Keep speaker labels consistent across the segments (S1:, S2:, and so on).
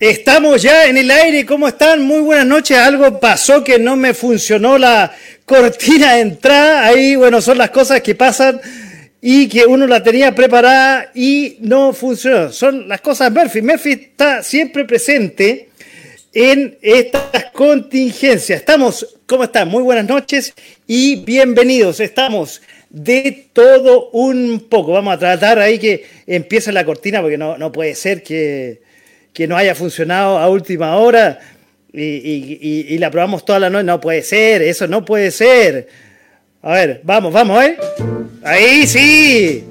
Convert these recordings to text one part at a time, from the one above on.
S1: Estamos ya en el aire, ¿cómo están? Muy buenas noches. Algo pasó que no me funcionó la cortina de entrada. Ahí, bueno, son las cosas que pasan y que uno la tenía preparada y no funcionó. Son las cosas Murphy. Murphy está siempre presente en estas contingencias. Estamos, ¿cómo están? Muy buenas noches y bienvenidos. Estamos de todo un poco. Vamos a tratar ahí que empiece la cortina porque no, no puede ser que que no haya funcionado a última hora y, la probamos toda la noche. No puede ser, eso no puede ser. A ver, vamos, vamos, ¿eh? Ahí sí.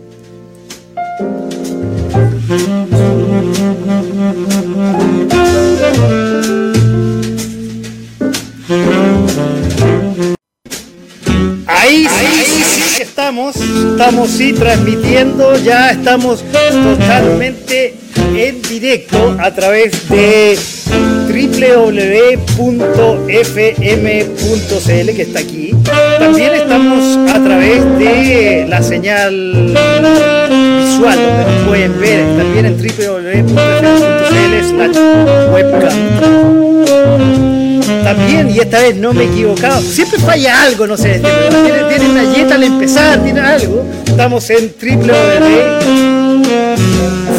S1: Ahí sí, sí, estamos, estamos sí transmitiendo, ya estamos totalmente en directo a través de www.fm.cl que está aquí. También estamos a través de la señal visual donde nos pueden ver también en www.fm.cl webcam también, y esta vez no me he equivocado. Siempre falla algo, no sé. Tiene, tiene una yeta al empezar, tiene algo. Estamos en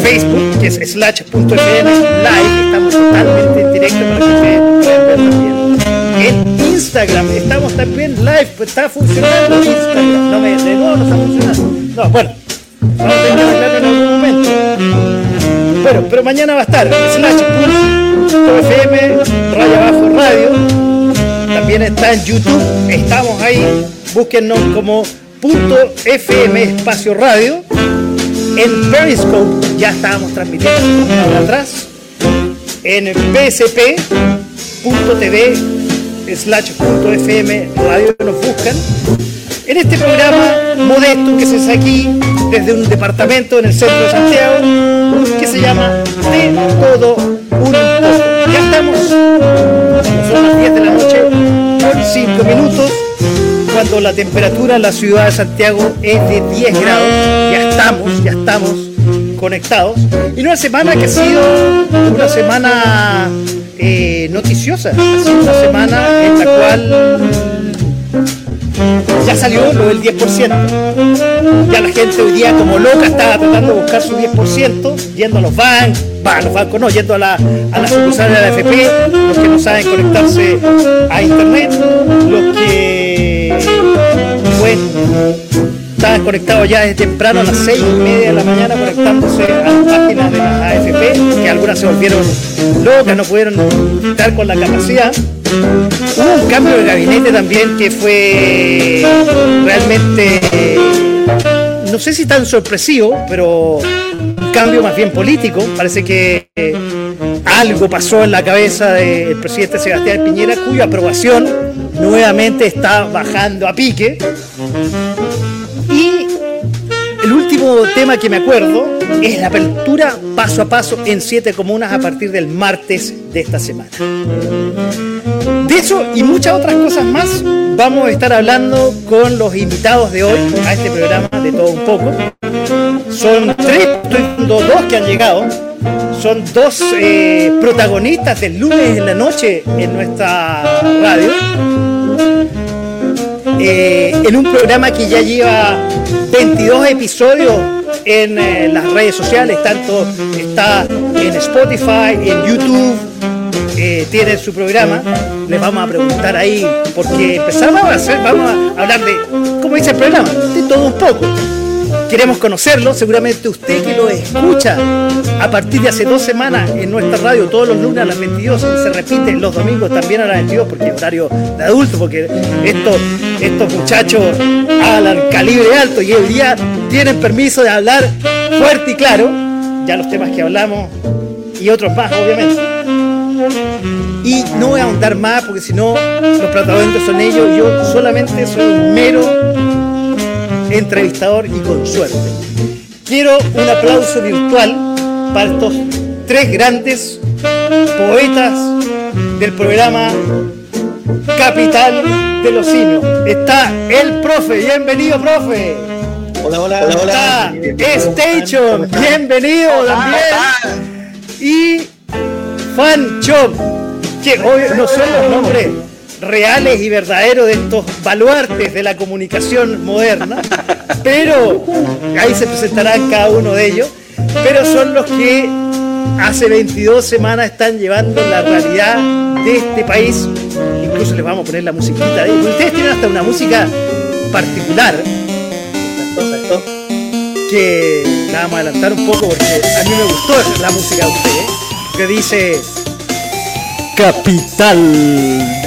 S1: Facebook, que es slash.fm live. Estamos totalmente en directo para que puedan ver también. En Instagram estamos también live, pues está funcionando Instagram. No me de nuevo no está funcionando. No, bueno, vamos a tener que arreglarlo en algún momento. Bueno, pero mañana va a estar slash.fm raya abajo radio. También está en YouTube. Estamos ahí. Búsquennos como punto FM espacio radio en Periscope ya estábamos transmitiendo atrás. En psp.tv slash .fm radio nos buscan. En este programa modesto que se hace aquí desde un departamento en el centro de Santiago que se llama De Todo Un. Ya estamos, son las 10 de la noche con 5 minutos cuando la temperatura en la ciudad de Santiago es de 10 grados. Ya estamos, ya estamos conectados. Y una semana que ha sido una semana eh, noticiosa. Ha sido una semana en la cual ya salió lo del 10%. Ya la gente hoy día como loca estaba tratando de buscar su 10%, yendo a los bancos, a los bancos no, yendo a la, a la sucursal de la FP, los que no saben conectarse a internet, los que bueno, estaban conectados ya desde temprano a las 6 y media de la mañana conectándose a las páginas de las AFP, que algunas se volvieron locas, no pudieron estar con la capacidad. Hubo un cambio de gabinete también que fue realmente, no sé si tan sorpresivo, pero un cambio más bien político. Parece que algo pasó en la cabeza del presidente Sebastián Piñera, cuya aprobación nuevamente está bajando a pique. Último tema que me acuerdo es la apertura paso a paso en siete comunas a partir del martes de esta semana. De eso y muchas otras cosas más vamos a estar hablando con los invitados de hoy a este programa de todo un poco. Son tres, dos que han llegado son dos eh, protagonistas del lunes en la noche en nuestra radio. Eh, en un programa que ya lleva 22 episodios en eh, las redes sociales, tanto está en Spotify, en YouTube, tiene su programa. Les vamos a preguntar ahí, porque empezamos a hacer, vamos a hablar de, ¿cómo dice el programa? De todo un poco queremos conocerlo, seguramente usted que lo escucha a partir de hace dos semanas en nuestra radio todos los lunes a las 22 y se repite los domingos también a las 22 porque es horario de adulto, porque estos, estos muchachos hablan calibre alto y el día tienen permiso de hablar fuerte y claro, ya los temas que hablamos y otros más obviamente. Y no voy a ahondar más porque si no los protagonistas son ellos, yo solamente soy un mero entrevistador y con suerte. Quiero un aplauso virtual para estos tres grandes poetas del programa Capital de los Simios. Está el profe, bienvenido profe.
S2: Hola, hola, hola.
S1: Está Station, bienvenido también. Y Fan Shop, que hoy no son los nombres reales y verdaderos de estos baluartes de la comunicación moderna, pero ahí se presentarán cada uno de ellos, pero son los que hace 22 semanas están llevando la realidad de este país. Incluso les vamos a poner la musiquita de Ustedes tienen hasta una música particular. Que la vamos a adelantar un poco porque a mí me gustó la música de ustedes, que dice Capital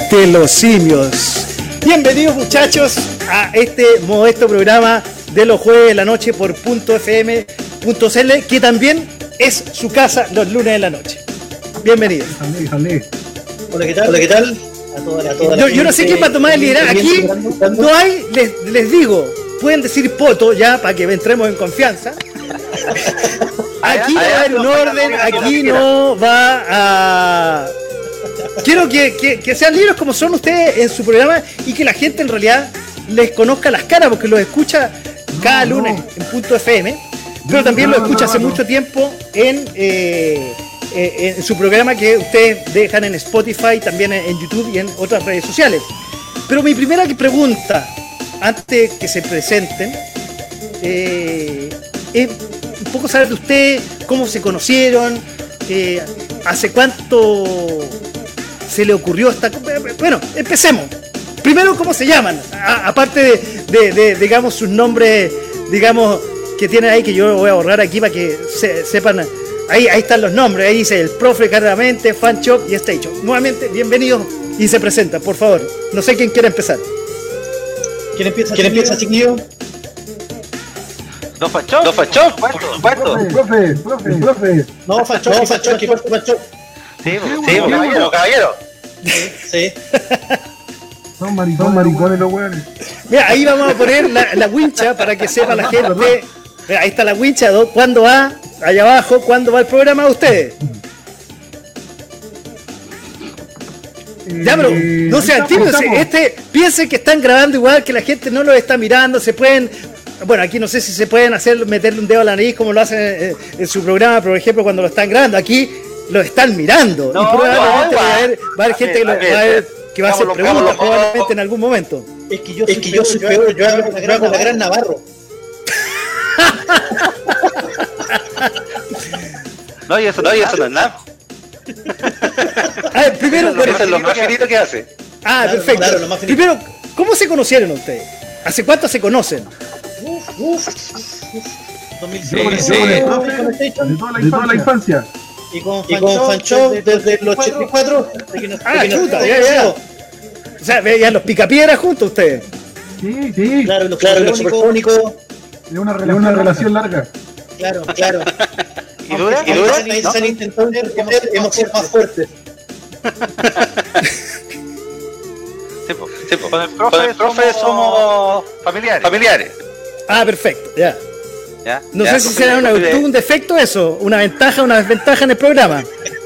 S1: de los Simios. Bienvenidos muchachos a este modesto programa de los jueves de la noche por .fm.cl que también es su casa los lunes de la noche. Bienvenidos.
S2: Hola, ¿qué tal? Hola, ¿qué tal? A toda
S1: la, yo, no sé quién va a tomar el liderazgo. Aquí no hay, les, les digo, pueden decir poto ya para que entremos en confianza. Aquí va a haber un orden, aquí no va a. Quiero que, sean libres como son ustedes en su programa y que la gente en realidad les conozca las caras porque los escucha cada lunes en punto FM, pero también lo escucha hace mucho tiempo en, eh, eh, en su programa que ustedes dejan en Spotify, también en YouTube y en otras redes sociales. Pero mi primera pregunta antes que se presenten, eh, un poco saber de usted, cómo se conocieron, hace cuánto se le ocurrió esta... Bueno, empecemos. Primero, ¿cómo se llaman? aparte de, digamos, sus nombres, digamos, que tienen ahí, que yo voy a borrar aquí para que sepan... Ahí, ahí están los nombres, ahí dice el profe claramente, Fan Shop y Stage. Nuevamente, bienvenidos y se presenta, por favor. No sé quién quiere empezar.
S2: ¿Quién empieza, ¿Quién empieza chiquillo?
S3: ¿No Fachó?
S2: ¿No Fachó?
S3: Por supuesto.
S4: Profe, profe, profe.
S2: No Fachó, no.
S3: Sí, sí, caballero, caballero.
S2: Sí.
S4: Son maricones, maricones los weones.
S1: Mira, ahí vamos a poner la, la wincha para que sepa la gente. Mira, ahí está la wincha, ¿cuándo va? Allá abajo, ¿cuándo va el programa de ustedes? Ya, pero no sean tímidos. Este, piensen que están grabando igual, que la gente no lo está mirando, se pueden. Bueno, aquí no sé si se pueden hacer meterle un dedo a la nariz como lo hacen en, su programa, por ejemplo, cuando lo están grabando. Aquí lo están mirando. y probablemente va, a haber, va a haber gente que, va, a ver, que va a hacer preguntas probablemente en algún momento.
S2: Es que yo, es que yo soy peor, yo hago la gran Navarro.
S3: no, y eso no, y eso no es nada.
S1: A ver, primero,
S3: eso es lo más finito que hace.
S1: Ah, perfecto. Claro, primero, ¿cómo se conocieron ustedes? ¿Hace cuánto se conocen?
S2: Uf, uf, uf. 2006.
S4: De toda la infancia.
S2: Y con, y con Fancho desde, el 84.
S1: ah, chuta, ya, ya. O sea, veían los picapiedras juntos ustedes.
S4: Sí, sí.
S2: Claro, los, claro, los superfónicos.
S4: De una, relación, una relación larga.
S2: Claro, claro. ¿Y dura? ¿Y dura? ¿No? Se han intentado hemos sido más fuertes.
S3: Sí, po, sí, po. Con el profe, Con el profe somos familiares. familiares.
S1: Ah, perfecto, ya. ¿Ya? No ya, sé si será una un defecto eso, una ventaja, una desventaja en el programa.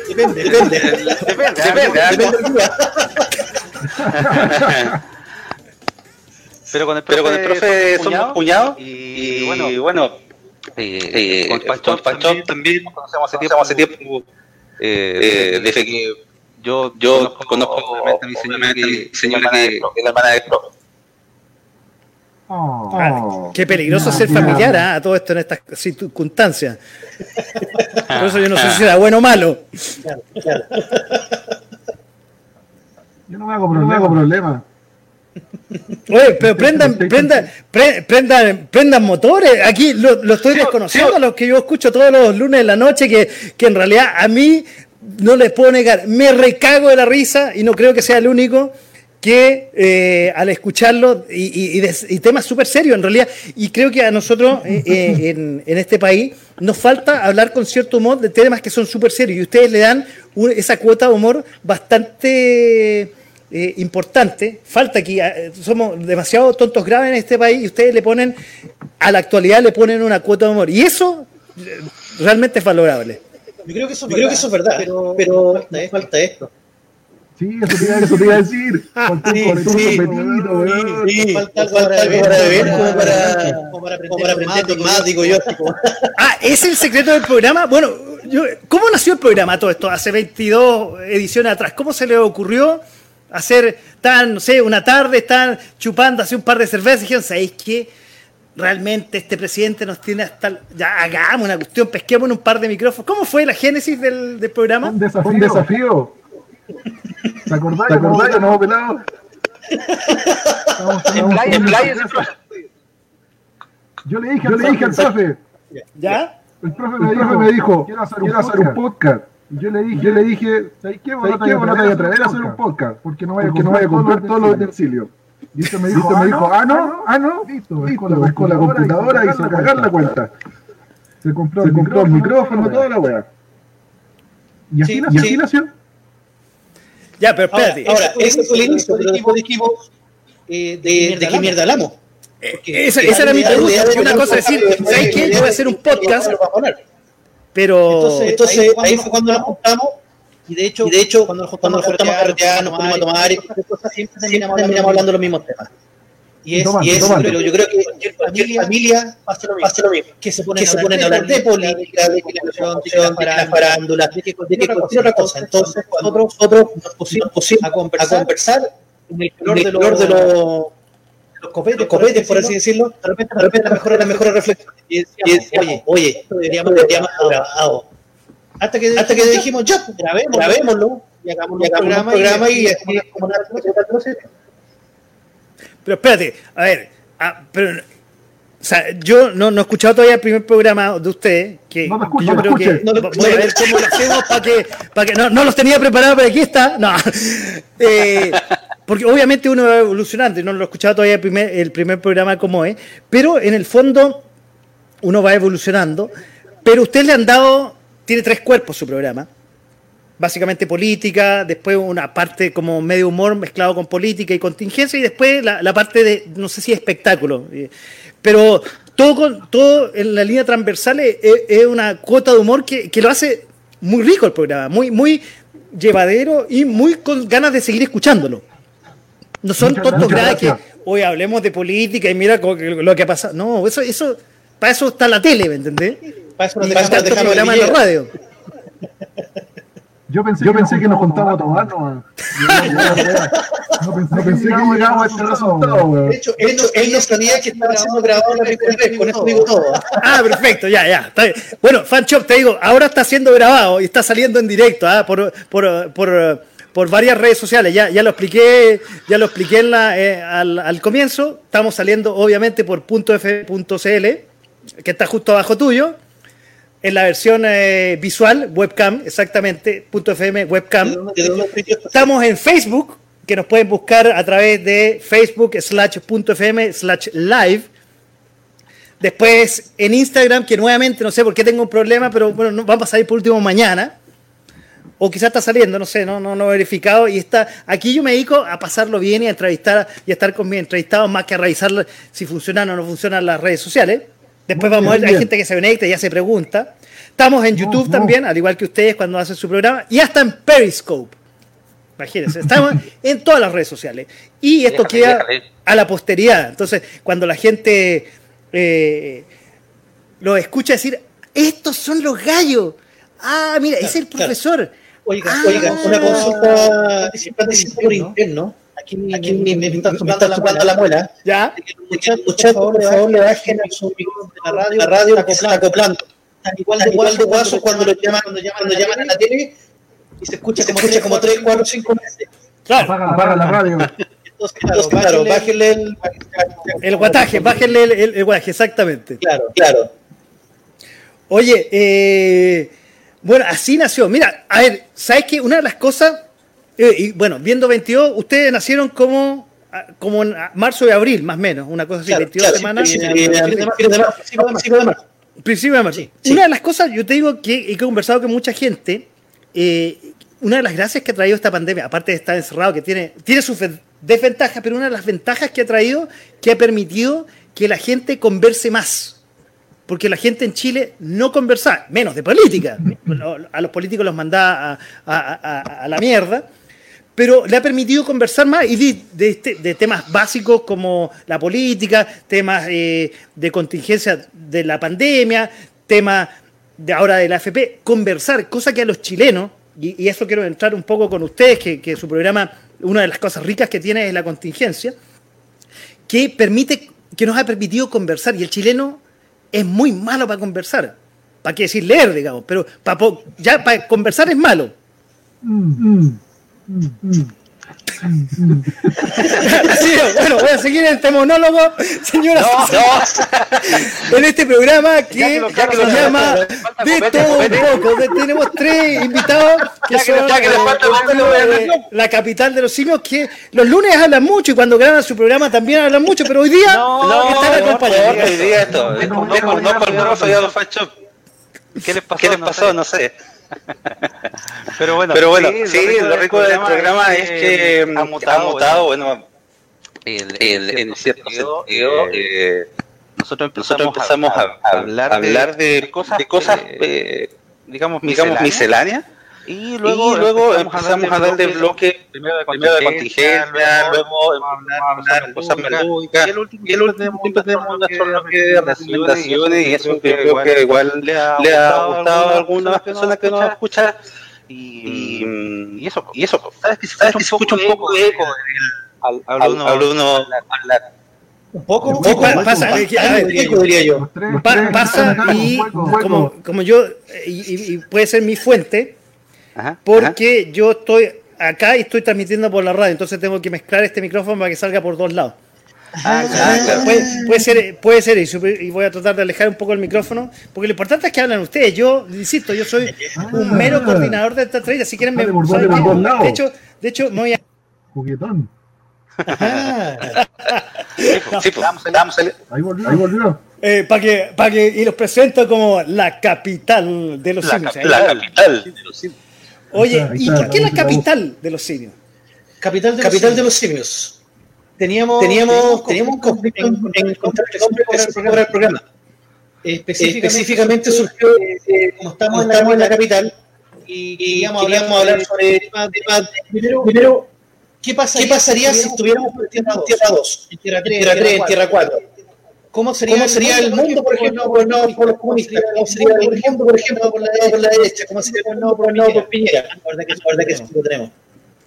S2: Depende, depende. depende, depende, depende del.
S3: Pero con el profe, Pero con el profe somos cuñados y, y, bueno, y bueno eh, con Pachón, también, también nos conocemos hace tiempo, hace tiempo eh, eh, desde que yo, yo conozco, conozco a mi señora, que, señora que es la hermana de profe.
S1: Oh, ah, qué peligroso ser familiar ¿eh? a todo esto en estas circunstancias. Por eso yo no sé si era bueno o malo.
S4: Claro, claro. Yo no me hago, no me hago problema.
S1: Oye, pero prendan, prendan, prendan, prendan motores. Aquí lo, lo estoy desconociendo, a los que yo escucho todos los lunes de la noche, que, que en realidad a mí no les puedo negar, me recago de la risa y no creo que sea el único que eh, al escucharlo y, y, temas súper serios en realidad, y creo que a nosotros eh, eh, en, en, este país nos falta hablar con cierto humor de temas que son súper serios y ustedes le dan esa cuota de humor bastante eh, importante. Falta aquí, eh, somos demasiado tontos graves en este país y ustedes le ponen, a la actualidad le ponen una cuota de humor. Y eso realmente es valorable.
S2: Yo creo que eso, es verdad, pero, pero falta, esto.
S4: Sí, eso te, iba, eso te iba a decir. Faltó
S2: Sí,
S4: un
S2: sí,
S4: weón.
S2: Sí, falta algo para beber, como para, como para aprender más, digo yo.
S1: Ah, ¿es el secreto del programa? Bueno, yo- ¿cómo nació el programa todo esto hace 22 ediciones atrás? ¿Cómo se le ocurrió hacer tan, no sé, una tarde, están chupando así un par de cervezas y dijeron, ¿sabéis qué? Realmente este presidente nos tiene hasta... Ya hagamos una cuestión, pesquemos en un par de micrófonos. ¿Cómo fue la génesis del, del programa?
S4: Un desafío. Un desafío. ¿Te acordás? ¿Te acordás? No, pelado. Estamos- estamos
S3: playa,
S4: en
S3: playa,
S4: el profe. Yo le dije, yo le dije al profe,
S1: ¿Ya?
S4: el profe me, dijo, me dijo, quiero hacer un, podcast. Y yo le dije, yo le dije, ¿sabes qué? Bueno, te voy a traer a hacer un podcast, porque no voy a, no voy a comprar todos los utensilios. Y este me dijo, me dijo, ah, no, ah, no, listo, listo, con la computadora y se pagar la cuenta. Se compró, se compró el micrófono, toda la wea. Y así
S2: Sí,
S4: nació.
S2: sí.
S4: Y así nació.
S1: Ya, pero
S2: Ahora,
S1: espérate.
S2: ahora, ese fue el inicio, pero después dijimos eh, de, de qué mierda hablamos.
S1: esa, esa era mi pregunta. Una cosa es decir, ¿sabes qué? Yo voy a hacer un podcast, pero...
S2: Entonces, ahí fue cuando nos juntamos. Y de hecho, y de hecho cuando nos juntamos, a carretear, nos ponemos a tomar y cosas, cosas, siempre terminamos, terminamos hablando de los mismos temas. Y es,
S4: Tomando,
S2: y es pero yo creo que cualquier familia, familia pasa, lo mismo, pasa lo mismo. Que se ponen, que se ponen a hablar de política, de comunicación, de la farándula, de que cualquier otra cosa. Entonces, nosotros, nosotros nos pusimos, pusimos a, conversar, a conversar en el color, de, los, de los los copetes, por así decirlo, de repente, de repente la mejor, la mejor reflexión. Y decíamos, oye, oye, esto deberíamos, deberíamos haber grabado. Hasta que, hasta que dijimos, ya, grabémoslo, grabémoslo y hagamos, y un programa, y, como una
S1: Pero espérate, a ver, ah, pero, o sea, yo no, no he escuchado todavía el primer programa de ustedes, que
S4: No escucho,
S1: yo
S4: no
S1: creo que.
S2: No
S1: voy a ver cómo lo hacemos para que, para que no, no los tenía preparados, pero aquí está, no, Eh, porque obviamente uno va evolucionando y no lo he escuchado todavía el primer, el primer programa como es, pero en el fondo uno va evolucionando, pero ustedes le han dado, tiene tres cuerpos su programa, básicamente política, después una parte como medio humor mezclado con política y contingencia, y después la, la parte de, no sé si espectáculo. eh, Pero todo, con, todo en la línea transversal es, es una cuota de humor que, que lo hace muy rico el programa, muy, muy llevadero y muy con ganas de seguir escuchándolo. No son
S4: Muchas
S1: tontos graves que hoy hablemos de política y mira lo que ha pasado. No, eso, eso, para eso está la tele, ¿me entendés?
S2: Para eso nos dejamos
S1: programa en la radio.
S4: Yo pensé, yo pensé que nos juntamos a tomar nomás. No pensé, no pensé que llegamos a este resultado, weón.
S2: De hecho, él no, él no sabía que estaba siendo grabado la vez, con esto digo todo.
S1: Ah, perfecto, ya, ya. está bien. Bueno, Fanchop, te digo, ahora está siendo grabado y está saliendo en directo ¿ah? por, por, por, por varias redes sociales. Ya, ya lo expliqué, ya lo expliqué en la, eh, al, al comienzo. Estamos saliendo, obviamente, por .f.cl, que está justo abajo tuyo. En la versión eh, visual, webcam, exactamente, .fm webcam. Estamos en Facebook, que nos pueden buscar a través de Facebook slash punto FM slash live. Después en Instagram, que nuevamente no sé por qué tengo un problema, pero bueno, no, vamos a salir por último mañana. O quizás está saliendo, no sé, no, no, no he verificado. Y está, aquí yo me dedico a pasarlo bien y a entrevistar y a estar con mis entrevistados más que a revisar si funcionan o no funcionan las redes sociales. Después vamos a ver, hay gente que se conecta y ya se pregunta. Estamos en YouTube
S4: no.
S1: también, al igual que ustedes cuando hacen su programa, y hasta en Periscope. Imagínense, estamos en todas las redes sociales. Y esto
S3: Déjale,
S1: queda
S3: déjale.
S1: a la posteridad. Entonces, cuando la gente eh, lo escucha decir, estos son los gallos. Ah, mira, es el
S2: Claro.
S1: profesor.
S2: Oiga,
S1: Ah.
S2: oiga, una consulta participante por interno. Aquí, aquí me, me, me está me está chupando la muela.
S1: ¿Ya?
S2: Muchachos, por favor, por favor, le bajen a su la radio, la radio que se está acoplando. Igual de, igual de guasos cuando lo llaman, cuando llaman, cuando llaman a la tele y se escucha como, escucha como 3, 4, 5 meses.
S1: Claro.
S4: Apaga, apaga la radio.
S2: Entonces, claro, claro bájenle el...
S1: El guataje, bájenle el, el, el guataje, exactamente.
S2: Claro, claro.
S1: Oye, eh, bueno, así nació. Mira, a ver, ¿sabes qué? Una de las cosas, y bueno, viendo 22, ustedes nacieron como, como en marzo y abril, más o menos, una cosa así,
S2: claro,
S1: 22 semanas.
S2: Sí, principio de marzo.
S1: Principio de marzo. Una de las cosas, yo te digo que he conversado con mucha gente, una de las gracias que ha traído esta pandemia, aparte de estar encerrado, que tiene, tiene sus desventajas, pero una de las ventajas que ha traído, que ha permitido que la gente converse más porque la gente en Chile no conversaba, menos de política. A los políticos los mandaba a, a la mierda pero le ha permitido conversar más y de, este, temas básicos como la política, temas eh, de contingencia de la pandemia, temas de ahora de la AFP, conversar, cosa que a los chilenos, y, eso quiero entrar un poco con ustedes, que, su programa, una de las cosas ricas que tiene es la contingencia, que permite, que nos ha permitido conversar, y el chileno es muy malo para conversar, para qué decir leer, digamos, pero para, ya para conversar es malo. Mm. Así bueno, voy a seguir en este monólogo, señoras no, en este programa que, se llama De todo un poco. Tenemos tres invitados que son eh, la capital de los simios que los lunes hablan mucho y cuando graban su programa también hablan mucho, pero hoy día no, están acompañados. Hoy día esto,
S3: ¿Qué les pasó? ¿Qué les pasó? No sé. Pero bueno, Pero bueno sí, lo, rico del programa es que ha mutado, mutado bueno, el, el, en cierto sentido, eh, eh, nosotros empezamos, nosotros empezamos a, a, hablar, hablar de, de, cosas, de cosas eh, digamos, digamos misceláneas y luego, y luego empezamos a dar de bloque, primero de contingencia, luego empezamos a hablar de cosas melódicas, y el último siempre tenemos nuestro bloque de recomendaciones, y eso que creo que igual le ha, gustado a algunas personas que nos escuchan, y, y, eso, y eso, sabes que se escucha un poco de eco al, al, uno hablar.
S1: Un poco, un poco pasa, diría yo. pasa y como, como yo, y, y puede ser mi fuente, porque yo estoy acá y estoy transmitiendo por la radio, entonces tengo que mezclar este micrófono para que salga por dos lados. Ah, ah, puede, ser, puede ser y voy a tratar de alejar un poco el micrófono, porque lo importante es que hablan ustedes. Yo, insisto, yo soy un mero coordinador de esta trade, si quieren me... De hecho, de hecho, me voy a... Juguetón.
S4: sí, pues, Ahí volvió. Ahí volvió.
S1: Eh, para que, para que, y los presento como la capital de los
S3: la, La capital de los simios.
S1: Oye, ¿y por qué la capital de los simios?
S2: Capital de, capital los, de los simios. Teníamos, teníamos, teníamos un conflicto en, en, en, el programa. Específicamente, Específicamente surgió, eh, como estamos, en, la, en la capital, y queríamos, hablar, hablar sobre temas, temas primero, primero, ¿qué, pasaría, ¿qué pasaría si estuviéramos en Tierra 2, en Tierra 3, en Tierra 4? ¿Cómo sería, ¿Cómo sería el, mundo, por ejemplo, gobernado por los comunistas? ¿Cómo sería el mundo, por ejemplo, por la, por la derecha? ¿Cómo sería gobernado por, por Piñera? La verdad que, verdad que eso lo tenemos.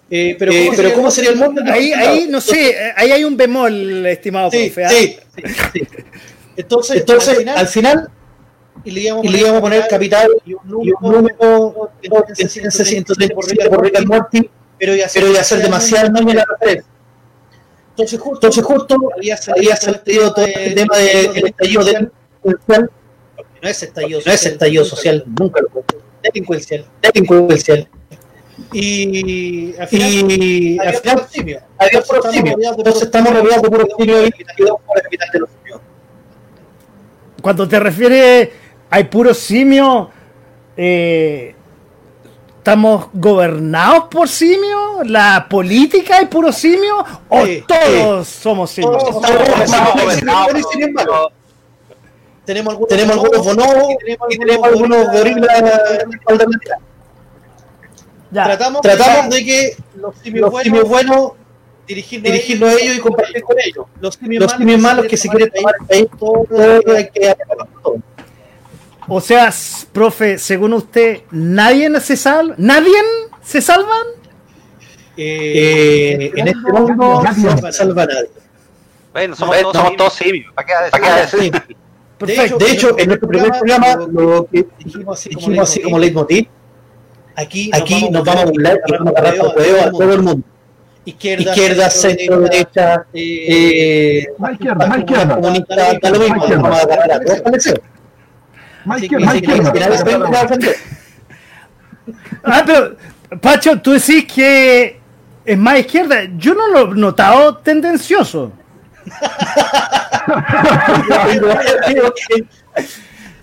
S2: Eh, pero, eh, ¿cómo, pero ¿cómo sería el mundo?
S1: Ahí, ahí no sé, ahí hay un bemol, estimado
S2: sí,
S1: profe.
S2: Sí, sí, sí. Entonces, Entonces al, final, al final, y le íbamos, a poner capital y un número de 130 por Rick and Morty, pero iba a ser demasiado daño la referencia. Entonces justo, Entonces justo había, había salido todo el tema del de, estallido delincuencial. No es estallido, no es estallido social, nunca lo fue. Delincuencial. Delincuencial. Y al final, y, había, al final simio. había puro simio. Entonces estamos rodeados de puro simio y quedamos por la capital de los simios.
S1: Cuando te refieres hay puro simio, eh, ¿Estamos gobernados por simios? ¿La política es puro simio? ¿O todos somos simios? Todos estamos
S2: gobernados Tenemos algunos, tenemos algunos bonobos y tenemos algunos gorilas ya. Tratamos, tratamos de que los simios, los simios buenos dirigirnos, dirigirnos a ellos y compartir con ellos. Los simios, los simios malos que se quieren tomar el país, todo hay que todo.
S1: O sea, profe, según usted, ¿nadie se salva? ¿Nadie se salvan?
S2: Eh, en este mundo no se salva nadie.
S3: Bueno, somos, todos, somos todos simios. ¿Para qué decir?
S2: Perfecto. De hecho, en nuestro primer programa lo que dijimos así, dijimos así como leitmotiv, aquí, aquí nos vamos a burlar y vamos a agarrar por huevo a todo el mundo. Izquierda, izquierda centro, derecha, eh,
S4: más izquierda, más izquierda,
S2: comunista, da lo mismo, vamos a agarrar a todos
S1: Ah, pero, Pacho, tú decís que es más izquierda. Yo no lo he notado tendencioso.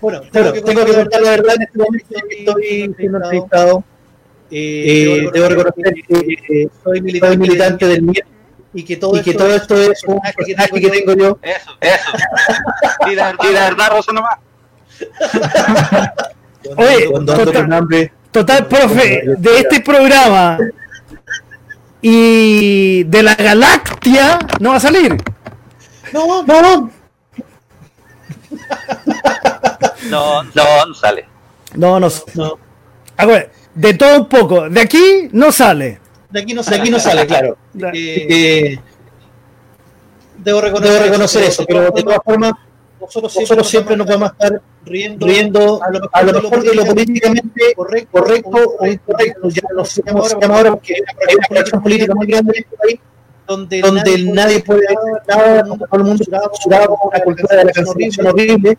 S2: bueno, tengo, que, tengo que contar la verdad en este momento que estoy siendo entrevistado. Eh, eh, debo reconocer que eh, soy, militante, militante del MIR y que todo, y que esto, todo esto es un personaje que tengo yo.
S3: Eso, eso. y la, y la verdad, Rosa, nomás.
S1: Oye, total, total, profe, de este programa, y de la Galactia no va a salir.
S2: No, no, no.
S3: No, no, no sale.
S1: No, no. no. A ver, de todo un poco. De aquí no sale.
S2: De aquí no sale, de aquí no sale claro. Eh, debo reconocer, debo reconocer eso, pero de todas formas, nosotros siempre, nosotros siempre nos vamos a estar riendo, riendo a, lo mejor, a lo mejor de lo políticamente correcto, correcto o incorrecto. Ya lo sabemos ahora porque hay una coalición política muy grande en este país donde, donde nadie, puede decir nada, todo el mundo censurado con una cultura de la cancelación horrible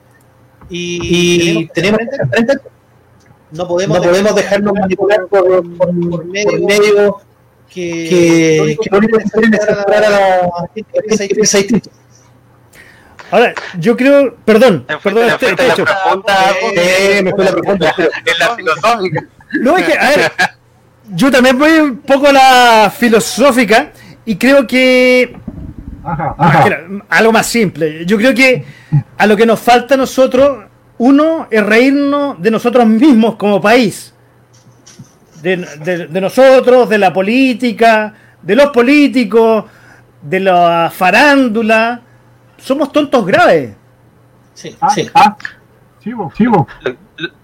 S2: y, y tenemos frente no podemos, no podemos dejarnos manipular por, por, por medio, medio que, que, que lo único que quieren es censurar a la gente que piensa distinto.
S1: Ahora, yo creo, perdón, perdón,
S3: este, este hecho.
S2: Eh, me fue la pregunta.
S3: En la filosófica.
S1: No, es que, a ver, yo también voy un poco a la filosófica y creo que ajá, ajá. algo más simple. Yo creo que a lo que nos falta a nosotros, uno es reírnos de nosotros mismos como país. De, de, de nosotros, de la política, de los políticos, de la farándula somos tontos graves.
S2: Sí, ah, sí. Ah. Sigo, sigo. Lo,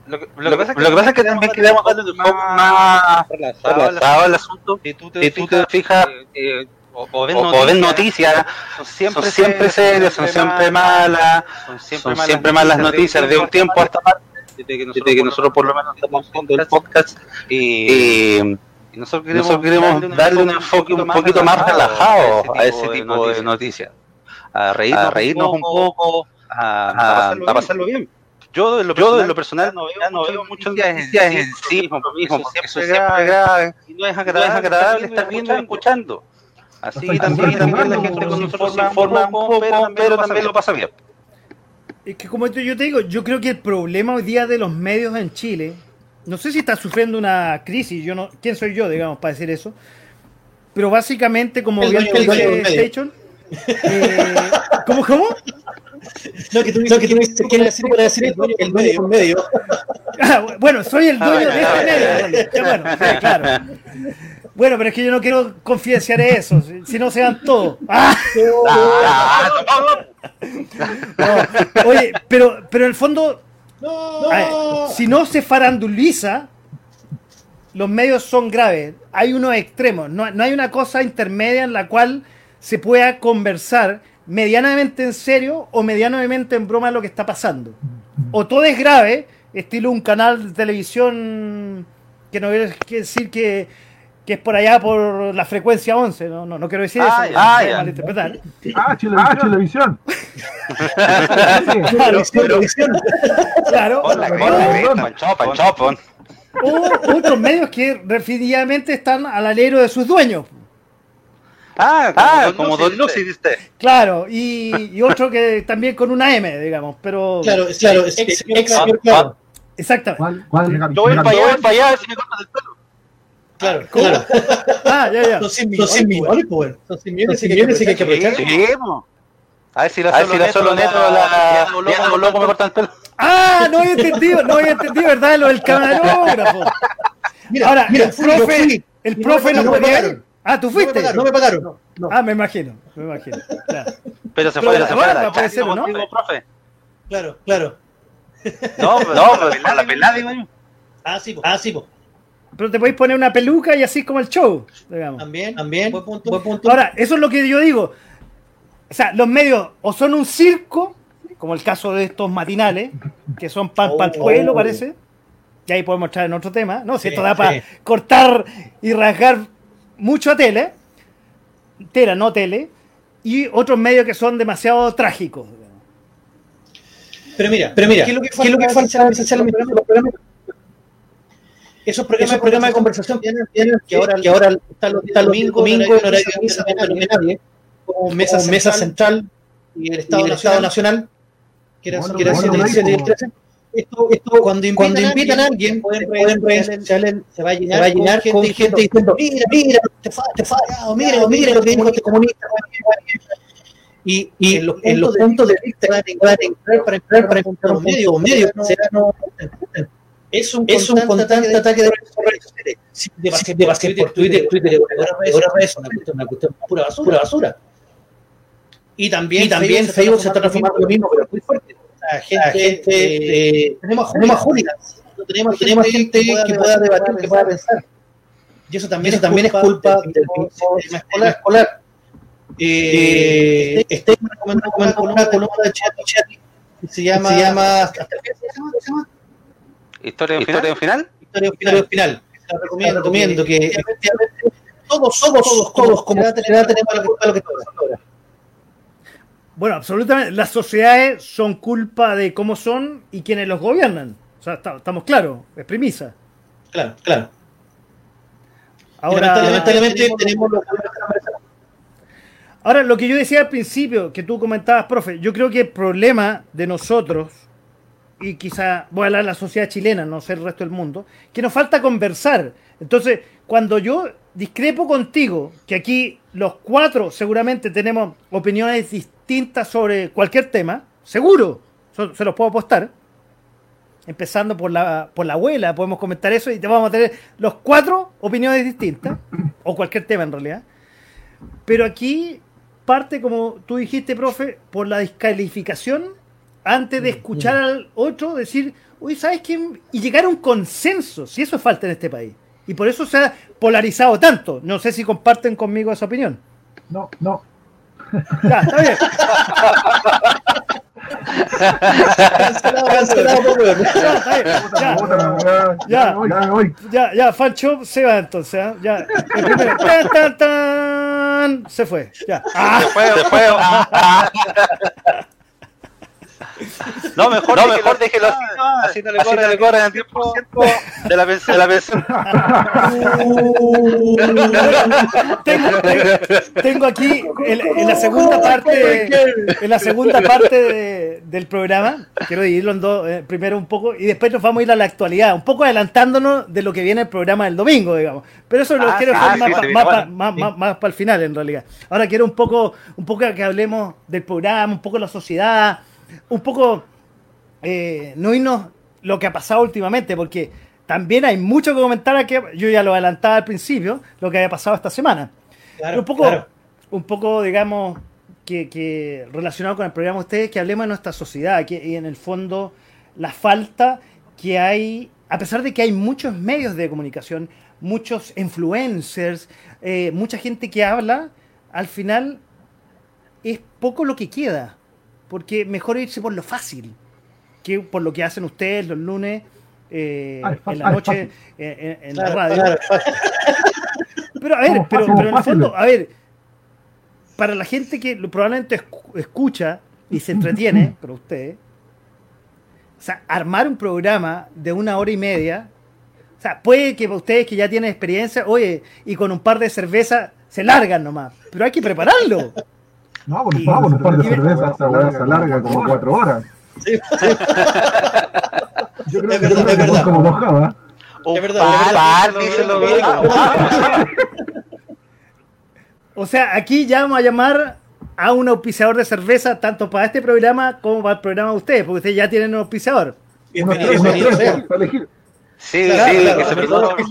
S2: lo, lo, lo, que pasa es que, también queremos darle un poco más relajado al asunto. Si tú te, si tú te fijas, eh, eh, o, o, ven noticias, ven noticias son siempre, son siempre serias, son siempre malas, son siempre, son siempre malas noticias. De un tiempo hasta parte, desde que nosotros, desde que nosotros por lo menos estamos haciendo el podcast, y, y nosotros queremos, nosotros queremos darle un enfoque un poquito más relajado a ese tipo de noticias a reírnos, a reírnos un poco, a, a, pasarlo, a pasarlo bien. Yo de lo personal, yo de lo personal no veo, no veo muchas noticias en, en sí mismo, mismo porque eso es siempre grave, y no es agradable, no es agradable estar viendo y escuchando. Así que también, también la gente con nosotros se informa un poco, pero, pero también lo pasa bien.
S1: Es que como yo te digo, yo creo que el problema hoy día de los medios en Chile, no sé si está sufriendo una crisis, yo no, ¿quién soy yo, digamos, para decir eso? Pero básicamente, como bien dice Station, eh, ¿Cómo, cómo?
S2: No, que tú, no, que tú dices, ¿quién es para decir el dueño, el dueño medio?
S1: Ah, bueno, soy el dueño ah, de este medio. Ya, bueno, sí, claro. Bueno, pero es que yo no quiero confidenciar eso, si, no se dan todo. ¡Ah! No, oye, pero, pero en el fondo, no. Ver, si no se faranduliza, los medios son graves. Hay unos extremos, no, no hay una cosa intermedia en la cual se pueda conversar medianamente en serio o medianamente en broma lo que está pasando. O todo es grave, estilo un canal de televisión que no quiere decir que, que es por allá por la frecuencia 11, no, no, no quiero decir ah, eso,
S2: ah, ya. malinterpretar. Ah, televisión. Ah,
S1: claro, televisión. claro. O otros medios que definitivamente están al alero de sus dueños.
S3: Ah, como, ah, Don, como Don Lucy, ¿viste?
S1: Claro, y, y, otro que también con una M, digamos, pero...
S2: Claro, claro, es, ex, ex,
S1: claro. Exactamente. ¿Cuál,
S3: Yo voy para allá, para allá, si me cortas el pelo.
S2: Claro, claro.
S1: Ah, ya, ya.
S2: Son 100 millones, son 100 millones, pues. Son 100 millones, sí que hay que aprovechar.
S3: A ver si la, a ver si la solo neto, la, la, loco me cortan el pelo.
S1: Ah, no había entendido, no había entendido, ¿verdad? Lo del camarógrafo. Mira, Ahora, mira, el profe, el profe no podía Ah, ¿tú fuiste?
S2: No me pagaron. No
S1: No. Ah, me imagino, me imagino.
S3: Claro. Pero se fue, pero se fue la
S1: aparecer, ¿no?
S2: profe. Claro, claro.
S3: No, pero, no, pero la pelada, digo yo.
S2: Ah, sí, ah, sí, po.
S1: Pero te podéis poner una peluca y así como el show, digamos.
S2: También, también. Buen punto, buen punto.
S1: Ahora, eso es lo que yo digo. O sea, los medios o son un circo, como el caso de estos matinales, que son pan oh, para el pueblo, oh. parece. Y ahí podemos entrar en otro tema. No, si sí, esto da para cortar y rasgar mucho a tele, tela, no tele, y otros medios que son demasiado trágicos.
S2: Pero mira, pero mira, ¿qué es lo que falta, ¿qué es lo que falta? Esos programas, esos programas de conversación que, que ahora, que ahora está, está el domingo, domingo en horario de misa, no hay nadie, como mesa, central, mesa central y el Estado, y el Estado Nacional, que era, bueno, que era bueno, 7 y el 13 esto, esto cuando invitan, cuando invitan a alguien, pueden, redes sociales, se va a llenar, va a llenar con, gente, gente diciendo, mira, mira, te falla, te falla, mira, mira lo que dijo este comunista. Y, y en los, en los puntos de vista van a entrar para entrar para encontrar un medio, medio, no, no, es un, es un constante ataque de redes sociales. De base, de base por Twitter, Twitter, ahora es una cuestión, una cuestión pura basura, pura basura. Y también, y también Facebook se está transformando lo mismo, pero muy fuerte. Gente, gente eh, tenemos, tenemos hooligans, tenemos, tenemos gente que pueda debatir, que pueda pensar. Y eso también, eso también es culpa del sistema escolar. escolar. Eh, este es una columna de chat, chat que se llama.
S3: ¿Historia de final? final?
S2: Historia final. final. Recomiendo, recomiendo que efectivamente todos, todos, todos, todos como tenemos la culpa de lo que ahora.
S1: Bueno, absolutamente. Las sociedades son culpa de cómo son y quienes los gobiernan. O sea, estamos claros, es premisa.
S2: Claro, claro. Ahora, lamentablemente tenemos los
S1: Ahora, lo que yo decía al principio, que tú comentabas, profe, yo creo que el problema de nosotros, y quizá voy a hablar de la sociedad chilena, no sé el resto del mundo, que nos falta conversar. Entonces, cuando yo discrepo contigo, que aquí los cuatro seguramente tenemos opiniones distintas sobre cualquier tema, seguro, se los puedo apostar, empezando por la, por la abuela, podemos comentar eso y te vamos a tener los cuatro opiniones distintas, o cualquier tema en realidad. Pero aquí parte, como tú dijiste, profe, por la descalificación antes de escuchar al otro decir, uy, ¿sabes quién? Y llegar a un consenso, si eso falta en este país. Y por eso se ha polarizado tanto. No sé si comparten conmigo esa opinión.
S4: No, no.
S1: Ya, está bien. ya, ya, ya, Fancho se va entonces. ¿eh? Ya. Tan, tan, tan, se fue. Ya.
S3: Ah. Se fue, se fue. No, mejor, no, mejor déjelo así, así no le así corren, le corren el 10% de la pensión. De la pensión.
S1: tengo, tengo, aquí en, en, la segunda parte en la segunda parte de, del programa, quiero dividirlo en dos, eh, primero un poco y después nos vamos a ir a la actualidad, un poco adelantándonos de lo que viene el programa del domingo, digamos. Pero eso lo ah, quiero dejar más, sí, más, más, más, más, para el final en realidad. Ahora quiero un poco, un poco que hablemos del programa, un poco de la sociedad un poco eh, no irnos lo que ha pasado últimamente, porque también hay mucho que comentar aquí. Yo ya lo adelantaba al principio, lo que había pasado esta semana. un poco, un poco digamos, que, relacionado con el programa de ustedes, que hablemos de nuestra sociedad que, y en el fondo la falta que hay, a pesar de que hay muchos medios de comunicación, muchos influencers, eh, mucha gente que habla, al final es poco lo que queda porque mejor irse por lo fácil que por lo que hacen ustedes los lunes eh, en la noche en, en la radio. pero a ver, pero, pero, en el fondo, a ver, para la gente que probablemente escucha y se entretiene, pero ustedes, o sea, armar un programa de una hora y media, o sea, puede que ustedes que ya tienen experiencia, oye, y con un par de cervezas se largan nomás, pero hay que prepararlo.
S4: No, bueno, y, un par de cervezas, esa se alarga como cuatro horas. Sí. Yo creo que es verdad, es verdad. como mojaba.
S1: Es verdad, O sea, aquí ya vamos a llamar a un auspiciador de cerveza tanto para este programa como para el programa de ustedes, porque ustedes ya tienen un auspiciador.
S3: Bienvenido, bienvenido, para elegir. Sí, claro, sí, claro, que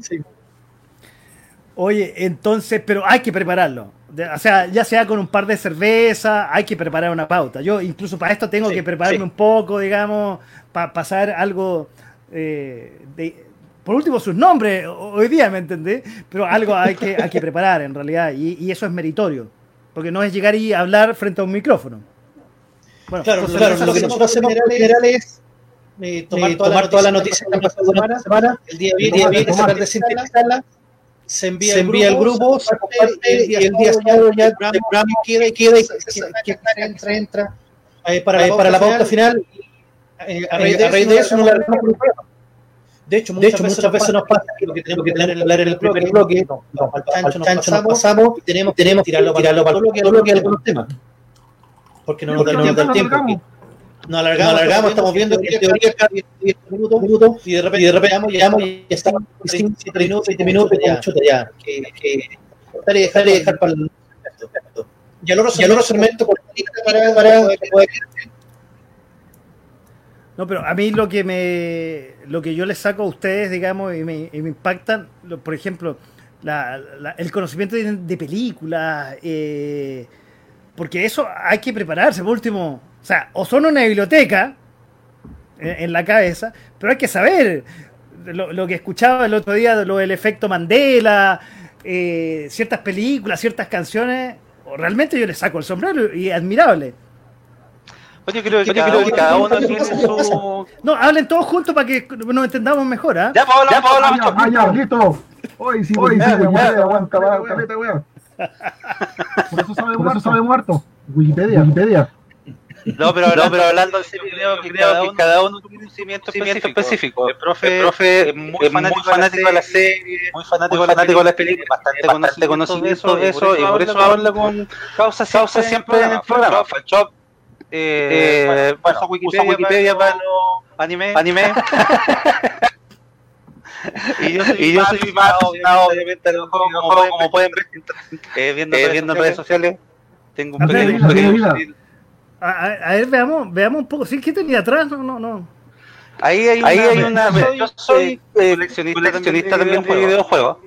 S3: se
S1: Oye, entonces, pero hay que prepararlo o sea, ya sea con un par de cervezas, hay que preparar una pauta. Yo incluso para esto tengo que prepararme un poco, digamos, para pasar algo eh, de, por último sus nombres hoy día, ¿me entendés? Pero algo hay que, hay que preparar en realidad y, eso es meritorio, porque no es llegar y hablar frente a un micrófono.
S2: Bueno, claro, claro lo que nosotros hacemos en general es eh, tomar, toda, la noticia de la semana, semana, el día viernes, sacar de se envía, se envía el grupo, se comparte y el día sábado ya el programa queda y queda y entra, entra eh, para, eh, para la pauta final. Eh, a raíz de eso no la de hecho, muchas, de hecho, muchas veces nos pasa que lo que tenemos que tener hablar en el bloque, bloque. no, no, al chancho nos pasamos, pasamos y tenemos, tenemos que tirarlo, tirarlo para el bloque, bloque algunos temas. Porque no nos da tiempo nos alargamos, nos alargamos estamos viendo que en teoría cada 10 minutos, minutos y de repente, y de repente llegamos y ya estamos 7 minutos, 20 minutos, ya, chuta, ya, que, que cortar y dejar y dejar para el y al otro segmento por para, para, para que pueda
S1: no, No, pero a mí lo que me lo que yo les saco a ustedes, digamos, y me, y me impactan, por ejemplo, la, el conocimiento de, películas, eh, porque eso hay que prepararse, por último, o sea, o son una biblioteca en, la cabeza, pero hay que saber lo, que escuchaba el otro día, lo del efecto Mandela, eh, ciertas películas, ciertas canciones, realmente yo les saco el sombrero y admirable.
S3: Oye, creo que, cada, cada, uno tiene su...
S1: No, hablen todos juntos para que nos entendamos mejor, ¿ah?
S3: Ya, Pablo, ya, Pablo,
S4: ah, ya, listo. Hoy sí, hoy sí, aguanta, weón. Por eso sabe muerto, sabe muerto. Wikipedia, Wikipedia.
S3: No, pero, no, pero hablando de ese video, que creo que cada uno tiene un cimiento específico. El profe, el profe es muy, fanático, fanático de la serie, muy fanático, fanático de las películas, bastante, bastante conocimiento de eso, y por eso habla con causa, causa siempre en el programa. Fanchop, eh, eh, bueno, Wikipedia, Wikipedia para los anime. anime. y yo soy, y yo soy más obviamente, como, pueden ver, eh, viendo, eh, viendo en redes sociales, tengo un pequeño, pequeño
S1: a, a, ver, veamos, veamos un poco. ¿Sí que tenía atrás? No, no, no.
S3: Ahí hay una. Ahí hay una yo soy eh, coleccionista, coleccionista también de videojuegos.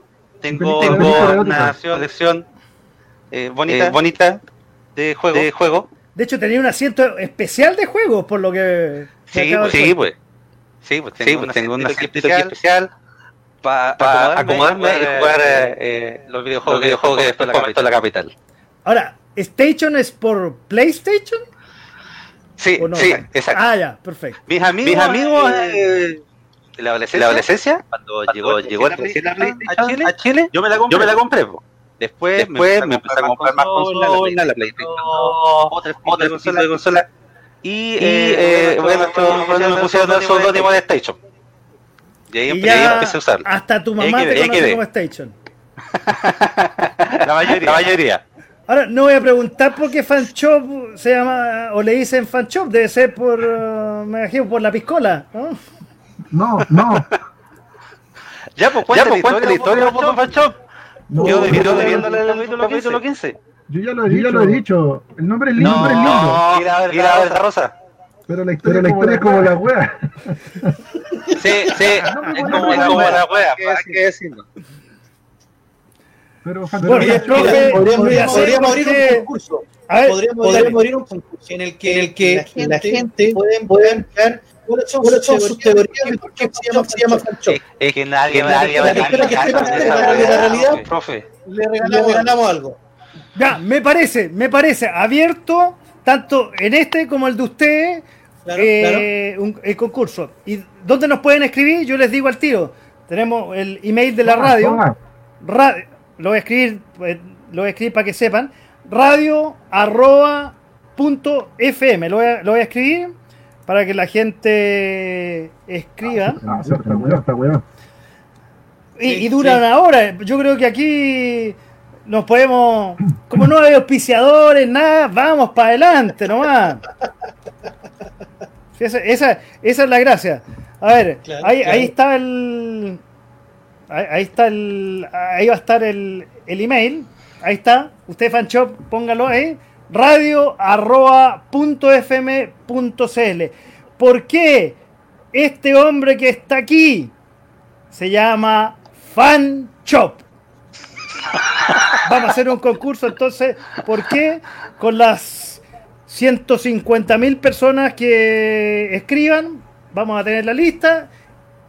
S3: Tengo, tengo una colección eh, bonita, eh, bonita de juegos. De, juego.
S1: de hecho, tenía un asiento especial de juegos, por lo que.
S3: Sí, pues, sí, pues. Sí, pues tengo, sí, pues, tengo un asiento especial, especial para pa acomodarme, y jugar eh, los videojuegos, los videojuegos que después comento la capital.
S1: Ahora, ¿Station es por PlayStation?
S3: Sí, sí, exacto.
S1: Ah, ya, perfecto.
S3: Mis amigos, mis amigos eh, de la adolescencia, la adolescencia cuando, llegó, llegó la, PlayStation a, Chile, a Chile, yo me la compré. Yo me la compré Después, Después me empecé a comprar más consolas, la PlayStation, otras otra consolas de consola. Y, eh, bueno, esto me pusieron el seudónimo de Station.
S1: Y ahí, y ahí empecé a usarlo. Hasta tu mamá te conoce como Station.
S3: la mayoría. La mayoría.
S1: Ahora, no voy a preguntar por qué Fanchop se llama, o le dicen Fanchop, debe ser por, uh, me imagino, por la piscola, ¿no?
S4: No, no.
S3: ya, pues cuéntale pues, la historia, por Fanchop. No, yo debiendo el capítulo 15.
S4: Yo ya lo he, dicho, lo he dicho. El nombre es lindo.
S3: No,
S4: es lindo.
S3: No, mira, mira la rosa.
S4: Pero la historia, Pero la historia es como la wea.
S3: Sí, sí, es como, la wea, ¿para qué decirlo?
S4: Pero, podríamos,
S2: abrir un concurso. podríamos, abrir un concurso en el que, en el que la gente, pueden crear cuáles son, sus teorías de por qué se llama, se llama
S3: Es que nadie, nadie va a
S2: La realidad, profe, le regalamos, algo.
S1: Ya, me parece, me parece abierto, tanto en este como el de usted, eh, Un, el concurso. ¿Y dónde nos pueden escribir? Yo les digo al tiro. Tenemos el email de la radio. Lo voy a escribir, pues, lo voy a escribir para que sepan, radio arroba punto fm, lo voy, a, lo voy a escribir para que la gente escriba. Ah, y, y dura una hora. Yo creo que aquí nos podemos, como no hay auspiciadores, nada, vamos para adelante nomás. Esa, esa, esa, es la gracia. A ver, ahí, ahí está el, Ahí, está el. Ahí va a estar el, el email. Ahí está. Usted, fanshop, póngalo ahí. Radio arroba punto. ¿Por qué este hombre que está aquí se llama Fanchop? Vamos a hacer un concurso entonces. ¿Por qué? Con las 150 mil personas que escriban, vamos a tener la lista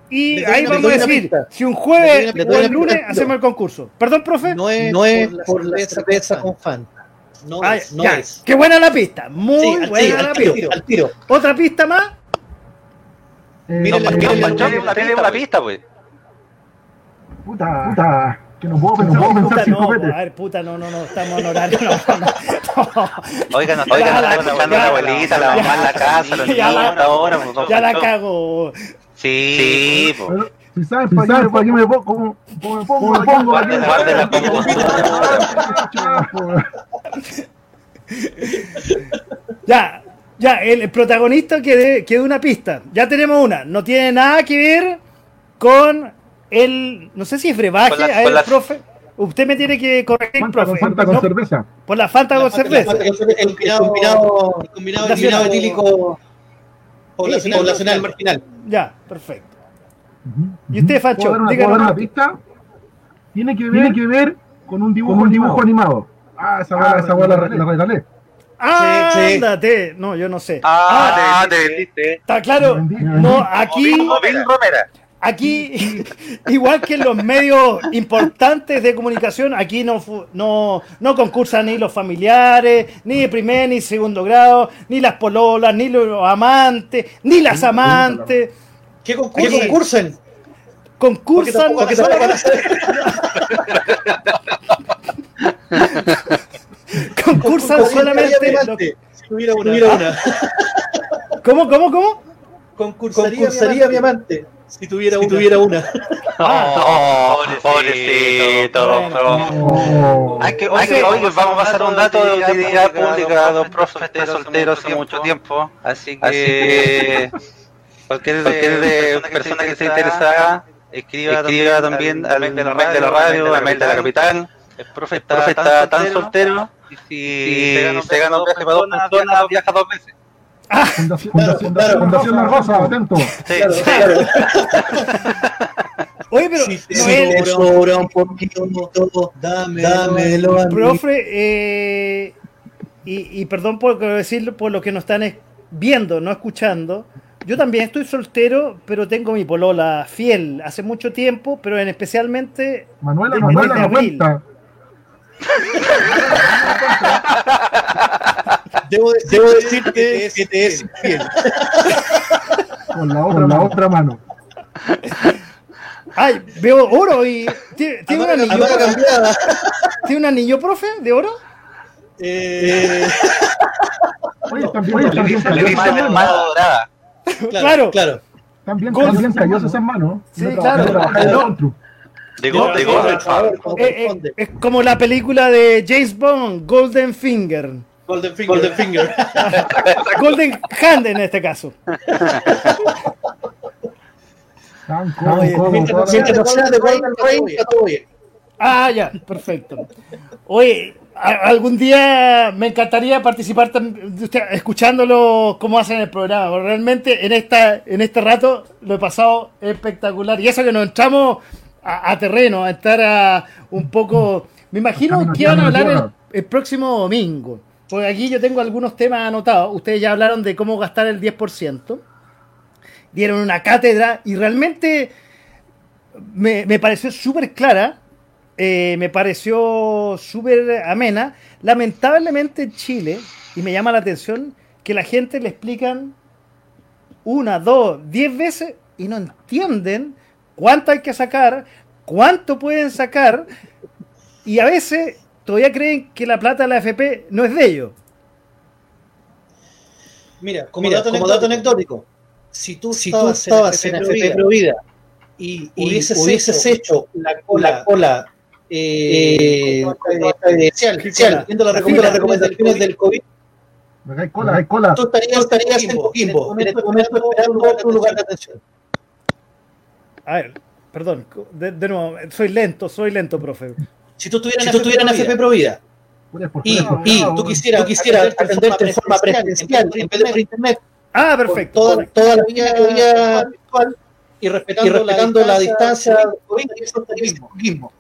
S1: y ahí vamos a decir, si un jueves o el lunes hacemos el concurso. Perdón, profe.
S2: No es, no es por, la cerveza con Fanta. No,
S1: ah, es, no es. Qué buena la pista. Muy buena la pista. Al tiro. ¿Otra pista más?
S3: Eh, miren, la, miren, la, la, pista, pues.
S4: Puta, puta. Que no puedo pensar, no puedo pensar sin
S1: no, A ver, puta, no, no, no, estamos en horario. No,
S3: no, Oigan, oigan, está escuchando a la abuelita, la mamá en la casa, los niños ahora.
S1: Ya la cago.
S3: Sí,
S4: si sabes para, qué, me pongo, cómo, me pongo, me pongo aquí.
S1: ya, ya, el protagonista que de una pista. Ya tenemos una. No tiene nada que ver con el. No sé si es brebaje, a ver, profe. Usted me tiene que corregir,
S4: profe. Con Fanta con cerveza.
S1: Por la Fanta con cerveza.
S2: El combinado, el combinado etílico poblacional, poblacional marginal.
S1: Ya, perfecto. ¿Y usted, Facho?
S4: Díganos una pista. Tiene que ver, tiene que ver con un dibujo, con un dibujo animado. Ah, esa bola, ah, esa la, la regalé.
S1: Ah, ándate. No, yo no sé.
S3: Ah, ah te vendiste.
S1: Está claro. No, aquí. Aquí, igual que en los medios importantes de comunicación, aquí no, no, no concursan ni los familiares, ni de primer ni segundo grado, ni las pololas, ni los amantes, ni las amantes.
S2: ¿Qué, concursan?
S1: Concursan. concursan solamente.
S2: Si tuviera una.
S1: ¿Cómo, cómo, cómo?
S2: Concursaría, concursaría mi amante si tuviera, si tuviera una.
S3: Oh, pobrecito. Hay que, hay que, hoy vamos a pasar un dato de utilidad pública a dos profes solteros hace mucho tiempo. Así que cualquier, cualquier persona que esté interesada, escriba, escriba también al mail de la radio, al mail de la capital. El profe está, tan soltero y si se gana un viaje para dos personas, viaja dos veces.
S4: Fundación, Fundación, claro, Fundación La Rosa, atento. Sí, claro.
S1: Oye, pero
S2: si te sobra un poquito todo, dámelo.
S1: Profe, eh, y, y, perdón por decirlo por lo que nos están viendo, no escuchando. Yo también estoy soltero, pero tengo mi polola fiel hace mucho tiempo, pero en especialmente
S4: Manuela, Manuela, de abril.
S2: Debo, debo decirte que te es fiel.
S4: Con la otra, la otra mano.
S1: Ay, veo oro y. ¿Tiene, ¿tiene un anillo? ¿Tiene un anillo, profe, de oro?
S2: Eh.
S4: Oye, también,
S3: mano dorada.
S1: Claro,
S2: claro.
S4: También, también cayó esas manos.
S1: Sí, claro.
S3: De, go, de
S1: Golden eh, eh, Es como la película de James Bond, Golden Finger.
S2: Golden Finger. Golden, Finger.
S1: Golden Hand en este caso. Ah, ya, perfecto. Oye, algún día me encantaría participar escuchándolo cómo hacen el programa. Realmente en esta en este rato lo he pasado espectacular. Y eso que nos entramos a, terreno, a estar a, un poco... Me imagino que van a hablar el próximo domingo. Pues aquí yo tengo algunos temas anotados. Ustedes ya hablaron de cómo gastar el 10%. Dieron una cátedra y realmente me, pareció súper clara. Eh, me pareció súper amena. Lamentablemente en Chile, y me llama la atención, que la gente le explican una, dos, diez veces y no entienden cuánto hay que sacar, cuánto pueden sacar, y a veces todavía creen que la plata de la FP no es de ellos.
S2: Mira, como, dato, anecdótico, si tú, si tú estabas en FP Provida y, y hubieses, hecho, la cola, cola eh, eh, viendo las recomendaciones del COVID,
S4: hay cola, hay cola.
S2: Tú estarías, estarías en Coquimbo, en este momento esperando otro lugar de atención.
S1: A ver, perdón, de, de nuevo, soy lento, soy lento, profe.
S2: Si tú estuvieras, si en FP Provida y, y tú quisieras, tú quisieras atenderte de forma presencial en vez de por internet,
S1: ah, perfecto,
S2: toda, toda la vía, virtual y respetando, y respetando la, la, distancia, eso es mismo,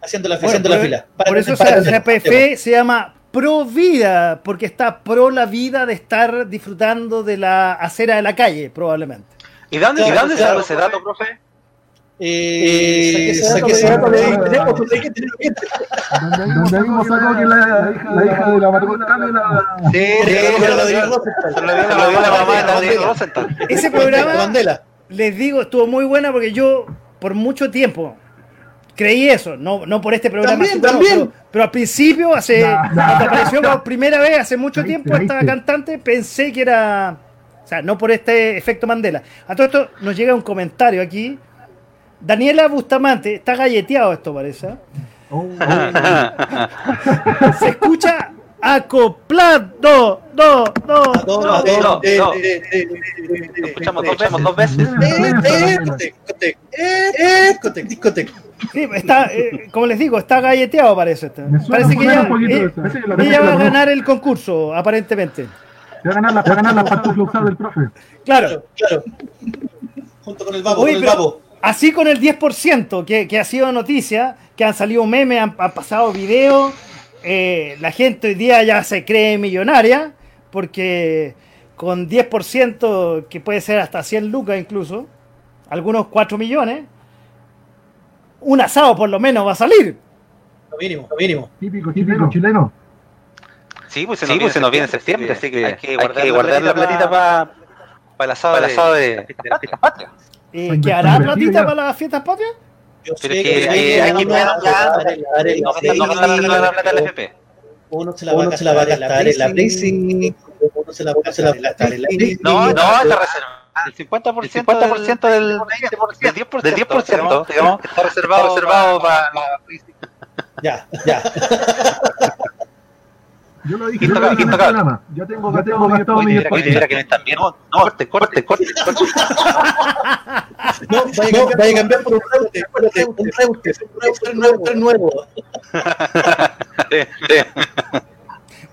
S2: haciendo la, fila.
S1: por eso para, el CPF se llama pro vida, porque está pro la vida de estar disfrutando de la acera de la calle, probablemente.
S3: ¿Y dónde, ¿y dónde se ese dato, profe?
S2: Eh, saqué ese dato de
S4: Donde mismo sacó que la, la hija de la Margot la.
S3: Sí, pero lo dio la mamá de
S1: Rosenthal. Ese programa, les digo, estuvo muy buena porque yo, por mucho tiempo, creí eso, no, no por este programa,
S2: también, también.
S1: Pero, al principio, hace, cuando apareció por primera vez hace mucho tiempo esta cantante, pensé que era, o sea, no por este efecto Mandela. A todo esto nos llega un comentario aquí Daniela Bustamante, está galleteado esto parece. Oh. Se escucha acoplado, do, do, do.
S3: Escuchamos dos veces.
S1: Sí, está, eh, como les digo, está galleteado parece. Parece que ella, ella va a ganar el concurso, aparentemente.
S4: va a ganar la, va a ganar la pantufla del profe.
S1: Claro,
S2: claro. Junto con el babo, Oye, con el babo.
S1: Así con el 10%, que, que, ha sido noticia, que han salido memes, han, han pasado videos, eh, la gente hoy día ya se cree millonaria, porque con 10%, que puede ser hasta 100 lucas incluso, algunos 4 millones, un asado por lo menos va a salir.
S2: Lo mínimo, lo mínimo.
S4: Típico, típico chileno.
S3: Sí, pues se nos, sí, pues viene, en septiembre, así que hay que guardar, hay que guardar la platita para pa el asado, el asado de, de, de, las fiestas patrias.
S1: ¿Y ¿Qué hará platita para las fiestas patrias?
S3: Yo Pero sé que, que hay, que dar la plata al FP.
S2: Uno se la va a gastar en la Blazing, uno se la va a gastar en la
S3: No, no, está reservado. El 50%, el 50 del, del 10%, del 10% digamos, está reservado, reservado para la
S2: Ya, ya.
S4: Yo lo dije, yo lo dije en el programa. Yo tengo, yo tengo gastado mi
S3: Oye, mira que no están bien. No, corte, corte, corte, corte.
S2: No, vaya a cambiar por un reute, un reute, un reute nuevo.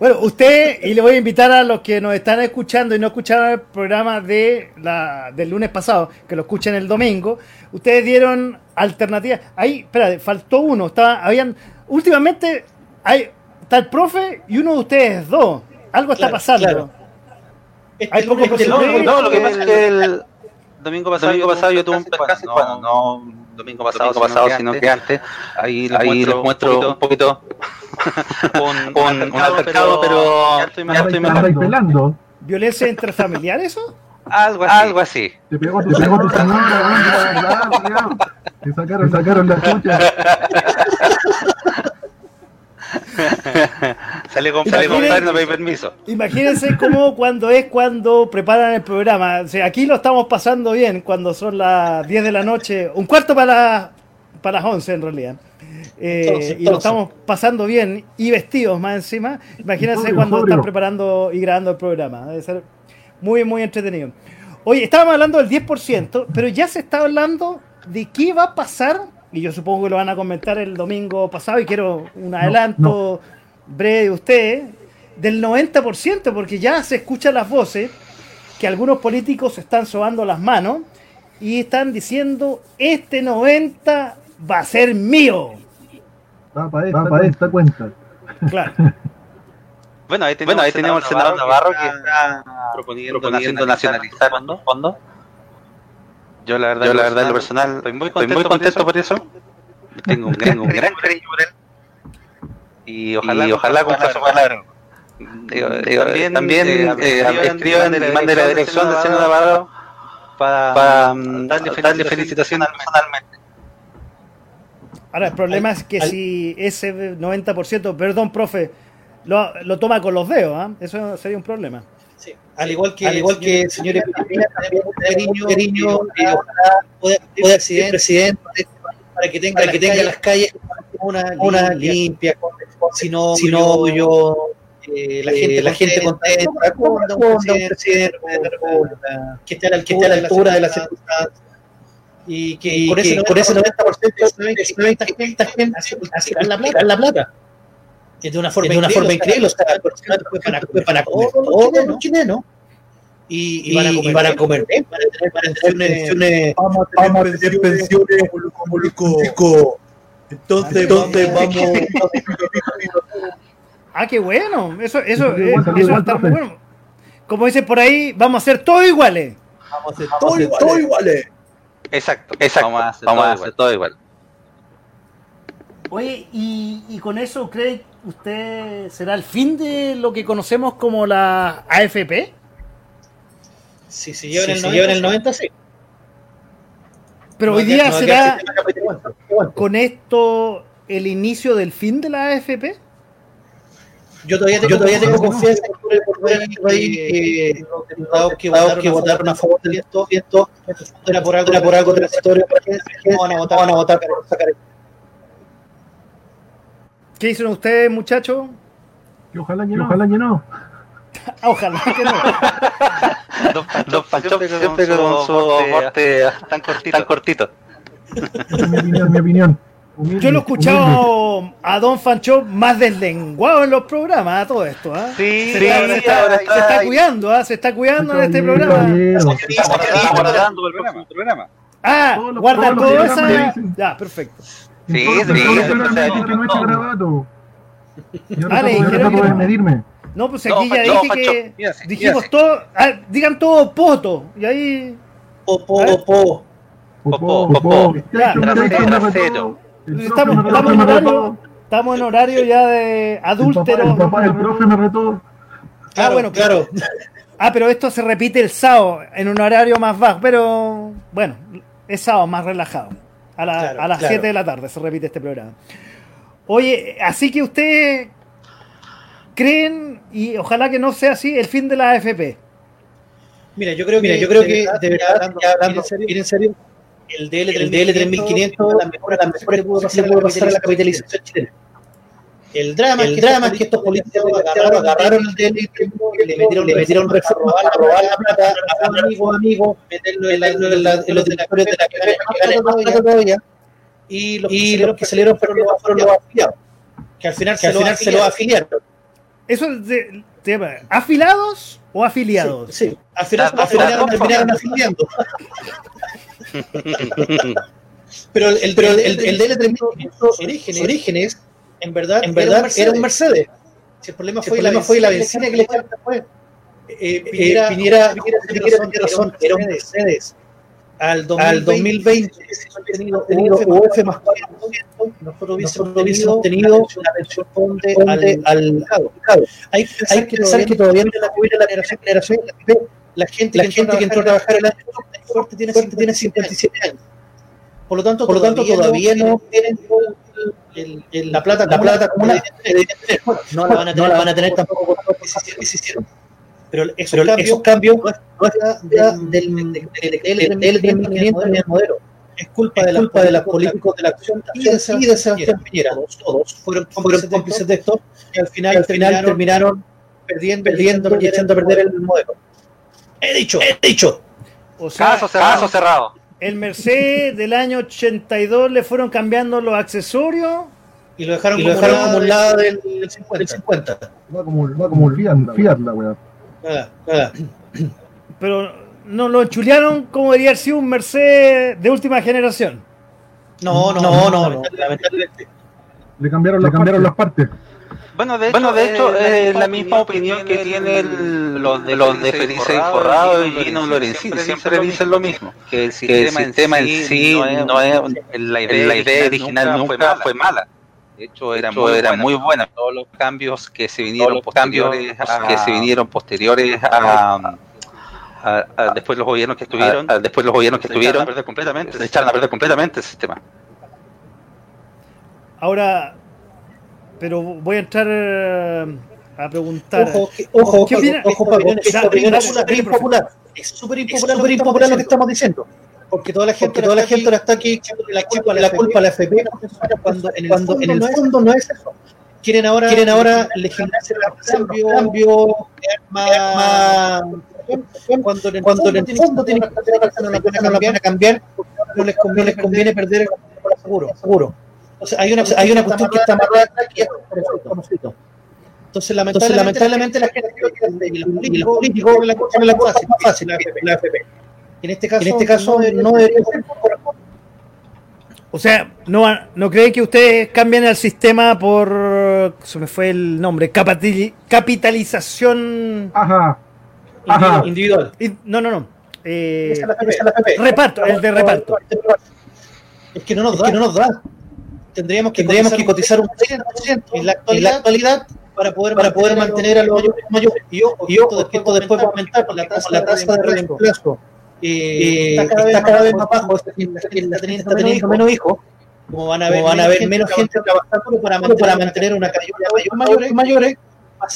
S1: Bueno, usted, y le voy a invitar a los que nos están escuchando y no escucharon el programa de la, del lunes pasado, que lo escuchen el domingo, ustedes dieron alternativas. Ahí, espera, faltó uno. Estaba, habían, últimamente hay, está el profe y uno de ustedes dos. Algo está pasando.
S3: Claro. Este hay poco este no, no, lo que pasa es que el domingo pasado, domingo pasado yo tuve un percance, bueno, no domingo pasado, domingo pasado sino que antes. Ahí, les ahí muestro, les muestro un poquito, con, con un altercado, pero ya estoy más, estoy más
S4: pelando.
S1: ¿Violencia intrafamiliar eso?
S3: Algo así. Algo así.
S4: Te pegó, te pegó tu señora, Te sacaron, sacaron la chucha.
S3: sale con, sale con no pedí permiso.
S1: Imagínense cómo cuando es cuando preparan el programa. O sea, aquí lo estamos pasando bien cuando son las 10 de la noche, un cuarto para, para las 11 en realidad. Eh, entonces, y lo estamos pasando bien y vestidos más encima. Imagínense obvio, cuando obvio. están preparando y grabando el programa. Debe ser muy, muy entretenido. Oye, estábamos hablando del 10%, pero ya se está hablando de qué va a pasar y yo supongo que lo van a comentar el domingo pasado y quiero un adelanto no, no. breve de usted, del 90%, porque ya se escuchan las voces que algunos políticos están sobando las manos y están diciendo, este 90 va a ser mío.
S4: Va para esta, va para esta cuenta.
S1: Claro.
S3: Bueno, ahí tenemos, bueno, ahí tenemos el senador Navarro, Navarro que está proponiendo, proponiendo nacionalizar fondos. Fondo. Yo la verdad, yo la verdad, en lo personal, estoy muy contento, estoy muy contento por, eso. Tengo un, tengo un gran cariño por él. Y ojalá, y ojalá cumpla su palabra. Digo, digo, también, también eh, eh, escriban el man de la dirección del Senado Navarro para, para um, darle, darle felicitaciones personalmente.
S1: Ahora, el problema es que si ese 90%, perdón, profe, lo, lo toma con los dedos, ¿eh? eso sería un problema.
S2: Al igual que, al igual que el señor Epidemia, también un cariño, cariño y ojalá pueda, pueda ser presidente para que tenga, para que tenga las calles una, una limpia, si no, si no yo, eh, la gente, la gente contenta, con un presidente de la que esté a la altura, a la altura de las circunstancias. Y que, y por, que ese 90%, por ese 90% esta gente la plata. La plata de una forma, de una forma increíble, o sea, para, para comer todo los chilenos y, y, van a comer, y van a comer bien, para tener, para tener pensiones, vamos a tener pensiones como Luco. Entonces, entonces vamos.
S1: ah, qué bueno, eso, eso, eh, eso a estar muy bueno. Como dicen por ahí, vamos a hacer todo iguales.
S2: Vamos a hacer todo, iguales. todo iguales.
S3: Exacto, exacto. Vamos a hacer, vamos todo, a hacer igual. todo igual.
S1: Oye, y, y con eso, ¿cree usted será el fin de lo que conocemos como la AFP?
S2: Si se lleva en, el, 90, en el 90, sí.
S1: Pero no, hoy día no, será con esto el inicio del fin de la AFP.
S2: Yo todavía tengo, yo todavía tengo confianza en el país que los diputados que votaron, que votaron a favor de esto, y esto era por algo, transitorio, no van a votar, van a votar por sacar esto.
S1: ¿Qué hicieron ustedes, muchachos?
S4: Que ojalá que no. Ojalá que no.
S1: ojalá que no.
S3: Dos Pancho siempre con su aporte tan cortito. Tan cortito.
S4: Esa es mi opinión, mi opinión.
S1: Yo lo he escuchado a Don Fancho más deslenguado en los programas, todo esto. ¿eh?
S3: Sí,
S1: se,
S3: sí,
S1: está, se, está, se está cuidando, ¿eh? se está cuidando en este programa.
S3: Guardando el programa.
S1: Ah, guarda todo eso. Ya, perfecto.
S3: Sí,
S4: sí,
S3: sí.
S4: que no.
S1: Vale,
S4: no medirme.
S1: No, pues aquí ya dije que dijimos todo, ah, digan todo poto, y ahí...
S2: Popo, popo.
S3: Popó. Trasero.
S1: Estamos, estamos, en horario, estamos en horario ya de adúltero.
S4: El papá del profe me retó.
S1: Ah, bueno, claro. Ah, pero esto se repite el sábado en un horario más bajo, pero bueno, es sábado más relajado. A, la, claro, a las 7 claro. de la tarde se repite este programa. Oye, así que ustedes creen, y ojalá que no sea así, el fin de la AFP.
S2: Mira, yo creo que, Mira, yo creo que de verdad, hablando, hablando en, en serio, el DL, el DL 3500 la mejor, la mejor que pudo pasar, pudo pasar a la capitalización chilena. El drama, el drama es que estos políticos agarraron, agarraron el DL y le metieron, le metieron reformas a robar la plata a un amigo, amigo, meterlo en, la, en, la, en los directorios de la que todavía. Y los, y los que salieron fueron los, fueron los afiliados. Que al final, que al final se los afiliaron.
S1: Eso es de, tema. ¿Afilados o afiliados?
S2: Sí, sí. Al final, al final terminaron afiliando. pero el, pero el, el, el DL3000 orígenes, orígenes, en verdad, en verdad era un Mercedes. Si el problema fue, el problema la, fue la benzina que le echaron después. Eh, Piñera, Piñera, Piñera, Piñera razón, era un Mercedes. Al 2020, al 2020 tenido, UF más 40%, nosotros hubiésemos tenido una pensión ponte al, mercado. Hay, que pensar que todavía no la la generación, la gente, la gente que entró a trabajar el año fuerte tiene, fuerte tiene 57 años. Por lo tanto, por lo tanto todavía no tienen el, el, la plata, la plata como la no la van a tener, no la van a tener tampoco hicieron. Pero esos Pero cambios, esos cambios no es del, del, del, del, del 1500 en el modelo. Es culpa, de, culpa de los políticos de la acción y de Sebastián Piñera. Todos fueron cómplices de esto y al final, al final terminaron perdiendo, perdiendo y echando a perder el modelo. He dicho, he dicho.
S3: O sea, caso cerrado.
S1: El Mercedes del año 82 le fueron cambiando los accesorios.
S2: Y lo dejaron, y lo dejaron como un lado del, del 50. Del 50.
S4: Va como, va como el Fiat, Fiat la weá.
S2: Nada, nada.
S1: Pero no lo enchulearon como debería haber sido un Mercedes de última generación.
S2: No, no, no, no, no lamentablemente.
S4: Le cambiaron, le cambiaron las partes.
S3: Bueno, de hecho, bueno, de hecho eh, es la misma opinión que tienen los de, los de Felice Forrado y Gino Lorenzini. Siempre dicen lo mismo, que el sistema, que el sistema en sí no es, la, idea, la idea original nunca fue mala. De hecho, era, muy, era buena. muy buena. Todos los cambios que se vinieron posteriores a, que se vinieron posteriores a, a, a, después los gobiernos que estuvieron, después los gobiernos que estuvieron, se completamente, se echaron a perder completamente el sistema.
S1: Ahora, pero voy a entrar eh, a preguntar.
S2: Ojo, que, ojo, ¿qué opina? ojo, Pablo, es súper impopular. Es súper impopular, lo que estamos diciendo. Porque toda la gente, Porque toda la gente ahora está aquí echándole la culpa, la culpa a la FP cuando en el cuando fondo, en el fondo no es eso. Quieren ahora, quieren ahora legislarse el cambio, cambio más, cuando en el cuando fondo, en el fondo tienen que a cambiar, no les conviene, les conviene perder el seguro. seguro. Entonces, hay una, hay una cuestión que está amarrada aquí como escrito. Entonces, lamentablemente, lamentablemente la gente y los políticos la cuestión la cosa fácil, la AFP. En este caso, en este caso no debería ser
S1: o sea, ¿no, ¿no creen que ustedes cambian el sistema por. Se me fue el nombre. Capitalización.
S4: Ajá. Ajá.
S2: Individual.
S1: No, no, no. Eh, esa es la FP. Reparto, el de reparto.
S2: Es que no nos da. Es que no nos da. Tendríamos que, tendríamos que cotizar un 30% en la actualidad, en la actualidad para poder, para poder mantener a los mayores. Y ojo, y ojo esto después va a aumentar la tasa, la tasa de reemplazo. Eh, está, cada está cada vez más bajo, está teniendo menos, menos hijos, como van a ver, van a ver menos gente trabajando para mantener, para mantener una calidad de mayores, mayores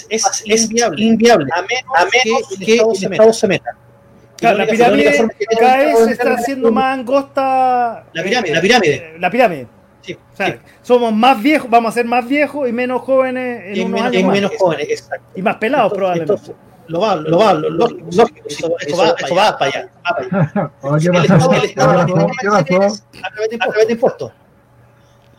S2: es, es inviable, inviable, a menos, a menos que, que el Estado se meta.
S1: Claro, la pirámide cada vez se está haciendo más angosta.
S2: La pirámide, la pirámide.
S1: La pirámide. Sí, o sea, sí. somos más viejos, vamos a ser más viejos y menos jóvenes en
S2: y
S1: unos
S2: menos,
S1: años.
S2: Y menos jóvenes, exacto.
S1: Y más pelados, probablemente.
S2: Entonces, lo va, lo va, lo, lo, lo, eso, eso, va, eso va para allá. Va para allá. A través de impuestos.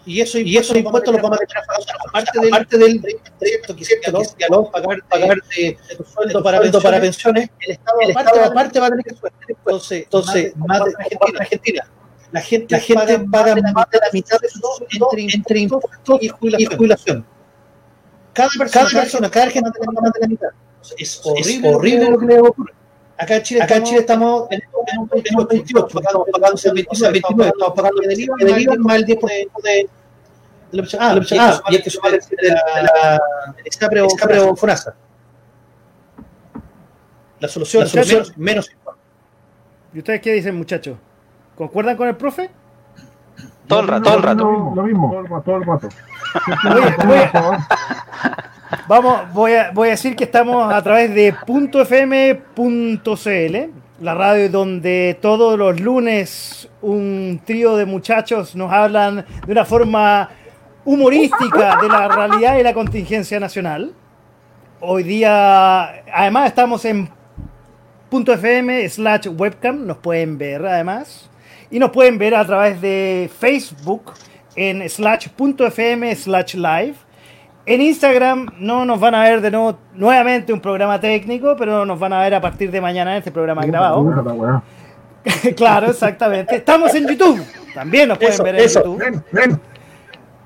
S2: Y eso, y eso impuestos los vamos a tener a aparte del, parte del proyecto que hiciste, que no pagar, pagar de, tu sueldo para, pensiones, para pensiones, el Estado, aparte, va a tener que sueldo. Entonces, entonces más de Argentina, Argentina. La gente, la gente paga, más de la mitad de su entre, entre impuestos y jubilación. Cada persona, cada, persona, cada argentino paga más de la mitad. Es horrible, es horrible lo que le ocurre. Acá en Chile, Acá en Chile estamos en un 28, estamos pagando el 29, estamos pagando el IVA, el IVA más el 10% de, de, la opción. Ah, la opción A, y hay que sumar de la escape o FONASA. La solución es menos, menos
S1: ¿Y ustedes qué dicen, muchachos? ¿Concuerdan con el profe?
S3: Todo el rato, todo el rato.
S4: Lo mismo, todo el rato. Todo el rato.
S1: Vamos, voy a, voy a decir que estamos a través de .fm.cl, la radio donde todos los lunes un trío de muchachos nos hablan de una forma humorística de la realidad y la contingencia nacional. Hoy día, además, estamos en .fm slash webcam, nos pueden ver además. Y nos pueden ver a través de Facebook en slash.fm slash live en Instagram no nos van a ver de nuevo, nuevamente un programa técnico, pero nos van a ver a partir de mañana en este programa grabado. claro, exactamente. Estamos en YouTube. También nos pueden ver en YouTube.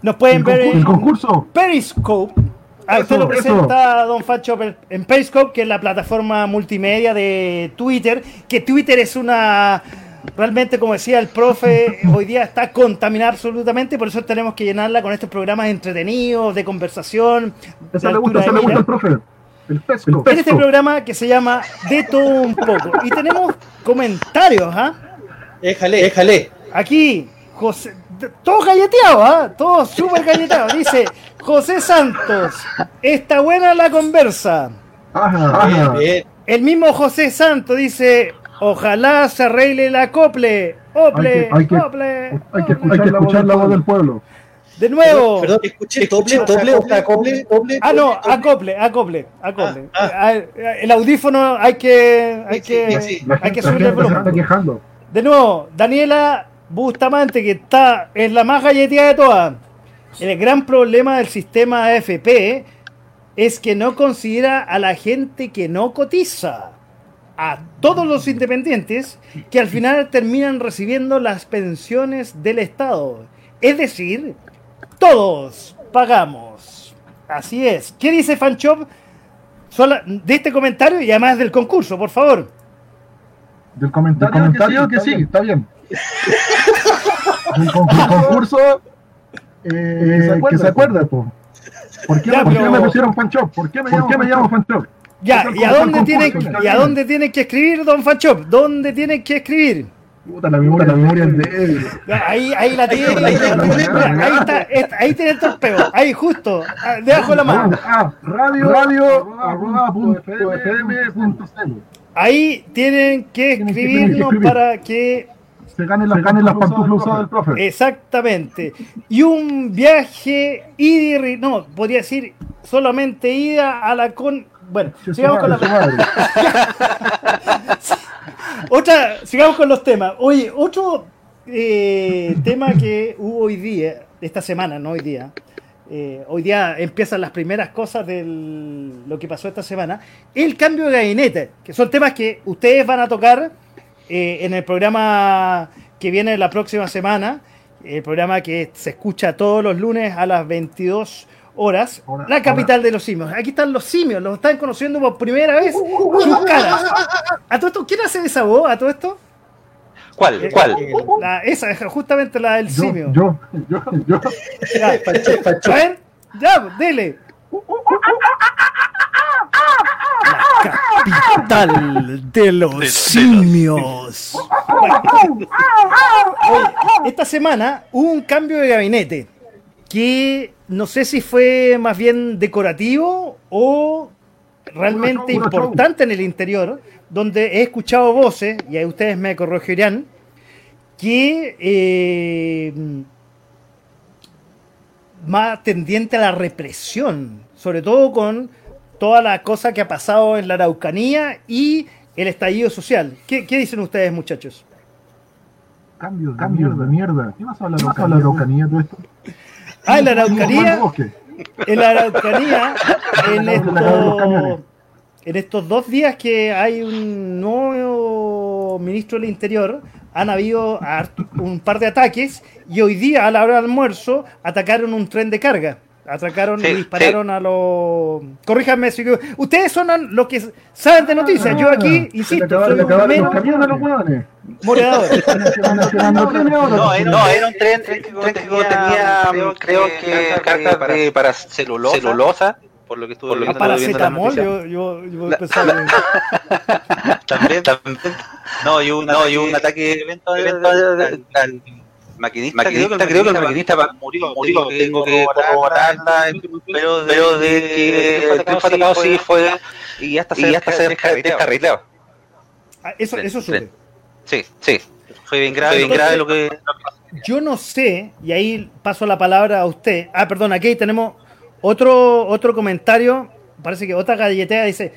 S1: Nos pueden ver en
S4: concurso.
S1: Periscope. A usted lo presenta Don Facho en Periscope, que es la plataforma multimedia de Twitter. Que Twitter es una realmente, como decía el profe, hoy día está contaminada absolutamente, por eso tenemos que llenarla con estos programas entretenidos, de conversación.
S4: Eso le gusta, eso le gusta al profe.
S1: El pesco. En este programa que se llama De todo un poco. Y tenemos comentarios, ¿ah?
S2: Déjale, déjale.
S1: Aquí, José, todo galleteado, ¿ah? Todo súper galleteado. Dice, José Santos, está buena la conversa.
S4: Ajá,
S1: El mismo José Santos dice, Ojalá se arregle el acople. Ople,
S4: hay que,
S1: ople,
S4: hay que escuchar, la, voz del pueblo.
S1: De nuevo.
S2: Perdón, escuché doble, doble, acople, doble.
S1: Ah, no, acople, acople, acople. Ah, ah. Ah, el audífono hay que, hay que, hay que subirle el volumen.
S4: Está quejando.
S1: De nuevo, Daniela Bustamante, que está en la más galletía de todas. El gran problema del sistema AFP es que no considera a la gente que no cotiza a todos los independientes que al final terminan recibiendo las pensiones del Estado. Es decir, todos pagamos. Así es. ¿Qué dice Fanchop de este comentario y además del concurso, por favor?
S4: Del comentario, que sí, está bien. el, concurso eh, que se acuerda, ¿por qué, me pusieron Fanchop? ¿Por qué me, ¿por qué me llamo Fanchop?
S1: Ya, ¿y a dónde tiene, ¿y a dónde tiene que escribir Don Fanchop? ¿Dónde tiene que escribir?
S4: Puta, la memoria, la memoria es débil.
S1: Ahí, ahí la tiene. Ahí, ahí, está, ahí tiene el torpeo. Ahí, justo. Ah, debajo de la mano.
S4: Ah, radio, radio,
S1: Ahí tienen que escribirnos para que
S4: se ganen las, ganen las pantuflas usadas del profe.
S1: Exactamente. Y un viaje ida no, podría decir solamente ida a la con bueno, sigamos con la Otra, sigamos con los temas. Oye, otro eh, tema que hubo hoy día, esta semana, no hoy día. Eh, hoy día empiezan las primeras cosas de lo que pasó esta semana. El cambio de gabinete, que son temas que ustedes van a tocar eh, en el programa que viene la próxima semana. El programa que se escucha todos los lunes a las 22 horas, la capital de los simios. Aquí están los simios, los están conociendo por primera vez sus caras. ¿A todo esto? ¿Quién hace esa voz? ¿A todo esto?
S3: ¿Cuál? Eh, ¿Cuál?
S1: Eh, la, esa, justamente la del simio.
S4: Yo, yo, yo.
S1: Ya, A ver, ya, dele. La capital de los simios. esta semana hubo un cambio de gabinete que no sé si fue más bien decorativo o realmente importante en el interior, donde he escuchado voces, y ahí ustedes me corregirán, que eh, más tendiente a la represión, sobre todo con toda la cosa que ha pasado en la Araucanía y el estallido social. ¿Qué, qué dicen ustedes, muchachos?
S4: Cambios, cambios de mierda. ¿Qué vas a hablar de la Araucanía todo esto?
S1: Ah, en la Araucanía. En la Araucanía, en estos, en estos dos días que hay un nuevo ministro del Interior, han habido un par de ataques y hoy día a la hora del almuerzo atacaron un tren de carga. Atracaron y dispararon a los. Corríjanme si. Ustedes son los que saben de noticias. Yo aquí, insisto, soy un menos.
S3: Morador. no, era un tren, que tenía, creo que, para celulosa por lo que estuve viendo,
S1: yo, yo, yo
S3: pensaba también, también. No, y un, no, y un ataque maquinista, maquinista creo, que el maquinista murió, murió tengo que corroborarla, pero, pero de que fue atacado sí fue y hasta se, y hasta se descarrilaba.
S1: Ah, eso, eso sube.
S3: Sí, sí. Fue bien grave, bien grave lo que...
S1: Yo no sé, y ahí paso la palabra a usted. Ah, perdón, aquí tenemos otro, otro comentario, parece que otra galletea dice,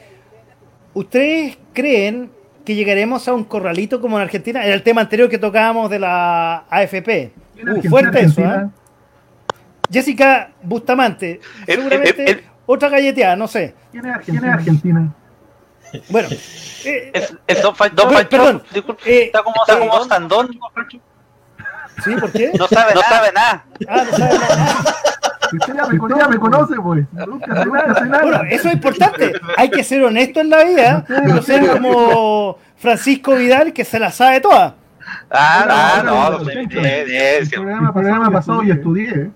S1: ¿ustedes creen que llegaremos a un corralito como en Argentina? Era el tema anterior que tocábamos de la AFP. Uh, fuerte eso, ¿eh? Jessica Bustamante, seguramente otra galletea, no sé.
S4: ¿Quién es Argentina?
S1: Bueno,
S3: eh, el, Don, perdón, eh, está como, está como Sandón.
S1: ¿Sí? ¿Por qué?
S3: No sabe, no sabe nada. Ah, no sabe
S4: nada. Usted ya me, conoce, ya me conoce, pues. Nunca,
S1: Bueno, eso es importante. Hay que ser honesto en la vida. No ser como Francisco Vidal, que se la sabe toda.
S3: Ah, no, no, no.
S4: El programa pasado y estudié.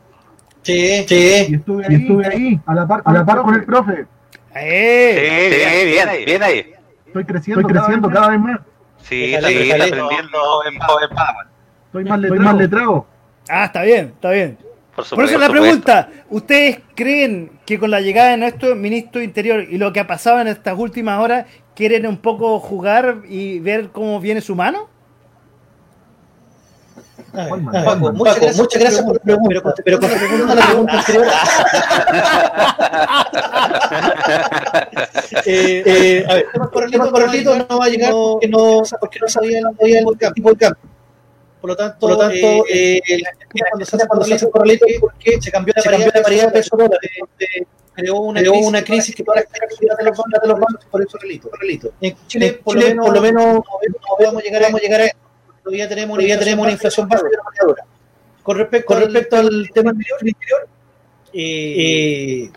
S3: Sí, sí.
S4: Y estuve ahí, estuve ahí a la par, a la par con el profe.
S3: Eh, sí, bien ahí, bien ahí.
S4: Estoy creciendo, Estoy creciendo cada vez más.
S3: Sí, sí, está aprendiendo en Padawan.
S4: Estoy más letrado. Estoy más letrado.
S1: Ah, está bien, está bien. Por, eso la pregunta, ¿ustedes creen que con la llegada de nuestro ministro Interior y lo que ha pasado en estas últimas horas, quieren un poco jugar y ver cómo viene su mano?
S2: muchas, gracias, por la pregunta, pero, con respecto a la pregunta anterior. eh, eh, a ver, Corralito, no va a llegar porque no, porque no sabía, el tipo de campo. Por lo tanto, Por lo tanto eh, eh, cuando se hace, cuando se hace corralito, porque se cambió la paridad, de, paridad de peso dólar, eh, creó una, creó crisis, una crisis que todas las actividades de los bancos, de los bancos por eso relito. relito. En Chile, en por, Chile lo menos, por lo menos no, vamos llegar, vamos a llegar a. Todavía tenemos, todavía tenemos una inflación baja Con respecto, con respecto al, al tema anterior, interior eh,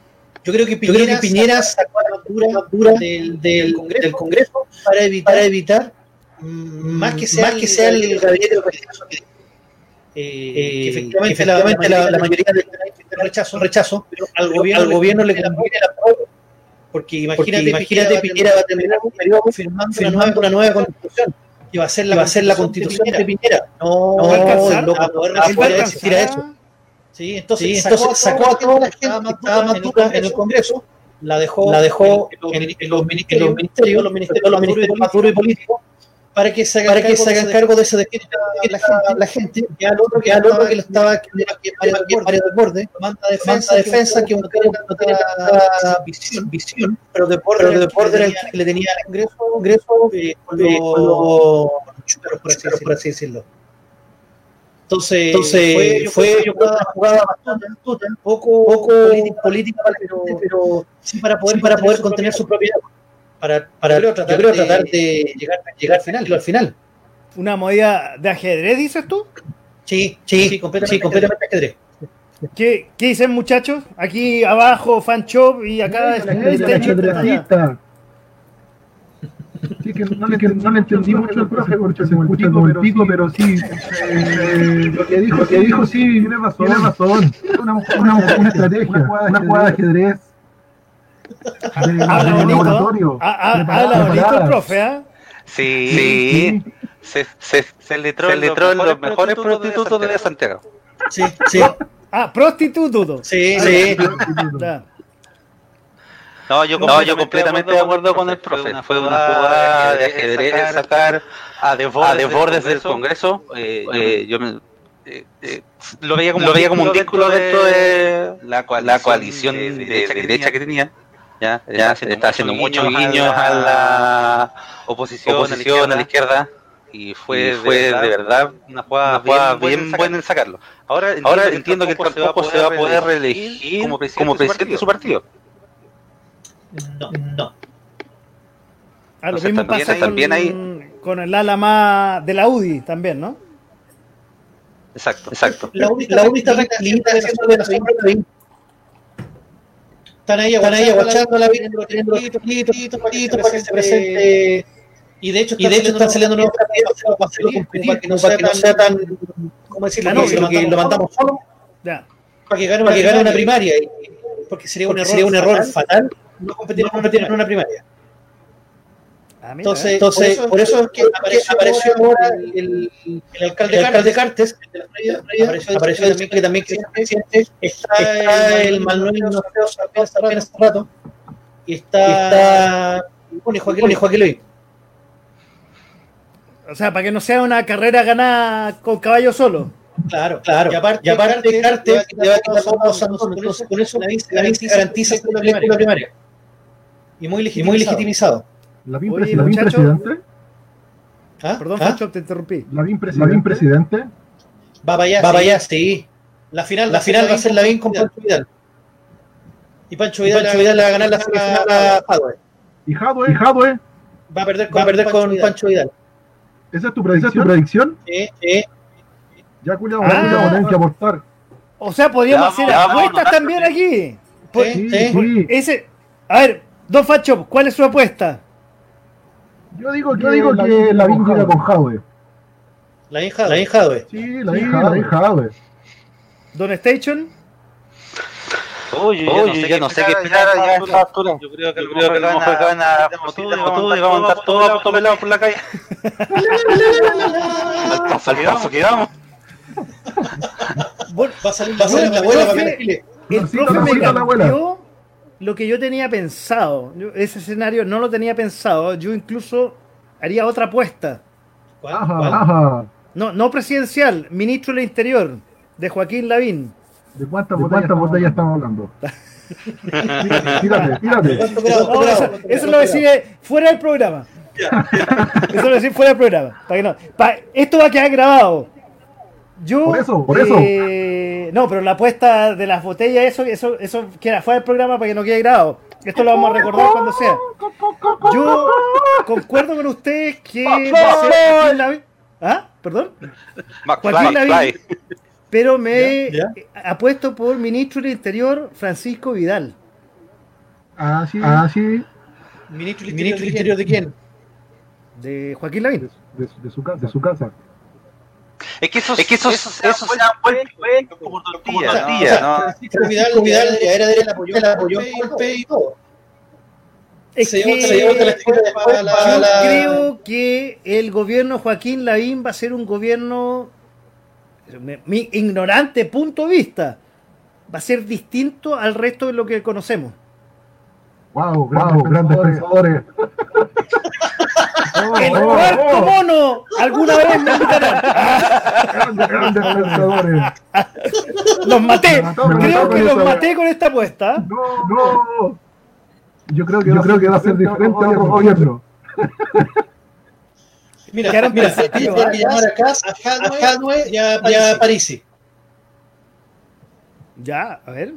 S2: yo creo que Piñera, creo que Piñera sacó la dura del, del, Congreso, del Congreso para evitar, para evitar más que sea, más que sea el, el gabinete de eh, efectivamente, que efectivamente la, la, mayoría de rechazo, rechazo, pero al gobierno, al gobierno le conviene la. Porque imagínate, porque imagínate Piñera va a terminar un periodo firmando, firmando una, nueva, constitución que va a ser la, va a ser la constitución de Piñera. No, no va a alcanzar no, a poder resistir a eso. Sí, entonces, sí, entonces sacó, a toda la gente que estaba más dura en el Congreso, la dejó, la dejó en, los ministerios, los ministerios, los ministerios más duros y políticos, para que se hagan, para que se hagan cargo de ese decreto la, la, la gente, que al otro que, al otro que lo estaba que del borde, manda defensa, defensa que cargo no tiene visión, visión, pero de borde, pero de borde era el que le tenía ingreso, ingreso eh, con eh, los chuperos, por así, por así decirlo. Entonces, Entonces fue, fue una jugada bastante astuta, poco, poco política, pero, pero sí para poder, para poder contener su propiedad para, para yo creo tratar, yo creo tratar de, de, llegar, llegar al final, al final.
S1: ¿Una movida de ajedrez, dices tú?
S2: Sí, sí, sí completamente, sí, completamente ajedrez.
S1: ¿Qué, ¿Qué, dicen muchachos? Aquí abajo fan shop y acá
S4: la Sí, que no, le, que no le entendí mucho al profe porque se escucha como el pico, pero sí, eh, lo que dijo, que dijo sí, tiene razón, tiene razón. Una, una, una estrategia, una jugada de ajedrez
S1: Habla bonito. Habla bonito el profe, ¿eh?
S3: Sí, sí. Se, se, se letró, en los mejores prostitutos de Santiago.
S2: Sí, sí.
S1: Ah, prostituto.
S2: Sí, sí.
S3: No, yo, no, yo completamente de acuerdo con el profe. Fue una jugada de ajedrez sacar a desbordes del Congreso. Eh, eh, yo me, eh, eh, lo veía como, lo veía como un vínculo dentro de la, la coalición de, de, de derecha que tenía ya, ya se le está haciendo muchos guiños a la oposición, oposición a, la a, la izquierda. y fue, fue de, verdad, una jugada, bien, buena en sacarlo. Ahora, Ahora entiendo que tampoco se va a poder reelegir como presidente, de su partido.
S2: No, no.
S1: Ah, lo mismo pasa con, con el ala más de la UDI también, ¿no?
S3: Exacto, exacto.
S2: La UDI, la UDI está tranquilita haciendo de la Están ahí, aguachando la vida, teniendo los para que se presente y de hecho, y de hecho están saliendo nuevos candidatos para hacerlo competir, para que no sea, que no sea tan, ¿cómo decirlo? Lo, que lo mandamos solo. para que gane, para que gane una primaria, porque sería un error, sería un error fatal no competir en una primaria. Ah, entonces, entonces, por eso, es que apareció, apareció ahora el, el, el alcalde, el alcalde Cartes, apareció, apareció también que también que presidente, está, está el Manuel apenas hace rato, y está, y Joaquín, Joaquín Luis.
S1: O sea, para que no sea una carrera ganada con caballo solo.
S2: Claro, claro. Y aparte, y aparte Carte te va a quitar todos los Con, con eso la se garantiza la primaria. primaria. Y muy, legitimizado. Y muy legitimizado.
S4: ¿La Oye, ¿la presidente?
S1: ¿Ah? Perdón, ¿Ah? Facho, te interrumpí.
S4: ¿La BIM presidente? presidente?
S2: Va para allá, va para allá, sí. La final, la final va a ser la BIM con Pancho Vidal. Y Pancho Vidal, Pancho Vidal le va a ganar la final a Jadwe.
S4: ¿Y Jadwe? ¿Y Jadwe?
S2: Va a perder con, va a perder con Pancho Vidal.
S4: ¿Esa es tu predicción? ¿Esa es tu predicción?
S2: Sí, sí.
S4: Ya, cuidado, ah, tienen que apostar.
S1: O sea, podríamos hacer apuestas también aquí. Sí, sí. Ese, a ver, Don Facho, ¿cuál es su apuesta?
S4: Yo digo que, Yo digo la, que la con Jadwe.
S2: La hija, la hija Jadwe.
S4: Sí, la hija, la hija Jadwe.
S1: Don Station.
S3: Oye, Oye, yo no sé qué esperar ya a esta altura. Yo creo que, creo que vamos a ganar todo y vamos a estar todos pelados por la calle. Al paso que vamos.
S2: Va a salir, va a salir la abuela
S1: El profe me cambió lo que yo tenía pensado. ese escenario no lo tenía pensado. Yo incluso haría otra apuesta.
S2: ¿Cuál?
S1: No, no presidencial, ministro del Interior, de Joaquín Lavín.
S4: ¿De cuántas botellas estamos hablando? tírate, tírate.
S1: eso, lo decide fuera del programa. Eso lo decide fuera del programa. Para que no, esto va a quedar grabado. Yo,
S4: por eso, por eso.
S1: Eh, no, pero la apuesta de las botellas, eso, eso, eso queda fuera del programa para que no quede grabado. Esto lo vamos a recordar cuando sea. Yo concuerdo con ustedes que va a ser Joaquín ¿Ah? ¿Perdón? Joaquín Lavín pero me he apuesto por ministro del Interior Francisco Vidal.
S4: Ah, sí. Ah, sí.
S2: ¿Ministro del Interior, de quién?
S1: De Joaquín Lavín.
S4: De, su, de su casa.
S3: Es que eso, es que eso, eso, eso se da como tortilla, ¿no?
S2: Francisco Vidal, Vidal era de él apoyó, el apoyó y todo.
S1: Es que yo creo que el gobierno Joaquín Lavín va a ser un gobierno mi ignorante punto de vista, va a ser distinto al resto de lo que conocemos.
S4: Wow, grandes, grandes pensadores.
S1: el cuarto mono, alguna vez me invitarán.
S4: grandes, grandes pensadores.
S1: Los maté. creo que los maté con esta apuesta.
S4: No, no. Yo creo que, yo creo que va a ser diferente a otro gobierno.
S2: Mira, mira, mira que llamar acá a Hadwe y a, a Parisi.
S1: Ya, a ver.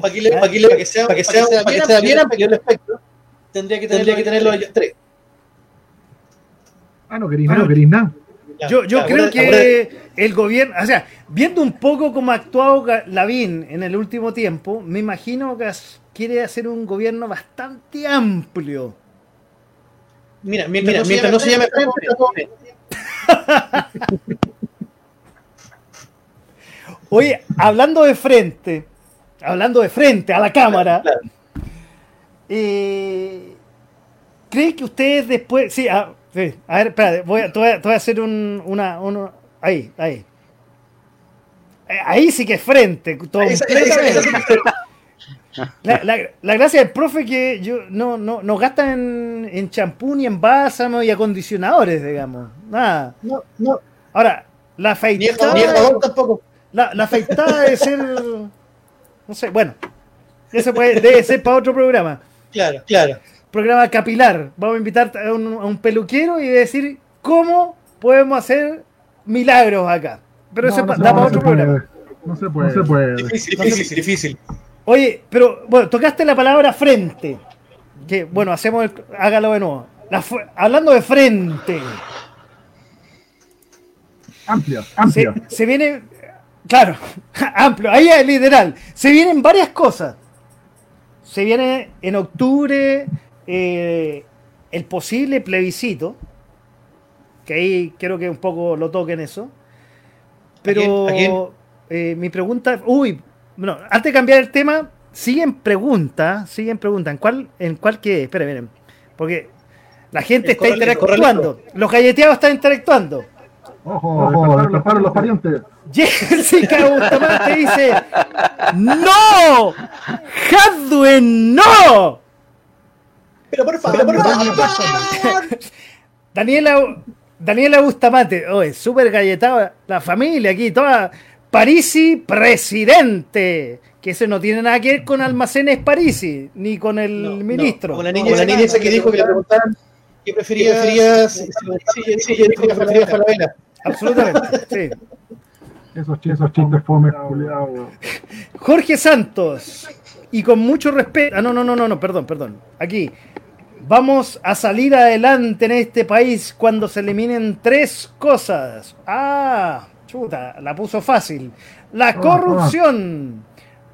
S2: Para que, sea, para que sea, para que sea bien amplio el espectro, tendría que, tendría que tenerlo ellos tres.
S4: Ah, no queréis, no queréis nada.
S1: Yo, yo creo que el gobierno, o sea, viendo un poco cómo ha actuado Lavín en el último tiempo, me imagino que quiere hacer un gobierno bastante amplio.
S2: Mira, mientras, no, se llame frente,
S1: Oye, hablando de frente, hablando de frente a la cámara, eh, ¿creen que ustedes después... Sí, a, ver, espérate, voy a, te, voy a, voy a hacer un, una... Uno, ahí, ahí. Eh, ahí sí que es frente. Todo la, la, gracia del profe que yo no, no, no gastan en champú ni en bálsamo y acondicionadores, digamos. Nada.
S2: No, no.
S1: Ahora, la afeitada. La, la afeitada debe ser. No sé, bueno. Eso puede, debe ser para otro programa.
S2: Claro, claro.
S1: Programa capilar. Vamos a invitar a un, a un peluquero y decir cómo podemos hacer milagros acá. Pero eso da para otro programa.
S4: No se puede. No se puede.
S2: Difícil, difícil, difícil.
S1: Oye, pero bueno, tocaste la palabra frente. Que bueno, hacemos el, hágalo de nuevo. hablando de frente.
S4: Amplio, amplio.
S1: Se, viene, claro, amplio, ahí es literal. Se vienen varias cosas. Se viene en octubre eh, el posible plebiscito, que ahí quiero que un poco lo toquen eso. Pero eh, mi pregunta, uy, bueno, antes de cambiar el tema, siguen preguntas, siguen preguntas. ¿En cuál, en cuál qué? Esperen, miren. Porque la gente está interactuando. Los galleteados están interactuando.
S4: Ojo, ojo, despertaron los parientes.
S1: Jessica Bustamante dice: ¡No! ¡Hadwen, no!
S2: Pero por favor, por favor.
S1: Daniela, Daniela Bustamante, oh, es súper galletada la familia aquí, toda Parisi presidente. Que eso no tiene nada que ver con Almacenes Parisi, ni con el ministro.
S2: con la niña, la niña esa que dijo que le preguntaban qué prefería, prefería sí, sí, sí, dijo que prefería Falabella.
S1: Absolutamente, sí.
S4: Esos, esos chistes fome,
S1: Jorge Santos. Y con mucho respeto. Ah, no, no, no, no, no, perdón, perdón. Aquí. Vamos a salir adelante en este país cuando se eliminen tres cosas. Ah, Chuta, la puso fácil. La ah, corrupción,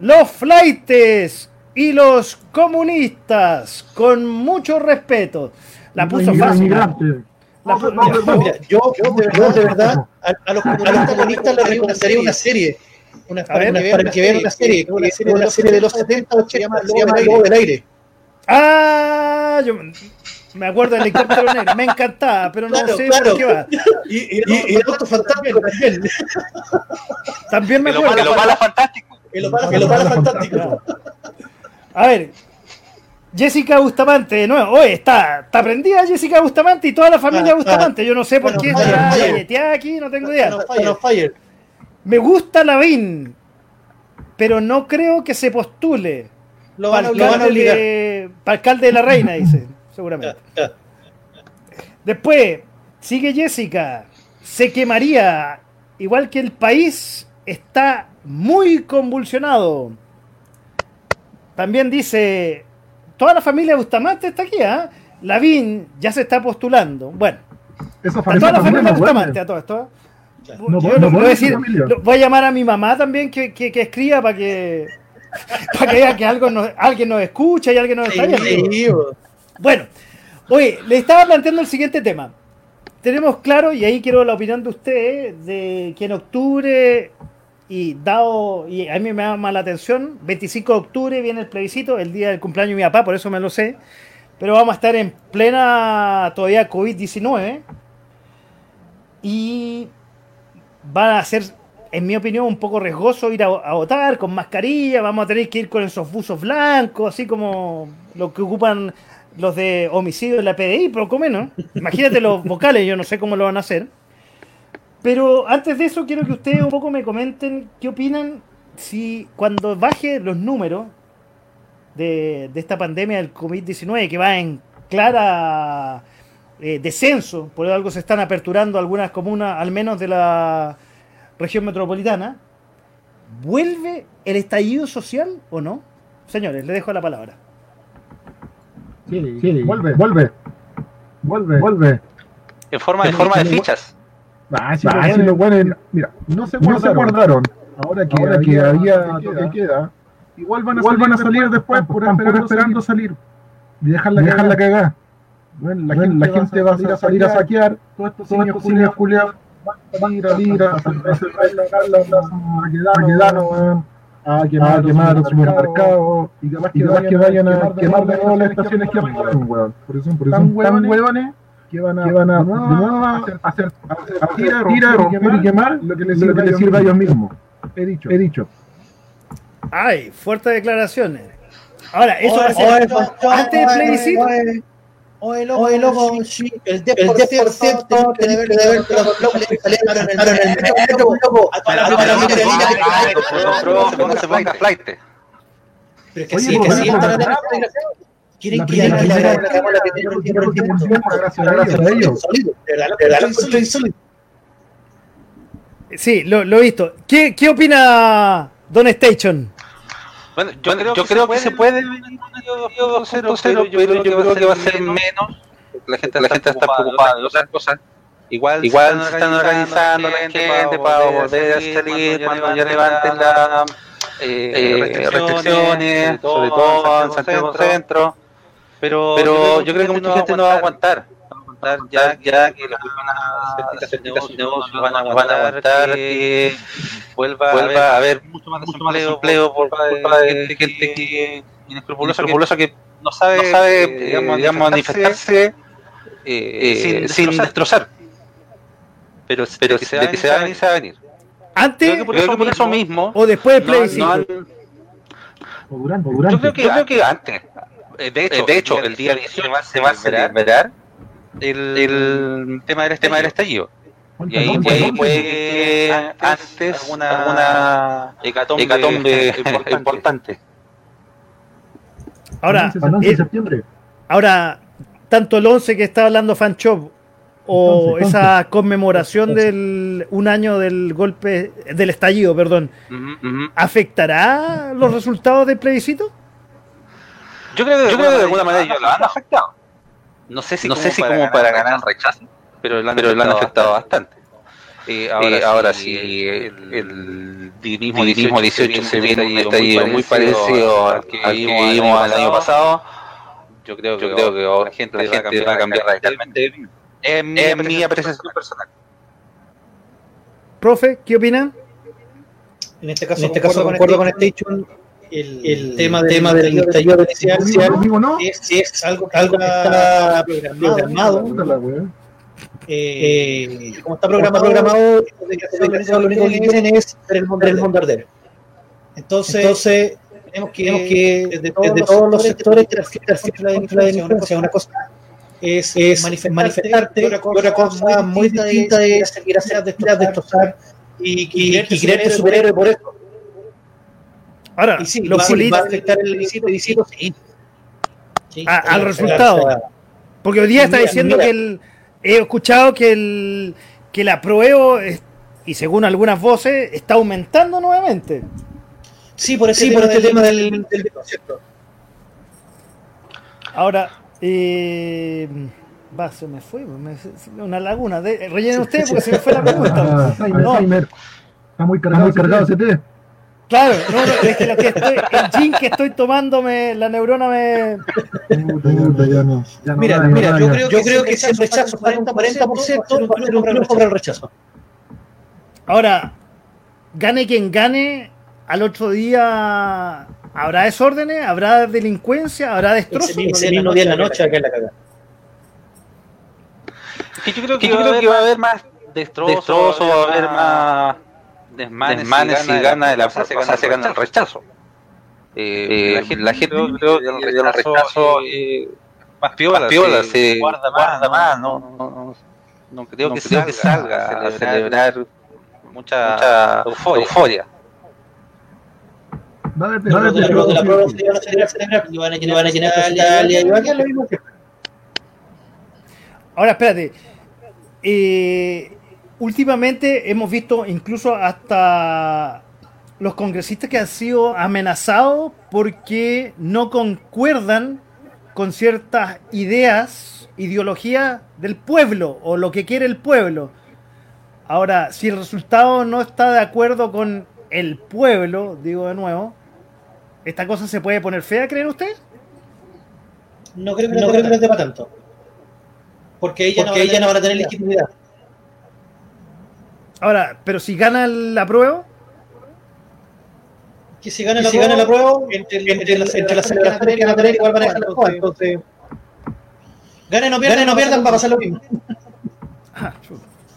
S1: los flightes y los comunistas, con mucho respeto. La puso fácil.
S2: yo, de verdad, a, los, comunistas les recomendaría una serie. Una, para, ver, que vean una serie, una serie, una serie de los 70, 80, se llama, se llama Lobo del Aire.
S1: Ah, yo, me acuerdo del helicóptero negro, me encantaba, pero no sé por qué va.
S2: Y, y, el auto fantástico también.
S1: También me acuerdo.
S3: Fantástico.
S2: El Opala fantástico.
S1: A ver, Jessica Bustamante, de nuevo, oye, está, está prendida Jessica Bustamante y toda la familia ah, Bustamante. Yo no sé por qué está aquí, no tengo idea. Me gusta la Lavín, pero no creo que se postule.
S2: Lo van, lo van a obligar.
S1: Para alcalde de la reina, dice seguramente. Después, sigue Jessica. Se quemaría. Igual que el país está muy convulsionado. También dice, toda la familia Bustamante está aquí, ¿ah? Lavín ya se está postulando. Bueno,
S4: Esa toda la familia
S1: Bustamante, a todo esto. voy, a decir, voy a llamar a mi mamá también que, que, que escriba para que para que vea que algo alguien nos escucha y alguien nos está viendo. Bueno, oye, le estaba planteando el siguiente tema. Tenemos claro, y ahí quiero la opinión de usted, de que en octubre, y dado, y a mí me llama la atención, 25 de octubre viene el plebiscito, el día del cumpleaños de mi papá, por eso me lo sé, pero vamos a estar en plena todavía COVID-19 y va a ser, en mi opinión, un poco riesgoso ir a, votar con mascarilla, vamos a tener que ir con esos buzos blancos, así como lo que ocupan los de homicidio en la PDI, poco menos. Imagínate los vocales, yo no sé cómo lo van a hacer. Pero antes de eso, quiero que ustedes un poco me comenten qué opinan si cuando baje los números de, esta pandemia del COVID-19, que va en clara eh, descenso, por algo se están aperturando algunas comunas, al menos de la región metropolitana, ¿vuelve el estallido social o no? Señores, le dejo la palabra.
S4: Sí, vuelve, vuelve, vuelve, vuelve.
S3: En forma, en forma de fichas.
S4: Ah, si, ah, lo, bueno, mira, no se guardaron. Ahora que, ahora que había que queda, igual van a, igual salir, van a salir después, por, esperando, esperando salir. Y dejarla, dejarla cagar. Bueno, la, gente, la gente va a salir a saquear, todos estos niños culiados van a a a a quemar, a quemar los supermercados y capaz que, que vayan a quemar de nuevo las estaciones que apagaron, weón. Por eso, por eso tan huevones que van a, que van a, de nuevo hacer, hacer, tirar, romper y quemar lo que les sirva, que sirva a ellos mismos. He dicho, he dicho.
S1: Ay, fuertes declaraciones. Ahora, eso va a ser antes del plebiscito.
S2: Loco, Oye, loco sí, el 10%, el 10% tiene que ver con los que salieron en el metro, loco. La
S3: se ponga flight.
S2: Pero es que sí, que sí, quieren que la primera la gracias a ellos.
S1: Sí, lo, lo he visto. ¿Qué, ¿Qué opina Don Station?
S3: Bueno, yo, creo, yo que, creo se que se puede venir un 2-0, pero yo creo que va a ser menos. La gente, la gente está preocupada de otras cosas. Igual, igual se están organizando la gente para poder salir cuando ya levanten las eh, eh, restricciones, sobre todo en Santiago Centro. Pero, pero yo creo que mucha gente no va a aguantar ya, ya que los que van a hacer negocios van a aguantar que vuelva, vuelva a haber mucho más desempleo, por culpa de gente que inescrupulosa que no sabe, no sabe digamos, digamos, manifestarse eh, sin, destrozar. Pero, pero de que se va a venir, se va a venir.
S1: Antes,
S3: creo que por, eso, mismo,
S1: o después del plebiscito.
S3: yo creo que, yo creo que antes. De hecho, de hecho el día 18 se va a celebrar el, el tema del, tema del estallido. Y ahí, que antes alguna, alguna hecatombe, hecatombe importante. importante.
S1: Ahora, eh, ahora, tanto el 11 que está hablando Fanchop o entonces, esa entonces. conmemoración del un año del golpe del estallido, perdón, uh -huh, uh -huh. ¿afectará los resultados del plebiscito?
S3: Yo creo que, yo creo que de alguna manera ellos lo han afectado. No sé si, no como, sé si para como para ganar el rechazo, pero lo han, pero afectado, lo han afectado bastante. Eh, ahora, eh, ahora sí, el, el divinismo 18, 18 se viene un estallido muy parecido al que, al que vimos el año pasado. Yo creo, yo creo que la gente, la gente va, a cambiar, va a cambiar radicalmente. Es mi, es mi apreciación personal.
S1: Profe, ¿qué opinan?
S2: En este caso, en este caso concuerdo con Station el, el tema, del, tema del estallido inicial ¿no? es, es algo, algo que está programado. Eh, como está programado, programado lo único que quieren es el bombardero. Entonces, Entonces tenemos que, tenemos que desde, todos, desde todos los sectores la delincuencia. Una cosa es, es manifestarte, otra cosa, otra cosa muy distinta es seguir a destrozar y, y, y, y creerte superhéroe por eso.
S1: Ahora, sí, los
S2: políticos. ¿Va a afectar el visito? Sí.
S1: sí. A, al resultado. Porque hoy día está diciendo mira. que el. He escuchado que el que la apruebo, y según algunas voces, está aumentando nuevamente.
S2: Sí, por, ese sí, tema por este del, tema del, del, del concepto.
S1: Ahora, eh, va, se me fue, me, una laguna. De, rellenen ustedes porque se me fue la pregunta.
S4: no. Está muy cargado, muy cargado ese té.
S1: Claro, no, no, es que lo que estoy, el gin que estoy tomando, me, la neurona me.
S2: mira, mira, yo, creo, yo creo que ese rechazo 40%, 40 va a ser un triunfo para el rechazo.
S1: Ahora, gane quien gane, al otro día habrá desórdenes, habrá delincuencia, habrá destrozos.
S2: Ese mismo día en la noche acá en la cagada.
S3: Yo creo que, yo creo que va a haber más destrozos, va a haber más desmanes, desmanes y gana de la plaza, se gana, se gana el rechazo. Eh, la, gente, la gente creo que el rechazo eh, más piola, más piola se, se guarda, guarda más, no, no, no, no. Creo, no que, creo salga, que salga a celebrar, a celebrar mucha, mucha euforia. euforia.
S2: Va a haber de la prueba se van a celebrar, celebrar, y van a llenar, van a llenar y van a lo mismo que
S1: Ahora, espérate. Eh, últimamente hemos visto incluso hasta los congresistas que han sido amenazados porque no concuerdan con ciertas ideas, ideologías del pueblo o lo que quiere el pueblo. Ahora, si el resultado no está de acuerdo con el pueblo, digo de nuevo, ¿esta cosa se puede poner fea, creen ustedes?
S2: No creo que no, creo que no te va tanto. Porque ella, Porque no, ella no van a tener legitimidad.
S1: Ahora, pero si gana la prueba.
S2: Que si gana, la, si gana la prueba, entre, entre, entre, las, entre las celebraciones que van a tener, igual van a dejar la prueba. Entonces, ganen o pierdan, no pierdan, va a pasar lo mismo.
S1: Ah,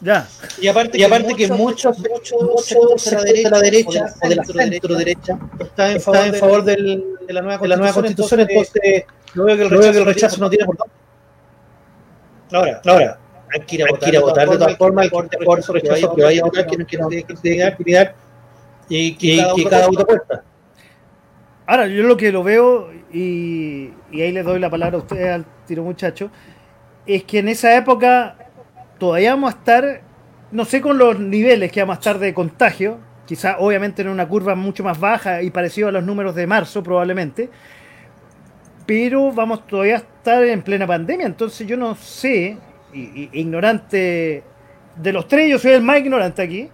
S1: ya.
S2: Y aparte, y aparte que, que muchos, muchos, muchos de la derecha, de la derecha o de la centro derecha, está en favor, está en favor del, de, la nueva de la nueva constitución, entonces, yo veo que el rechazo, que el rechazo no tiene por dónde. Ahora, ahora, hay que ir a, votar, ir a votar de todas formas, por, por eso rechazo que vaya a votar, que no quiera actividad y que, que cada voto cuesta.
S1: Ahora, yo lo que lo veo, y, y ahí les doy la palabra a ustedes al tiro muchacho, es que en esa época todavía vamos a estar, no sé con los niveles que vamos a estar de contagio, quizá obviamente en una curva mucho más baja y parecido a los números de marzo probablemente, pero vamos todavía a estar en plena pandemia, entonces yo no sé, ignorante de los tres, yo soy el más ignorante aquí.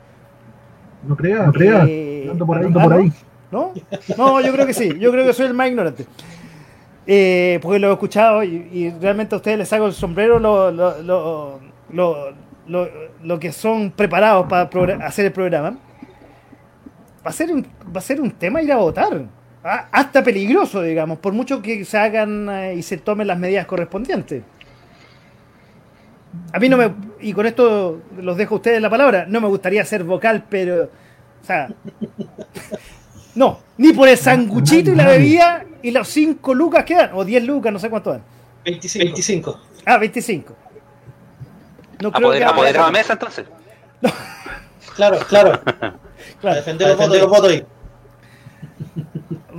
S4: No creas, no creas, eh, por ahí, por ahí.
S1: ¿No? No, yo creo que sí, yo creo que soy el más ignorante. Eh, porque lo he escuchado y, realmente a ustedes les hago el sombrero lo, lo, lo, lo que son preparados para hacer el programa. Va a, ser un, va a ser un tema ir a votar. Ah, hasta peligroso, digamos, por mucho que se hagan eh, y se tomen las medidas correspondientes. A mí no me. Y con esto los dejo a ustedes la palabra. No me gustaría ser vocal, pero. O sea. No, ni por el sanguchito y la bebida y los 5 lucas que dan, o 10 lucas, no sé cuánto dan.
S2: 25.
S1: Ah, 25.
S3: No ¿A, poder, ¿A poder a la mesa entonces?
S2: Claro, claro. claro. defender los votos, los votos ahí.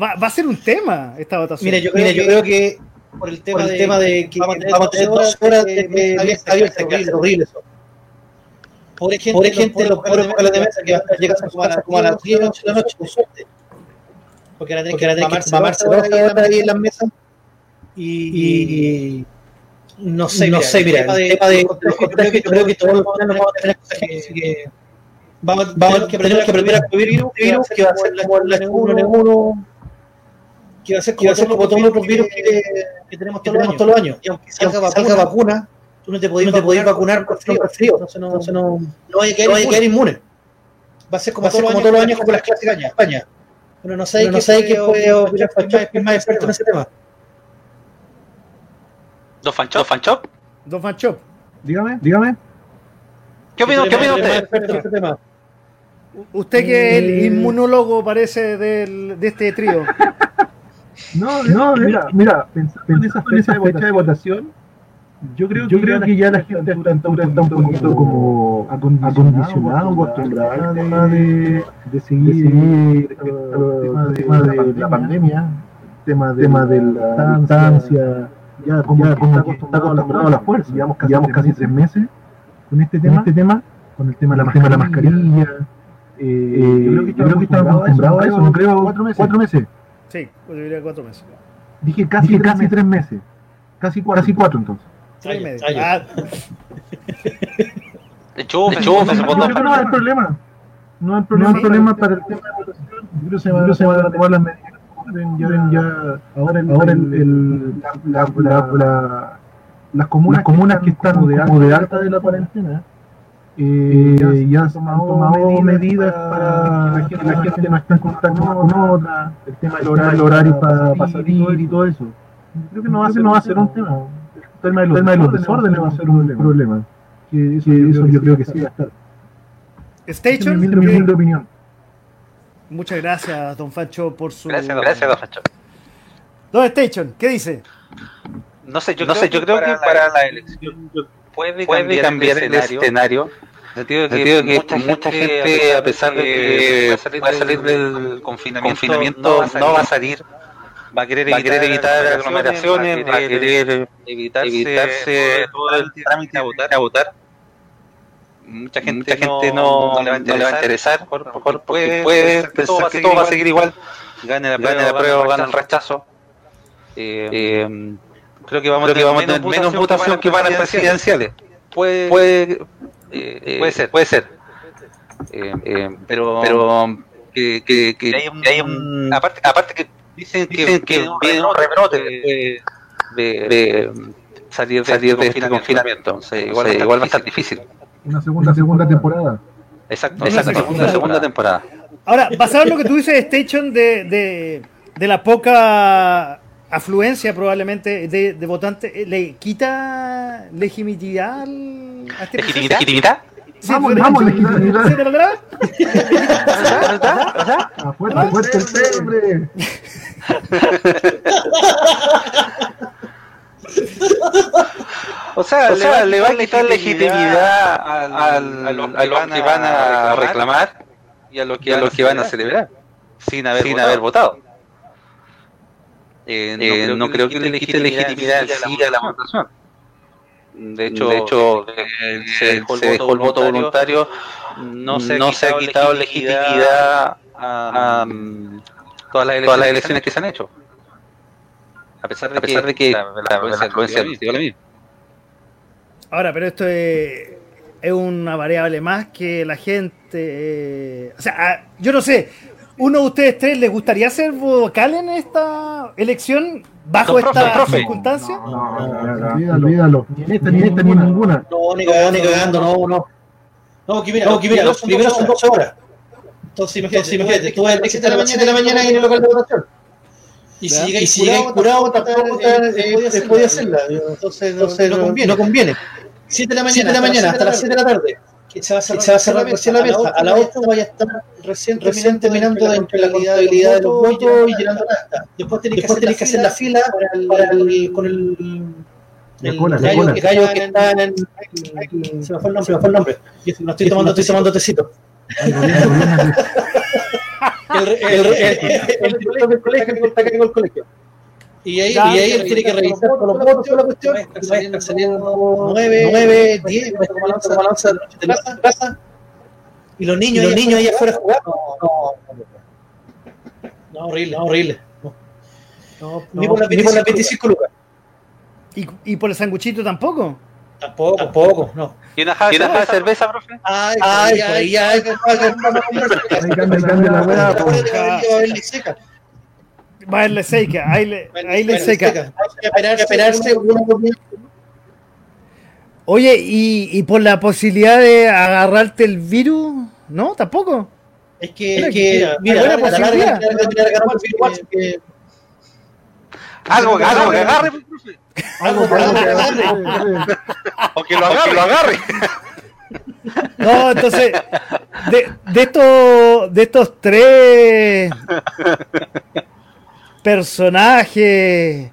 S1: Va, va, a ser un tema esta votación.
S2: Mire, yo creo, Mire, yo creo que por el tema, por el de, tema de, que vamos, a tener dos horas de que horrible, horrible eso. Pobre gente, Pobre gente los pobres vocales de mesa que a llegar a su casa como a las 10 de la noche, con suerte. Porque ahora tienen que, mamarse, dos horas ahí en las mesas. Y, no sé, no sé, mira, el tema de, los contagios, yo creo que todos los planos vamos a tener que, vamos, vamos que aprender que aprender a vivir virus, virus que va a ser N1, N1, que va a ser como, ser como todos los otros virus que, que tenemos todos, los años. Y aunque salga, vacuna, salga vacuna, tú no te podías, no vacunar, vacunar con frío, frío. Entonces no, entonces no, no hay que quedar inmune. Va a ser como, todos los años como las clásicas en España. Bueno, no sé no qué puede opinar es más experto en ese tema.
S3: ¿Dos Fanchop? ¿Dos Fanchop?
S1: Dos Fanchop.
S4: Dígame, dígame.
S3: ¿Qué opina usted?
S1: Este usted que es el eh, inmunólogo parece del, de este trío.
S4: no, no, mira, mira, pensando en esa fecha, de votación, yo creo, yo que, creo ya que ya la gente está, está, está un poquito como al tema de, de seguir, el tema de, la pandemia, el tema de, tema de la distancia, ya como, ya, como que está acostumbrado a la fuerza. Llevamos casi, llevamos casi tres meses con este tema, este tema con el tema de la, de mascarilla. Eh, yo creo que, estamos acostumbrados a eso, no creo, cuatro meses. Cuatro meses.
S1: Sí, yo diría cuatro meses.
S4: Dije casi, Dije casi tres meses. Casi cuatro, casi cuatro entonces.
S1: Tres medio. Ah.
S3: De hecho, de hecho,
S4: no hay problema. No hay problema, no hay problema para el tema de votación. Yo creo que se van a tomar las medidas. Ya, ya, ahora el, ahora el, el la, la, la, las comunas, comunas que están como de, alta, de alta de la cuarentena eh, eh, ya, han tomado, medidas para, que la gente no esté en contacto con otra, el tema del horario, el horario para, para salir y todo eso. Creo que no va a ser, no va a ser un tema el tema de los, tema de los desórdenes va a ser un problema. problema. Que eso, que eso yo creo que sí va a estar.
S1: Station,
S4: mi humilde opinión.
S1: Muchas gracias, don Facho, por su.
S3: Gracias, gracias don Facho.
S1: Don Station, ¿qué dice?
S3: No sé, yo no creo, sé, yo que, creo para que para la elección puede, puede cambiar, el escenario. El sentido de que, mucha, mucha gente, a pesar de que va a salir, del, confinamiento, no va a salir va a querer, evitar, evitar aglomeraciones, va a querer, evitarse, todo el trámite a votar. A votar. Mucha gente, Mucha gente no, no, le va a interesar, por, por, puede, pensar que todo va a seguir igual, gane la prueba, gane, prueba, gane el rechazo. Eh, eh, creo que vamos, creo que vamos a tener menos votación que van a presidenciales. Puede, puede, eh, puede ser, puede ser. pero, pero que, que, que, hay un, hay un aparte, aparte que Dicen que, Dicen que, viene un rebrote de, de, de, salir, salir de este confinamiento. igual, o sea, igual va a estar difícil.
S4: Una segunda, segunda temporada.
S3: Exacto, exacto una segunda, segunda temporada.
S1: Ahora, basado en lo que tú dices, Station, de, de, de la poca afluencia probablemente de, de votantes, ¿le quita legitimidad a este
S3: ¿Legitimidad?
S1: Sí, vamos, vamos, legitimidad. ¿Sí,
S4: verdad? ¿Verdad? Fuerte, fuerte el hombre.
S3: o sea, o sea le, va a quitar legitimidad al, al, a, los, que van a reclamar y a los que, a los que van a celebrar sin haber, sin votado. haber votado. Eh, no, creo que, le quite legitimidad sí a la votación. De hecho, de hecho se, dejó el, voto voluntario, no se, no se ha quitado legitimidad a, todas, las todas, las elecciones que se han hecho. A pesar de, a pesar que, de que la, la,
S1: la, Ahora, pero esto es, es, una variable más que la gente... Eh, o sea, ah, yo no sé, ¿uno de ustedes tres les gustaría ser vocal en esta elección bajo esta circunstancia? No, no,
S4: no, olvídalo, Ni esta ni esta ni ninguna.
S2: No, ni cagando, ni cagando, no, no. No, que mira, no, que mira los primeros son 12 horas. Entonces, imagínate, imagínate tú vas a las 7 de la mañana en el local de votación. Y si llegáis si curado, curado tampoco te podía hacerla. Entonces, entonces no, conviene. No conviene. 7 de la mañana, de la mañana hasta las 7 de la tarde. Que se va a cerrar, se va a cerrar recién la mesa. A la 8 vaya a estar recién, recién terminando de la contabilidad de los votos y llenando la acta. Después tenés que hacer la fila con el el gallo, el gallo que está en el, se me fue el nombre, se me fue el nombre. No estoy tomando, estoy tomando tecito. el, el, el, director del colegio que está acá en el colegio. Y ahí, y ahí él tiene que revisar todos los votos, la cuestión, están saliendo 9, 9, 10, como balanza de la casa. Y los niños, los niños ahí afuera jugando. No, no, horrible, no, horrible. No, ni por las 25 lucas.
S1: ¿Y, ¿Y por el sanguchito tampoco?
S2: Tampoco, tampoco, no.
S3: ¿Y una jarra de cerveza, profe?
S2: Ay, ay, ay, ay,
S1: Va a irle seca, ahí le, ahí le seca.
S2: Hay que esperarse
S1: Oye, ¿y, ¿y por la posibilidad de agarrarte el virus? ¿No? ¿Tampoco?
S2: Es que, es que mira, buena posibilidad.
S3: Algo, algo que agarre, profe. Algo, que agarre. O que lo agarre. lo agarre.
S1: No, entonces, de, de, estos, de estos tres personajes,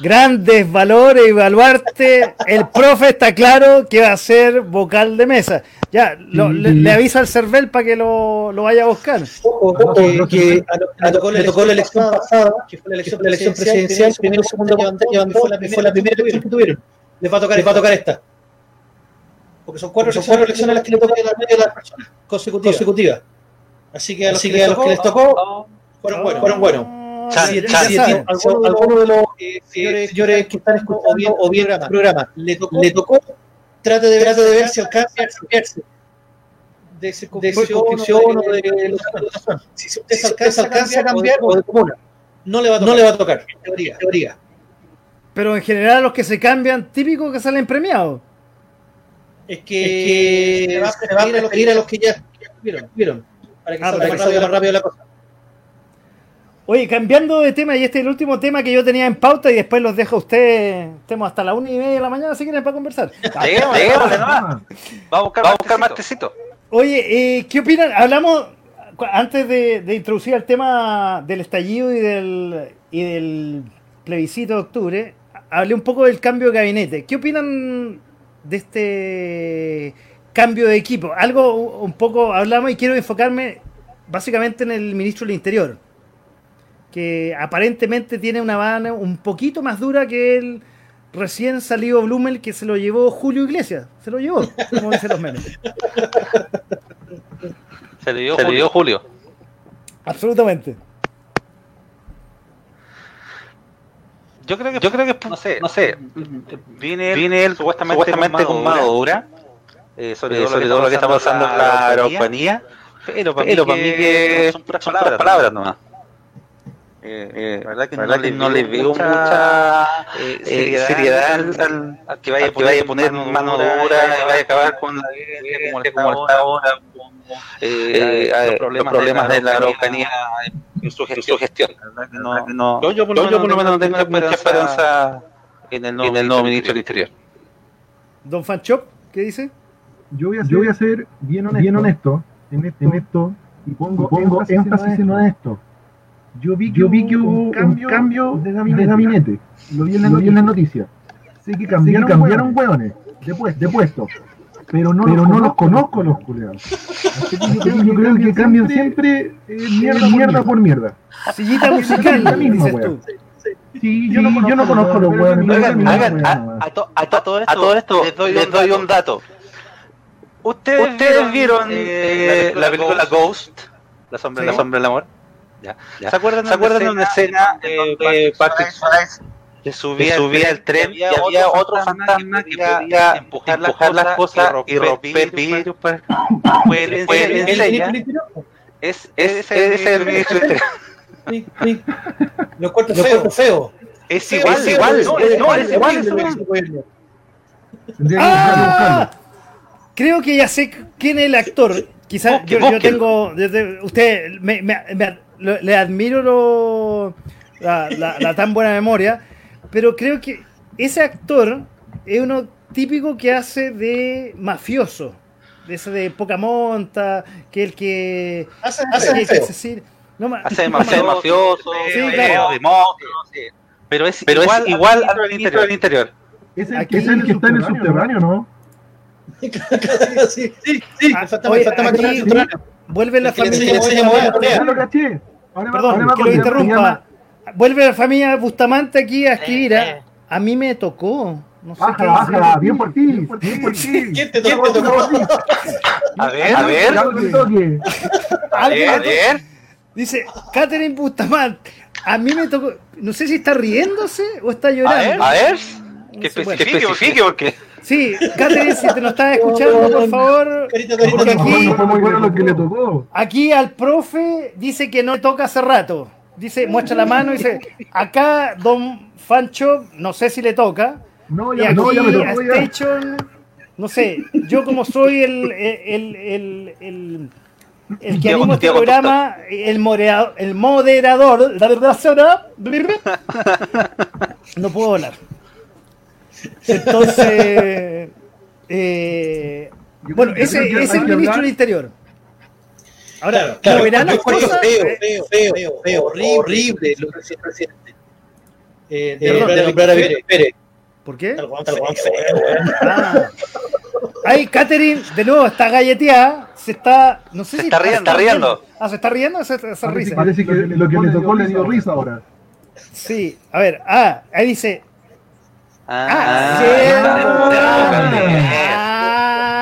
S1: grandes valores y baluarte, el profe está claro que va a ser vocal de mesa. Ya, lo, le, le, avisa al CERVEL para que lo, lo, vaya a buscar.
S2: Ojo, ojo que, que a, tocó, le tocó la elección pasada, que fue la elección, la elección presidencial, primero y segundo levantó, fue la, fue la primera elección que tuvieron. Les va a tocar, les va a tocar esta. Porque son cuatro, son cuatro elecciones las que le tocan a las personas consecutivas. consecutivas. Así que a los, Así que, a los que les tocó, fueron buenos. Fueron buenos. Si, si, alguno, de los eh, señores, que están escuchando o bien el programa. le tocó, le tocó trate de, trate de ver si alcanza a cambiarse de circunscripción o de, de, Si usted se alcanza, alcanza a cambiar o de comuna, no le va a tocar, no le va a tocar. en teoría, en teoría.
S1: Pero en general los que se cambian, típico que salen premiados.
S2: Es que, es que se va a preferir a los que, a los que ya vieron, para que ah, salga más rápido la cosa.
S1: Oye, cambiando de tema, y este es el último tema que yo tenía en pauta y después los dejo a usted. Estemos hasta la una y media de la mañana si quieren para conversar.
S3: Lleguémosle Vamos a buscar, va a buscar más tecito.
S1: Oye, eh, ¿qué opinan? Hablamos, antes de, de, introducir el tema del estallido y del, y del plebiscito de octubre, hablé un poco del cambio de gabinete. ¿Qué opinan de este cambio de equipo? Algo un poco hablamos y quiero enfocarme básicamente en el ministro del Interior que aparentemente tiene una mano un poquito más dura que el recién salido Blumel que se lo llevó Julio Iglesias. Se lo llevó, como dicen los memes.
S3: Se lo llevó, se Julio. Julio.
S1: Absolutamente.
S3: Yo creo que, yo creo que no sé, no sé. Viene, viene él supuestamente, supuestamente con mano dura, eh, sobre, eh, todo, sobre todo lo que está pasando en la aeroponía, pero para pero mí, que, que son puras palabras, palabras nomás. Eh, eh, la verdad que, verdad no, que no, le veo mucha, eh, eh seriedad, al, al, que vaya, al que vaya a poner mano dura, y vaya a acabar con la guerra como, como está ahora, eh, los problemas, los problemas de la Araucanía en su, gestión. No, no, yo, yo, por lo menos no tengo mucha esperanza en el nuevo, en el nuevo ministro del Interior.
S1: Don Fanchop, ¿qué dice?
S4: Yo voy a ser, yo voy a ser bien honesto, bien honesto. en, esto, en esto y pongo, y pongo énfasis en esto yo vi que, yo vi que hubo un cambio, un cambio de, gabinete. de, gabinete. Lo vi en la, noticia. noticia. Sé que cambiaron, que cambiaron hueones de, puesto, de puesto. Pero no, pero los, no los conozco los culeados. Así que yo, creo, yo creo que cambian siempre eh, mierda, mierda por mierda.
S1: Sillita musical, la misma,
S4: weón. Sí, yo, no, yo no conozco los huevos.
S3: Oigan, a, a, to, a, todo esto, a todo esto les doy, les doy un dato. ¿Ustedes, ¿Ustedes vieron eh, la película Ghost? La sombra, sí. la sombra del amor. Ya. Ya. ¿Se acuerdan, ¿Se acuerdan de una escena de Patrick Swayze que subía, subía el tren y había, y había otro fantasma que podía empujar, empujar las cosas y romper vidrios? Pues, es, es, es el.
S2: Lo encuentro feo. feo.
S3: Es igual, es igual, no, es igual.
S1: ¡Ah! Creo que ya sé quién es el actor. Quizás yo, yo, tengo. Desde, usted, me, le admiro lo, la, la, la, tan buena memoria, pero creo que ese actor es uno típico que hace de mafioso. De ese de poca monta, que el que.
S2: Hace, hace que,
S3: que, no, hace de mafioso, mafioso sí, claro. de monstruo, sí. pero es pero igual, es igual al, al interior. Interior.
S4: Es el, Aquí que, es el que está en el subterráneo, ¿no?
S2: sí, sí, sí. Ah, oye,
S1: aquí, vuelve la familia. Perdón, que lo interrumpa. Vuelve la familia Bustamante aquí a escribir. ¿eh? A mí me tocó.
S4: No sé baja, qué baja, bien por ti, bien por ti.
S2: ¿Quién te tocó?
S3: A ver, a ver.
S1: A ver, a ver. Dice, Catherine Bustamante, a mí me tocó, no sé si está riéndose o está llorando.
S3: A ver, a ver. que especifique porque...
S1: Sí, Catherine, si te lo estás escuchando, por favor, porque aquí,
S4: lo que le tocó.
S1: aquí al profe dice que no toca hace rato. Dice, muestra la mano y dice, acá Don Fancho, no sé si le toca.
S4: No,
S1: y aquí
S4: no, ya me tocó,
S1: a Station, no sé, yo como soy el, el, el, el el que anima este programa, el moderador, el moderador, la verdad, no puedo hablar. Entonces, eh, bueno, ese es el ministro del Interior. Ahora,
S2: claro, verán las cosas? Feo, feo, feo, feo, feo, horrible, horrible lo que el presidente. Eh, de, Perdón, de nombrar a Pérez.
S1: ¿Por qué? Ah. Ahí, Catherine, de nuevo, está galleteada. Se está. No sé
S3: se
S1: si
S3: está riendo. Está riendo.
S1: Ah, se está riendo esa, esa
S4: parece,
S1: risa.
S4: Parece que lo que le tocó le dio risa ahora.
S1: Sí, a ver, ah, ahí dice.
S3: Ah,
S1: Ah,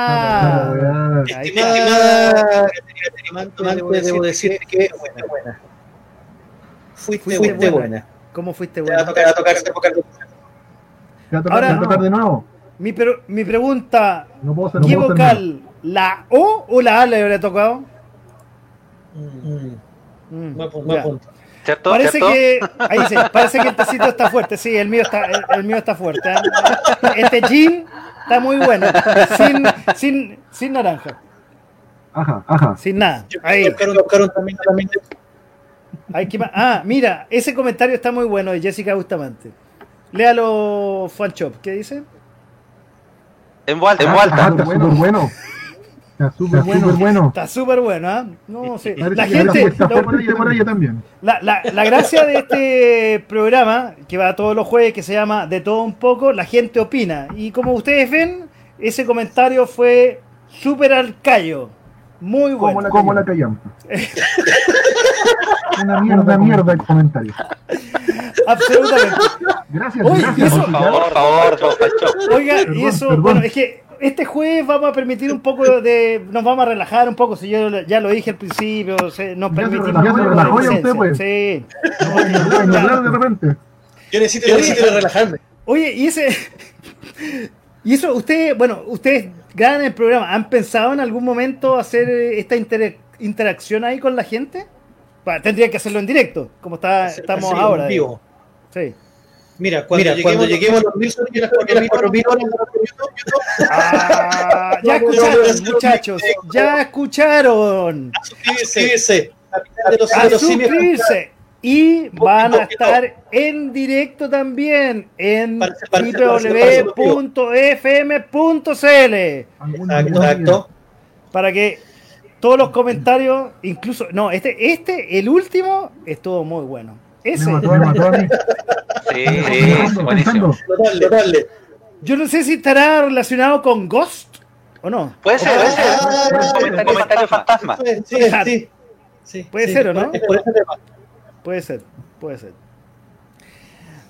S2: Ah,
S1: ah,
S2: Estimada, debo decir que buena, buena. Fuiste, fuiste buena.
S1: ¿Cómo fuiste buena?
S4: ¿Te va a tocar,
S1: Ahora-
S4: te va a tocar de nuevo?
S1: Mi, pero, mi pregunta:
S4: No puedo hacer, no
S1: ¿qué vocal? ¿La O o la A le habría tocado?
S2: Mm,
S1: Mm,
S2: buen punto.
S3: ¿Cierto?
S1: Parece
S3: ¿Cierto?
S1: que, ahí parece que el tecito está fuerte, sí, el mío está, el, el mío está fuerte. ¿eh? Este gin está muy bueno, sin, sin, sin naranja,
S4: Ajá, ajá.
S1: sin nada. Ahí, hay que, ah, mira, ese comentario está muy bueno de Jessica Bustamante. Léalo, Fanchop, ¿qué dice?
S3: En vuelta, en
S4: Ah,
S3: vuelta.
S4: súper bueno. Está súper bueno. bueno.
S1: Está súper bueno, ¿ah? No, sí.
S4: Parece
S1: La gente,
S4: está
S1: lo-
S4: por ella, por ella también.
S1: La, la, la gracia de este programa, que va todos los jueves, que se llama De todo un poco, la gente opina. Y como ustedes ven, ese comentario fue súper al callo. Muy
S4: Como
S1: bueno.
S4: la, como la callampa. una mierda, una mierda el comentario.
S1: Absolutamente.
S4: Gracias,
S1: Oye,
S4: gracias.
S1: eso-
S3: Por favor, por favor.
S1: Oiga, y
S4: Perdón,
S1: eso,
S4: perdón.
S1: bueno, es que este jueves vamos a permitir un poco de. Nos vamos a relajar un poco, si yo ya lo dije al principio, se- nos
S4: Ya se
S1: permitimos.
S4: ya se relajó ya usted, pues.
S1: Sí.
S4: De repente.
S2: Yo necesito, yo necesito relajarme.
S1: Oye, y ese. Y eso, ustedes, bueno, ustedes ganan el programa. ¿Han pensado en algún momento hacer eh, esta inter- interacción ahí con la gente? Bueno, tendrían que hacerlo en directo, como está, estamos
S2: Sí,
S1: ahora.
S2: en vivo.
S1: Sí.
S2: Mira, cuando, lleguemos, cuando lleguemos a los mil suscriptores, las horas
S1: Ah, ya escucharon, muchachos. Ya escucharon.
S2: a suscribirse. Capital de los,
S1: A
S2: de los simios.
S1: suscribirse. Y van a estar en directo también en www.fm.cl.
S2: Exacto.
S1: para que todos los comentarios, incluso, no, este, este, el último, estuvo muy bueno.
S4: Me
S1: Ese,
S4: mató, me mató a mí.
S3: Sí, buenísimo.
S2: totalmente.
S1: yo no sé si estará relacionado con Ghost o no.
S3: Puede ser, puede ser.
S2: Ah,
S3: Comentario, comentario fantasma.
S2: Sí, sí, sí.
S1: Puede
S2: sí,
S1: ser, ¿o no? Puede ser, puede ser.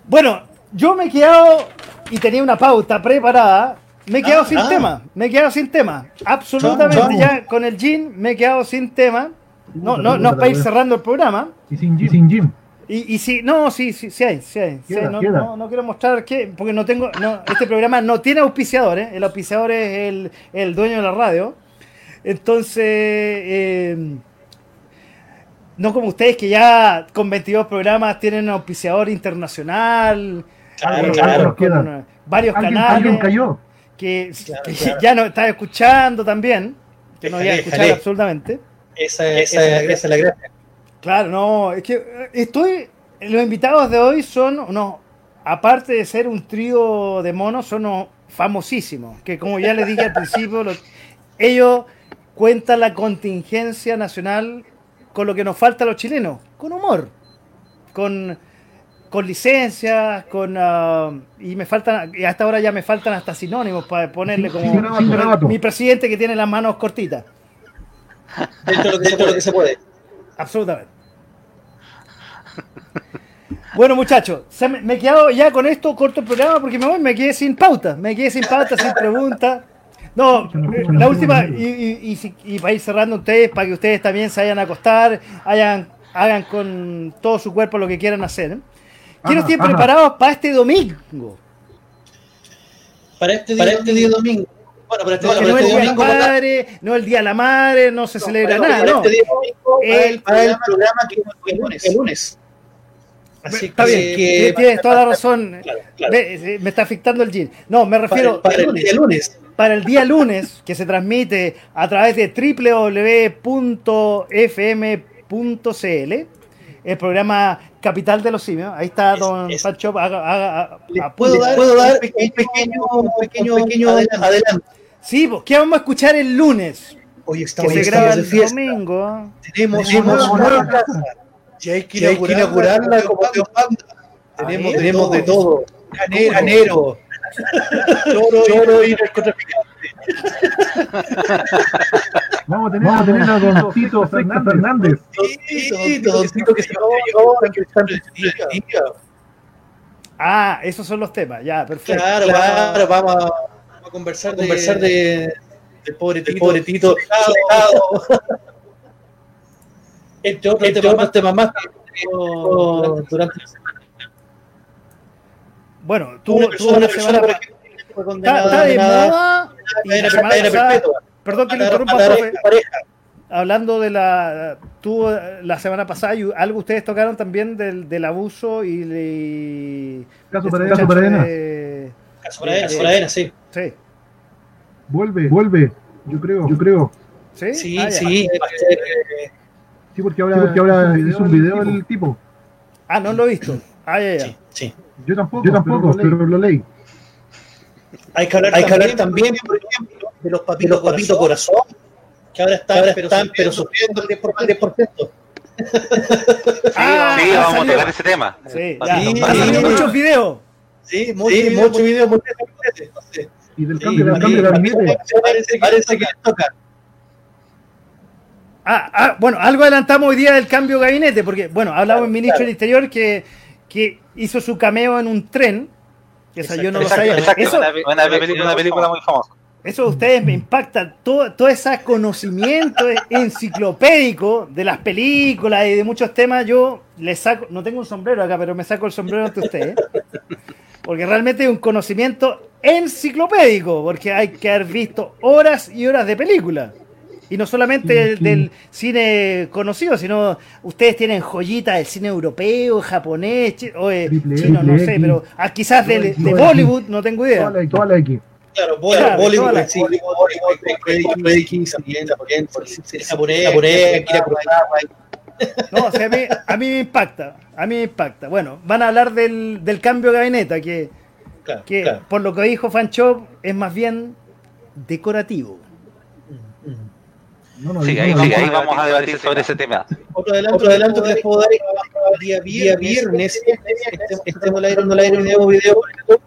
S1: Bueno, yo me he quedado y tenía una pauta preparada. Me he quedado ah, sin ah. tema. Me he quedado sin tema. Absolutamente ya con el Jin me he quedado sin tema. No, no, no es para ir cerrando el programa.
S4: Y sin Jim.
S1: Y, y si, no, sí, sí, sí hay, sí hay. no, no, no, quiero mostrar que, porque no tengo, no, este programa no tiene auspiciador, ¿eh? el auspiciador es el, el dueño de la radio. Entonces, eh, no como ustedes que ya con 22 programas tienen auspiciador internacional,
S4: claro, claro,
S1: con, varios canales.
S4: cayó.
S1: Que, ya no está escuchando también, que no había escuchado absolutamente.
S2: Esa, esa, esa es la gracia.
S1: Claro, no, es que eh, estoy. Los invitados de hoy son unos, aparte de ser un trío de monos, son unos famosísimos. Que como ya les dije al principio, ellos cuentan la contingencia nacional con lo que nos falta a los chilenos, con humor, con, con licencias, con ah, y me faltan, y hasta ahora ya me faltan hasta sinónimos para ponerle como mi presidente que tiene las manos cortitas.
S2: Dentro de lo que, se puede.
S1: Absolutamente. Bueno, muchachos, me, he quedado ya con esto corto el programa porque me voy, me quedé sin pauta, me quedé sin pauta, sin pregunta. No, la última, y, y, para ir cerrando ustedes, para que ustedes también se vayan a acostar, hayan, hagan con todo su cuerpo lo que quieran hacer. ¿eh? Quiero estar preparados para este domingo.
S2: Para este día, este día domingo.
S1: Bueno, pero este, no, no, este el día domingo, madre, no el día de la madre, no se celebra nada, no. Este domingo,
S2: el, para el programa que es el lunes. El lunes.
S1: Así está bien, que, tienes toda la razón. me está afectando el jean. No, me refiero.
S2: Para, el día lunes
S1: para el día lunes, que se transmite a través de www.fm.cl, el programa Capital de los Simios. Ahí está don Pancho.
S2: ¿Puedo, dar, ¿puedo dar un pequeño, un pequeño, pequeño adelante?
S1: Sí, pues, ¿qué vamos a escuchar el lunes?
S2: Hoy estamos, que se graba el
S1: domingo.
S2: Tenemos, tenemos una casa. Y hay que, inaugurarla como Dios manda. Tenemos, tenemos de todo. Canero, canero Choro, Choro y narcotraficante.
S4: Vamos a tener, Vamos a, tener a Don Tito Fernández.
S2: Sí, Don Tito que se va que está en
S1: Ah, esos son los temas, ya, perfecto.
S2: Claro, claro, vamos a, vamos a conversar, de, conversar de, de pobre Tito. Pobre tito Entre otros Entre temas, temas más durante la semana.
S1: Bueno, tú, una persona, una semana para que fue condenada está, de moda y perdón que le interrumpa, profe. Hablando de la, tú la semana pasada, algo ustedes tocaron también del, del abuso y de,
S4: caso para caso Paradena.
S2: Caso Paradena, sí.
S1: Sí.
S4: Vuelve, vuelve, yo creo, yo creo.
S1: Sí,
S2: sí, ah, sí.
S4: Sí, porque ahora, sí, porque ahora hizo un video el tipo.
S1: Ah, no lo he visto. Ah, ya, ya.
S2: Sí, sí.
S4: Yo tampoco, yo tampoco pero, lo leí.
S2: Hay que hablar, Hay que hablar también, por ejemplo, de los papitos, de los corazón, que ahora están, ahora pero, están pero sufriendo el 10%.
S3: ah, sí, vamos a tocar ese tema.
S1: Sí, sí, sí, muchos videos.
S2: Sí, muchos sí, mucho videos, muchos
S4: videos. Y del cambio, del cambio de gabinete.
S2: Parece, parece que les toca.
S1: Ah, ah, bueno, algo adelantamos hoy día del cambio de gabinete, porque, bueno, hablaba el ministro del Interior que que hizo su cameo en un tren. Esa yo no lo sabía.
S3: eso, una, película, muy famosa.
S1: Eso a ustedes me impacta, todo, todo ese conocimiento enciclopédico de las películas y de muchos temas. Yo le saco, no tengo un sombrero acá, pero me saco el sombrero ante ustedes. Porque realmente es un conocimiento enciclopédico, porque hay que haber visto horas y horas de película. Y no solamente del, cine conocido, sino ustedes tienen joyitas del cine europeo, japonés, o chino, no sé, pero ah, quizás de, de, Bollywood, no tengo idea.
S4: Toda la X.
S2: Claro, Bollywood,
S1: no, o sea, a, mí, a mí me impacta, a mí me impacta. Bueno, van a hablar del, del cambio de gabinete, que, que por lo que dijo Fanchop es más bien decorativo.
S3: No, no, sí, ahí, sí, ahí vamos a debatir sobre ese tema.
S2: Otro adelanto, otro adelanto que les puedo dar el día, viernes, estemos al aire, al aire un nuevo video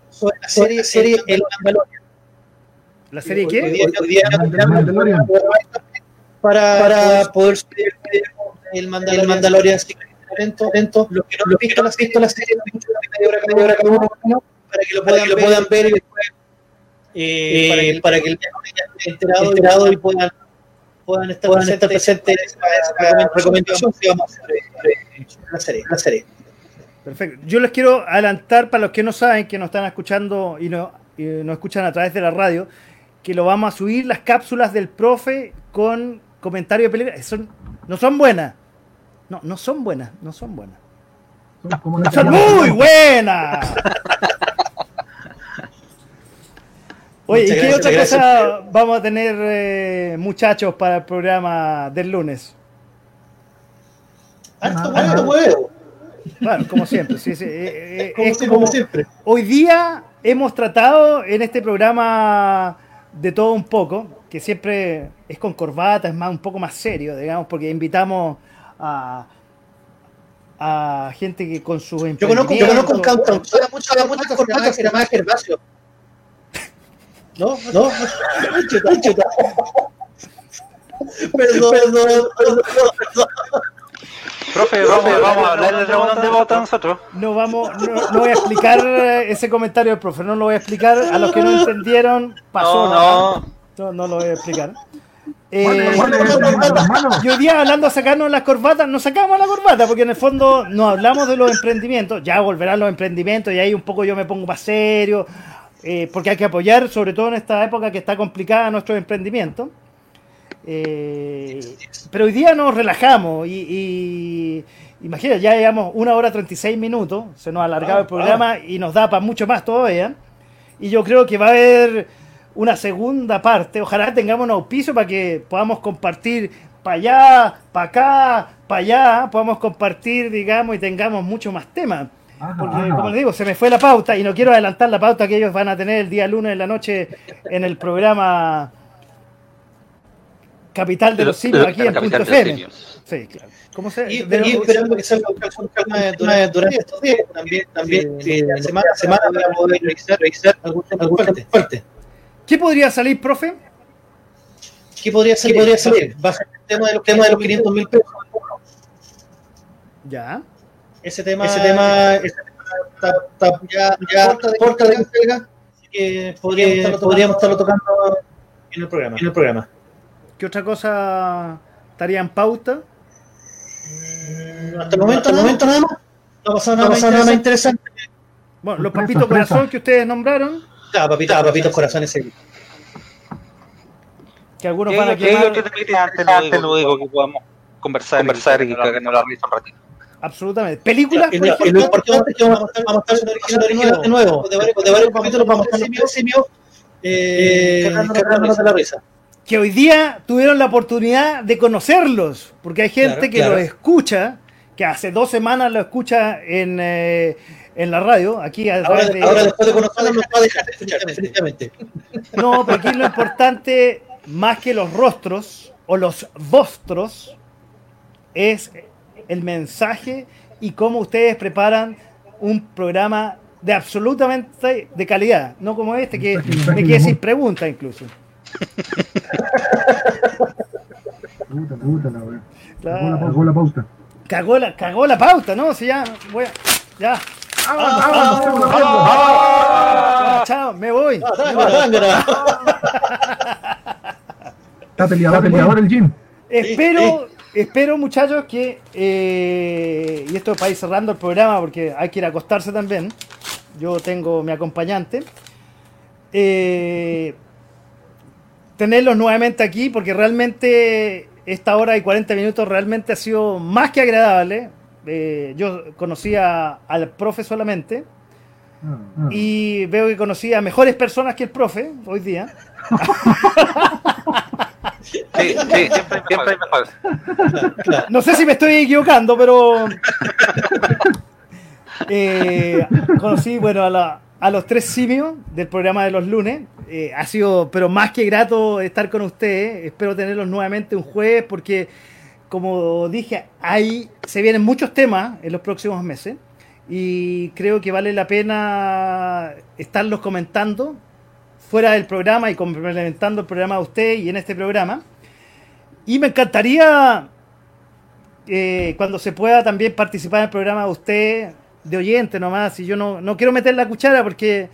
S2: sobre la serie, serie El Mandalorian.
S1: ¿La serie qué? Hoy
S2: día, hoy día, Mandalorian. Para, para poder subir el Mandalorian, el Mandalorian eventos, los que no lo han visto, las visto la serie, media hora, media hora cada uno, para que lo puedan, que lo puedan ver y después, eh, para que el esté enterado, enterado y puedan puedan estar puedan presentes esa recomendación que vamos a hacer la serie, la serie.
S1: Perfecto. Yo les quiero adelantar para los que no saben, que nos están escuchando y no, y nos escuchan a través de la radio, que lo vamos a subir las cápsulas del profe con comentario de películas. Son, no son buenas. No, no son buenas, no son buenas. Son, son muy buenas. Oye, ¿y qué otra cosa vamos a tener, eh, muchachos, para el programa del lunes?
S2: Harto huevo.
S1: Bueno, como siempre. Sí, sí. Eh, eh, es como, siempre. Hoy día hemos tratado en este programa de todo un poco, que siempre es con corbata, es más un poco más serio, digamos, porque invitamos a, a gente que con sus
S2: Yo conozco, yo conozco un cantautor, muchas mucho corbatas que ¿No? ¿No? Perdón, perdón, perdón, perdón.
S3: Profe, profe, vamos a hablar del dragón de nosotros.
S1: No vamos, no, no, voy a explicar ese comentario del profe, no lo voy a explicar. A los que no entendieron, pasó. No, no, no, lo voy a explicar. Eh, y hoy día hablando de sacarnos las corbatas, nos sacamos la corbata porque en el fondo no hablamos de los emprendimientos, ya volverán los emprendimientos y ahí un poco yo me pongo más serio, eh, porque hay que apoyar, sobre todo en esta época que está complicada, nuestros emprendimientos. Eh, pero hoy día nos relajamos y, imagina, ya llevamos una hora 36 minutos, se nos ha alargado el ah, programa ah. y nos da para mucho más todavía. Y yo creo que va a haber una segunda parte, ojalá tengamos un auspicio para que podamos compartir para allá, para acá, para allá, podamos compartir, digamos, y tengamos mucho más temas. Porque, como les digo, se me fue la pauta y no quiero adelantar la pauta que ellos van a tener el día lunes en la noche en el programa Capital de los Simios, aquí en Punto FM. Sí, claro.
S2: ¿Cómo se, y, y esperando que salga un calma durante estos días también, también eh, la semana, semana para poder revisar, revisar algún tema fuerte. fuerte.
S1: ¿Qué podría salir, profe?
S2: ¿Qué podría salir? ¿Qué podría salir? Va a ser el tema de los, tema de los 500 mil pesos.
S1: Ya
S2: ese tema, ese tema, ese tema está, ya, ya corta de, de así que podríamos, estarlo, podríamos estarlo tocando en el programa. En el programa.
S1: ¿Qué otra cosa estaría en pauta?
S2: Hasta el momento, hasta el momento nada más. No ha pasado nada, no nada más interesante.
S1: Bueno, los papitos corazón que ustedes nombraron.
S2: Ah, papitos, ah, papitos corazones, sí.
S1: Que algunos van a quemar.
S3: Yo te antes, antes lo digo que podamos conversar, conversar y que nos la risa un ratito.
S1: Absolutamente. Películas.
S2: Y, lo, importante es que vamos a estar, a original, original de nuevo. De varios, de varios capítulos vamos a estar simio, eh, eh de la risa.
S1: Que hoy día tuvieron la oportunidad de conocerlos, porque hay gente claro, que claro. los escucha, que hace dos semanas lo escucha en, eh, en la radio, aquí
S2: ahora, de, ahora después de conocerlos nos va a dejar de escuchar, definitivamente.
S1: No, pero aquí lo importante, más que los rostros o los vostros, es el mensaje y cómo ustedes preparan un programa de absolutamente de calidad, no como este que me quedé sin pregunta incluso.
S4: Cagó la pauta.
S1: Cagó la, cagó la pauta, ¿no? Si ya, voy a, ya. Chao, me voy.
S4: Está peleado, peleador el gym.
S1: Espero espero, muchachos, que. Eh, y esto para ir cerrando el programa, porque hay que ir a acostarse también. Yo tengo mi acompañante. Eh, tenerlos nuevamente aquí, porque realmente esta hora y 40 minutos realmente ha sido más que agradable. Eh, yo conocía al profe solamente. Ah, ah. Y veo que conocía a mejores personas que el profe hoy día.
S3: Sí, sí, siempre, siempre mejor.
S1: No sé si me estoy equivocando, pero. Eh, conocí, bueno, a, la, a, los tres simios del programa de los lunes. Eh, ha sido, pero más que grato estar con ustedes. Espero tenerlos nuevamente un jueves, porque, como dije, ahí se vienen muchos temas en los próximos meses. Y creo que vale la pena estarlos comentando fuera del programa y complementando el programa de usted y en este programa. Y me encantaría eh, cuando se pueda también participar en el programa de usted, de oyente nomás, y yo no, no quiero meter la cuchara porque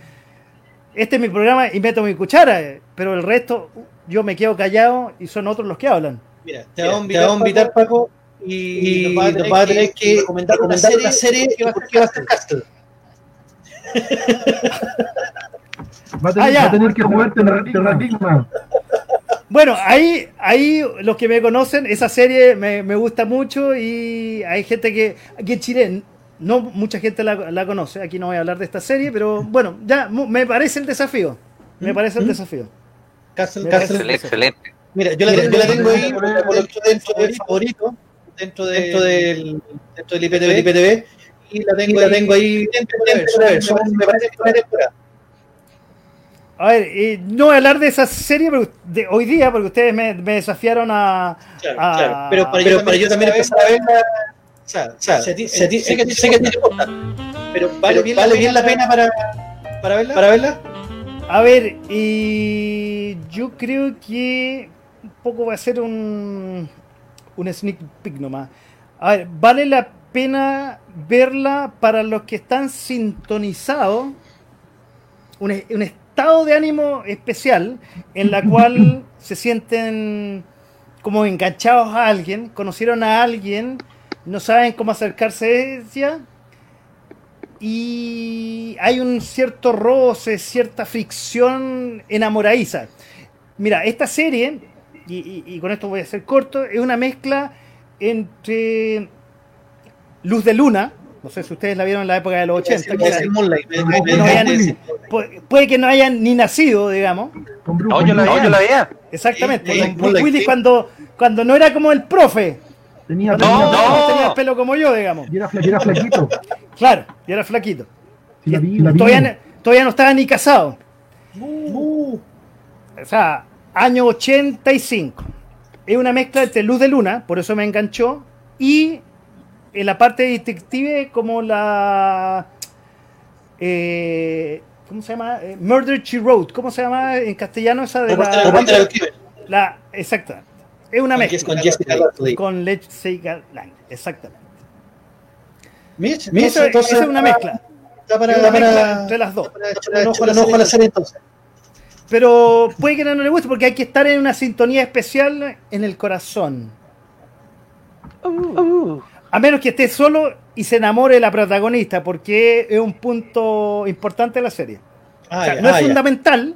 S1: este es mi programa y meto mi cuchara, pero el resto yo me quedo callado y son otros los que hablan.
S2: Mira, te voy a invitar, Paco, y, nos va a tener que comentar, una serie, que va a ser Castle.
S4: Va a tener, ah, tener que jugar Terranigma.
S1: Bueno, ahí, ahí los que me conocen, esa serie me, me, gusta mucho y hay gente que aquí en Chile no mucha gente la, la, conoce. Aquí no voy a hablar de esta serie, pero bueno, ya me parece el desafío. Me parece el ¿Mm? desafío.
S2: Castle, Castle, excelente. Mira, yo la, yo la tengo ahí dentro, dentro del favorito, dentro, de, dentro, del, dentro del IPTV, IPTV y la tengo, y la tengo ahí dentro me parece que temporada.
S1: A ver, eh, no voy a hablar de esa serie de hoy día porque ustedes me, me desafiaron a,
S2: claro, a, claro. Pero para, pero para yo también empezar a verla, o sea, o sea, sé, que, pero vale, bien, vale bien la pena para, para verla. Para verla.
S1: A ver, y yo creo que un poco va a ser un, un sneak peek nomás. A ver, vale la pena verla para los que están sintonizados. Un, un estado de ánimo especial en la cual se sienten como enganchados a alguien, conocieron a alguien, no saben cómo acercarse a ella y hay un cierto roce, cierta fricción enamoradiza. Mira, esta serie, y, con esto voy a ser corto, es una mezcla entre Luz de Luna, no sé si ustedes la vieron en la época de los 80. puede, que no hayan ni nacido, digamos.
S3: No, yo la, veía.
S1: Exactamente. Willis cuando, cuando no era como el profe,
S4: Tenía,
S1: no, no. tenía pelo como yo, digamos.
S4: Y era, flaquito.
S1: claro, y era flaquito. todavía, todavía, no estaba ni casado. Uh. O sea, año 85. Es una mezcla entre Luz de Luna, por eso me enganchó, y en la parte detective como la... Eh, ¿Cómo se llama? Eh, Murder She Wrote. ¿Cómo se llama en castellano esa de la... la, la exacta. Es una mezcla. Con Jessica Con Jessica Lange, exactamente.
S2: Mitch, esa es una mezcla.
S1: Está para, una mezcla entre las dos.
S2: No la serie entonces.
S1: Pero puede que no le guste porque hay que estar en una sintonía especial en el corazón. Uh. A menos que esté solo y se enamore de la protagonista, porque es un punto importante de la serie. Ah, no es ah, fundamental,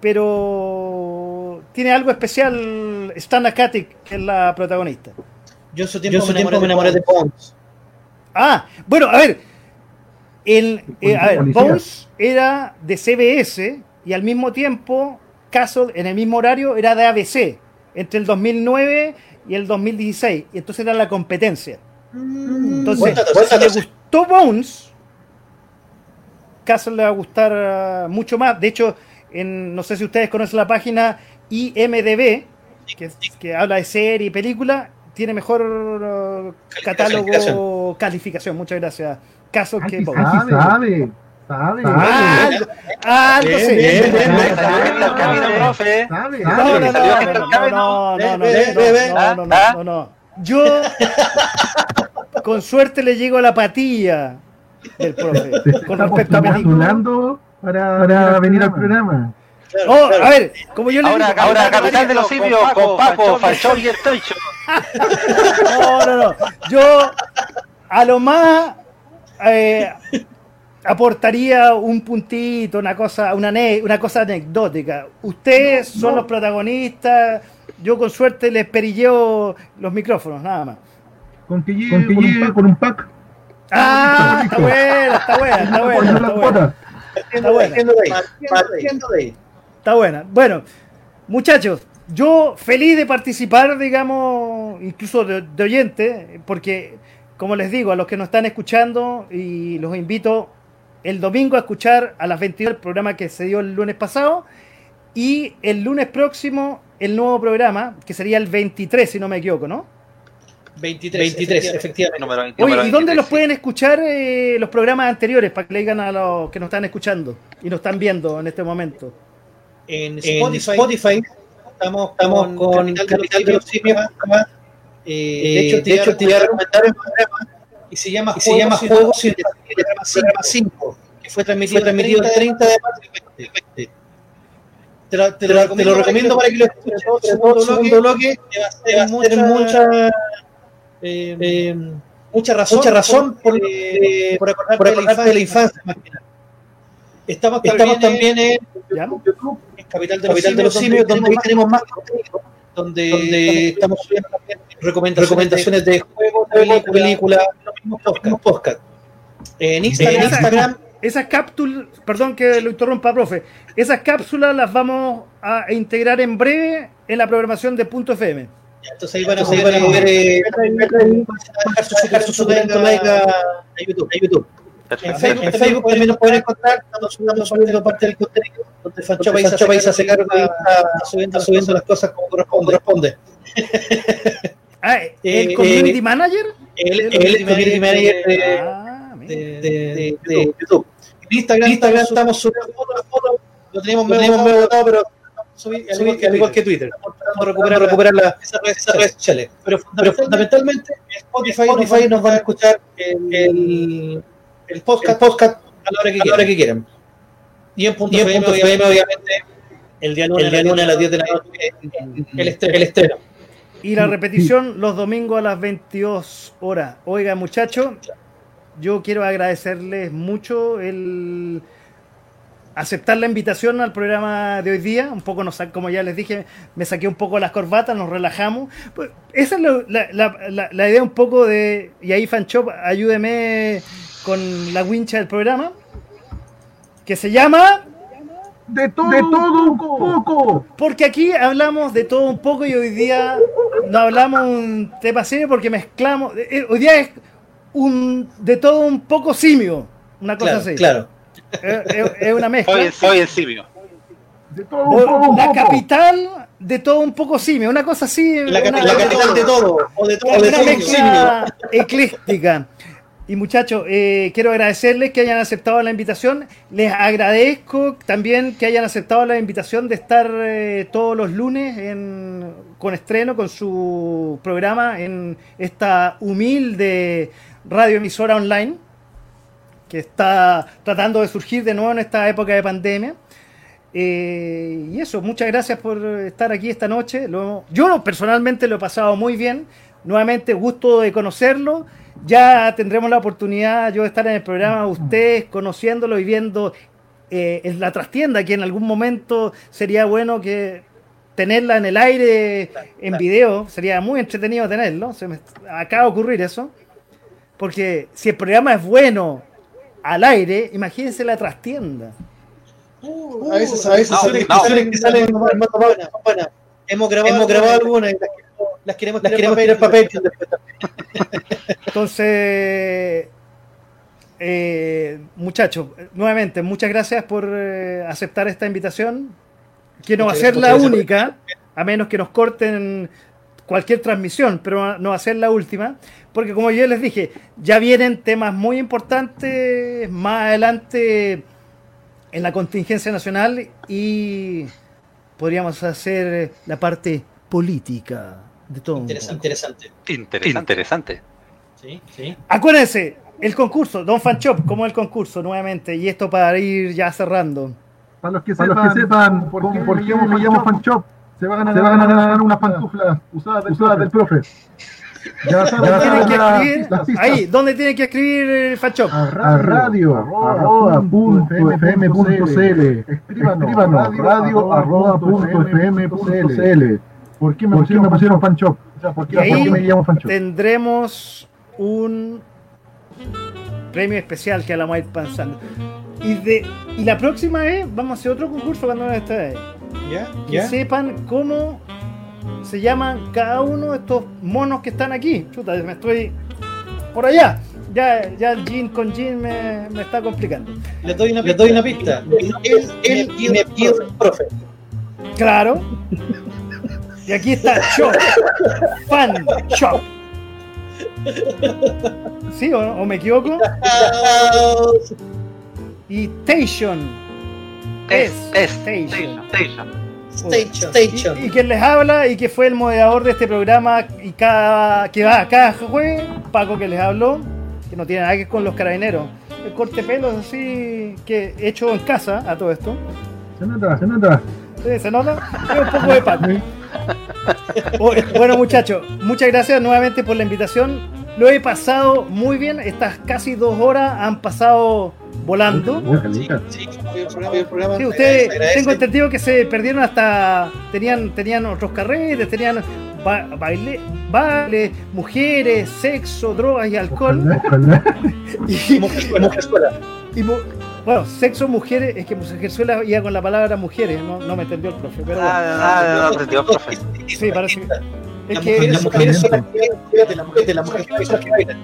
S1: pero tiene algo especial Stana Katic, que es la protagonista.
S2: Yo su tiempo, Yo me, enamoré, me enamoré de Bones.
S1: Ah, bueno, a ver. El, eh, a ver, Bones era de CBS y al mismo tiempo Castle en el mismo horario era de ABC entre el 2009 y el 2016 y entonces era la competencia. Entonces, si le gustó Bones, Castle le va a gustar ah, mucho más. De hecho, no sé si ustedes conocen la página IMDB, que, que habla de serie y película, tiene mejor uh, catálogo, calificación. Muchas gracias. Caso que
S4: sabe, sabe, sabe.
S1: Algo, algo sí. No, no, no, no, no, no, Yo con suerte le llego a la patilla del profe con respecto a película
S4: para, para venir al programa.
S1: oh, a ver, como yo le
S3: ahora, digo, ahora capitán de los simios, con Paco, Falchón y Estoicho.
S1: no, no, no. Yo a lo más eh, aportaría un puntito, una cosa, una, una cosa anecdótica. Ustedes son los protagonistas. Yo con suerte les perilleo los micrófonos, nada más.
S4: Con que llegue con, un pack.
S1: Ah, está buena, está buena, está buena. Está buena. Está buena. Está buena. Bueno, muchachos, yo feliz de participar, digamos, incluso de, oyente, porque, como les digo, a los que nos están escuchando, y los invito el domingo a escuchar a las 22 el programa que se dio el lunes pasado, y el lunes próximo el nuevo programa, que sería el 23, si no me equivoco, ¿no?
S2: 23, 23 efectivamente.
S1: Oye, ¿y dónde los pueden escuchar eh, los programas anteriores para que le digan a los que nos están escuchando y nos están viendo en este momento?
S2: En Spotify, estamos, estamos con, Capital, de los Simios. Eh, de hecho, te, hecho, te voy a recomendar un programa y se llama, se llama Juegos sin programa 5, que fue transmitido, fue transmitido el 30 de marzo. del 2020. Te lo, te, lo, te lo recomiendo para que lo escuches. Todo el segundo bloque te va a tener mucha, eh, mucha razón, mucha razón por, eh, por acordarte, por acordarte de la infancia. Estamos, Estamos también en YouTube, en Capital de los, Capital de los Simios, donde ahí tenemos más contenido, donde, donde estamos subiendo también recomendaciones, recomendaciones de juegos, de películas, los mismos podcast. En Instagram, en Instagram
S1: esas cápsulas, perdón que lo interrumpa, profe, esas cápsulas las vamos a integrar en breve en la programación de Punto FM.
S2: Entonces ahí van a, poder, eh, dejar su like a, YouTube. A YouTube. En Facebook, en Facebook también nos pueden encontrar, estamos, estamos subiendo parte del contenido, donde Fancho Paisa se carga está subiendo, subiendo las cosas como corresponde.
S1: Ah, ¿el Community Manager?
S2: Él es el Community Manager de, YouTube. En Instagram, Instagram estamos subiendo fotos, fotos, lo tenemos medio votado, pero subir, subir, al igual que Twitter. Tratando de recuperar, recuperar la, esas redes sociales. Pero, pero fundamentalmente, Spotify, Spotify nos van a escuchar el, el, el podcast, podcast a la hora que, a la hora que quieran. Y en punto, y en FM, punto FM, obviamente, el día lunes, el día lunes a las 10 de la noche, el estreno. El estreno.
S1: Y la repetición los domingos a las 22 horas. Oiga, muchachos, yo quiero agradecerles mucho el aceptar la invitación al programa de hoy día. Un poco, nos, como ya les dije, me saqué un poco las corbatas, nos relajamos. Pues, esa es la, la, la, idea un poco de... Y ahí, Fanchop, ayúdeme con la wincha del programa. Que se llama...
S4: De todo, de todo un poco.
S1: Porque aquí hablamos de todo un poco y hoy día no hablamos un tema serio porque mezclamos. Eh, hoy día es un de todo un poco simio, una cosa así.
S2: Claro.
S1: Es, una mezcla.
S3: Hoy, es simio.
S1: De todo un poco, la capital de todo un poco simio, una cosa así.
S2: La, una, la capital de todo, o de todo,
S1: una mezcla ecléctica. Y muchachos, eh, quiero agradecerles que hayan aceptado la invitación. Les agradezco también que hayan aceptado la invitación de estar eh, todos los lunes en, con estreno, con su programa en esta humilde radioemisora online que está tratando de surgir de nuevo en esta época de pandemia. Eh, y eso, muchas gracias por estar aquí esta noche. yo personalmente lo he pasado muy bien. Nuevamente, gusto de conocerlo. Ya tendremos la oportunidad yo de estar en el programa, ustedes conociéndolo y viendo eh, en la trastienda, que en algún momento sería bueno que tenerla en el aire, en video, sería muy entretenido tenerlo. Se me acaba de ocurrir eso. Porque si el programa es bueno al aire, imagínense la trastienda.
S2: Uh, a veces, a veces no, salen, no. salen, que salen más, más buenas, buenas. Hemos grabado, hemos grabado algunas y las queremos, las queremos tirar papel.
S1: Entonces, eh, muchachos, nuevamente, muchas gracias por eh, aceptar esta invitación, que no va a ser la única, a menos que nos corten cualquier transmisión, pero no va a ser la última, porque como yo les dije, ya vienen temas muy importantes más adelante en la contingencia nacional y podríamos hacer la parte política de todo.
S2: Interesante.
S3: Interesante. Interesante.
S1: Sí, sí. Acuérdense, el concurso, Don Fanchop, como el concurso nuevamente, y esto para ir ya cerrando.
S4: Para los que sepan, los que sepan por, qué, por qué me llamo Fanchop, se van a ganar, a ganar unas pantuflas usadas del, usadas del profe.
S1: Ya, ya que escribir, ahí, ¿dónde tiene que escribir el?
S4: A radio, arroba, punto fm punto cl. Escríbanos, radio, arroba, punto fm punto cl. ¿Por qué me, ¿Por qué me pusieron Fanchop? O sea, ¿por qué, ¿por qué me llamo Fanchop?
S1: Tendremos un premio especial que la a ir pensando. Y, de, y la próxima vez vamos a hacer otro concurso cuando esté ahí.
S2: ¿Ya?
S1: Que sepan cómo se llaman cada uno de estos monos que están aquí. Chuta, me estoy por allá. Ya, ya el Jean con Jean me, me está complicando.
S2: Les doy una, doy una pista. Él, él y me pido el profe.
S1: Claro. Y aquí está Chop. Fan Chop. ¿Sí o, o me equivoco? y Station.
S3: Es, es, Station.
S1: Station. Y, quien les habla y que fue el moderador de este programa y cada que va cada jueves, Paco que les habló, que no tiene nada que ver con los carabineros. El corte pelo así que hecho en casa a todo esto.
S4: Se nota, se nota.
S1: Sí, se nota. Es un poco de Paco. bueno muchachos, muchas gracias nuevamente por la invitación. Lo he pasado muy bien. Estas casi dos horas han pasado volando. Sí, ustedes tengo entendido que se perdieron hasta tenían tenían otros carretes, tenían baile, baile, mujeres, sexo, drogas y alcohol. y, y, bueno, sexo, mujeres, es que Mujerzuela iba con la palabra mujeres, no, no me entendió el profe. Pero ah, no, no, entendió el profe. Sí, parece que. Es que mujeres son las de la mujer, de la mujer que bailan.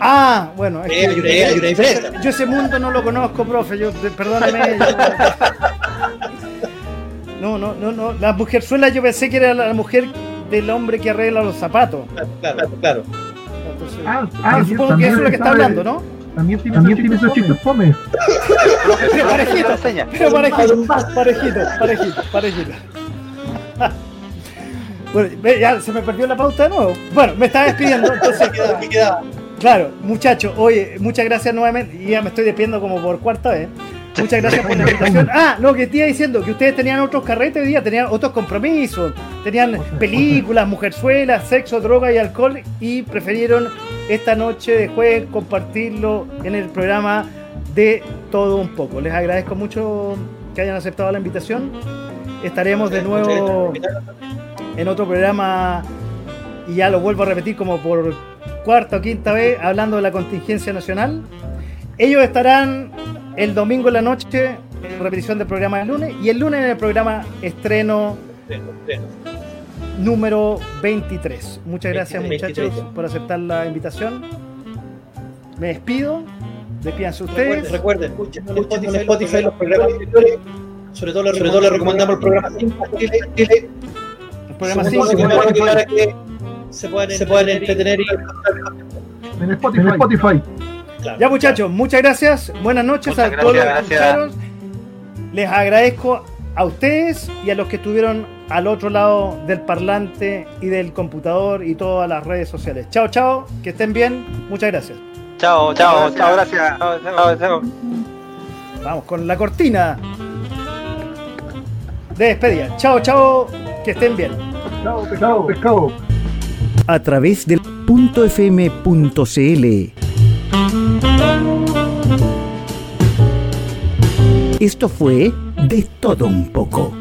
S1: Ah, bueno, es que, hay, una, hay una diferencia. Yo ese mundo no lo conozco, profe, yo, perdóname. no, no, no, no. La mujerzuela yo pensé que era la mujer del hombre que arregla los zapatos. Claro, claro. Entonces, ah, ah, supongo que eso es lo que está hablando, ¿no?
S4: También tiene, también tiene esos chistes fome.
S1: Pero parejito, pero parejito, parejito, parejito, parejito. Bueno, ya se me perdió la pauta de nuevo. Bueno, me estaba despidiendo, entonces. queda? Claro, muchachos, oye, muchas gracias nuevamente. Y ya me estoy despidiendo como por cuarta vez. Muchas gracias por la invitación. Ah, no, que te iba diciendo que ustedes tenían otros carretes hoy día, tenían otros compromisos, tenían películas, mujerzuelas, sexo, droga y alcohol y prefirieron esta noche de jueves compartirlo en el programa de todo un poco. Les agradezco mucho que hayan aceptado la invitación. Estaremos de nuevo en otro programa y ya lo vuelvo a repetir como por cuarta o quinta vez hablando de la contingencia nacional. Ellos estarán el domingo en la noche en repetición del programa del lunes y el lunes en el programa estreno número 23. Muchas gracias muchachos por aceptar la invitación. Me despido. Despídanse ustedes.
S2: Recuerden, escuchen, en Spotify los programas. Sobre todo, sobre todo le recomendamos el programa 5 El programa 5 para que se puedan, se puedan entretener y
S4: en Spotify. En Spotify.
S1: Ya muchachos, muchas gracias. Buenas noches a todos los que escucharon. Les agradezco a ustedes y a los que estuvieron al otro lado del parlante y del computador y todas las redes sociales. Chao, chao, que estén bien. Muchas gracias.
S3: Chao, chao, chao, gracias. Chao, chao,
S1: Vamos con la cortina de despedida. Chao, chao, que estén bien.
S4: Chao, pescado, pescado.
S5: A través del punto fm.cl Esto fue de todo un poco.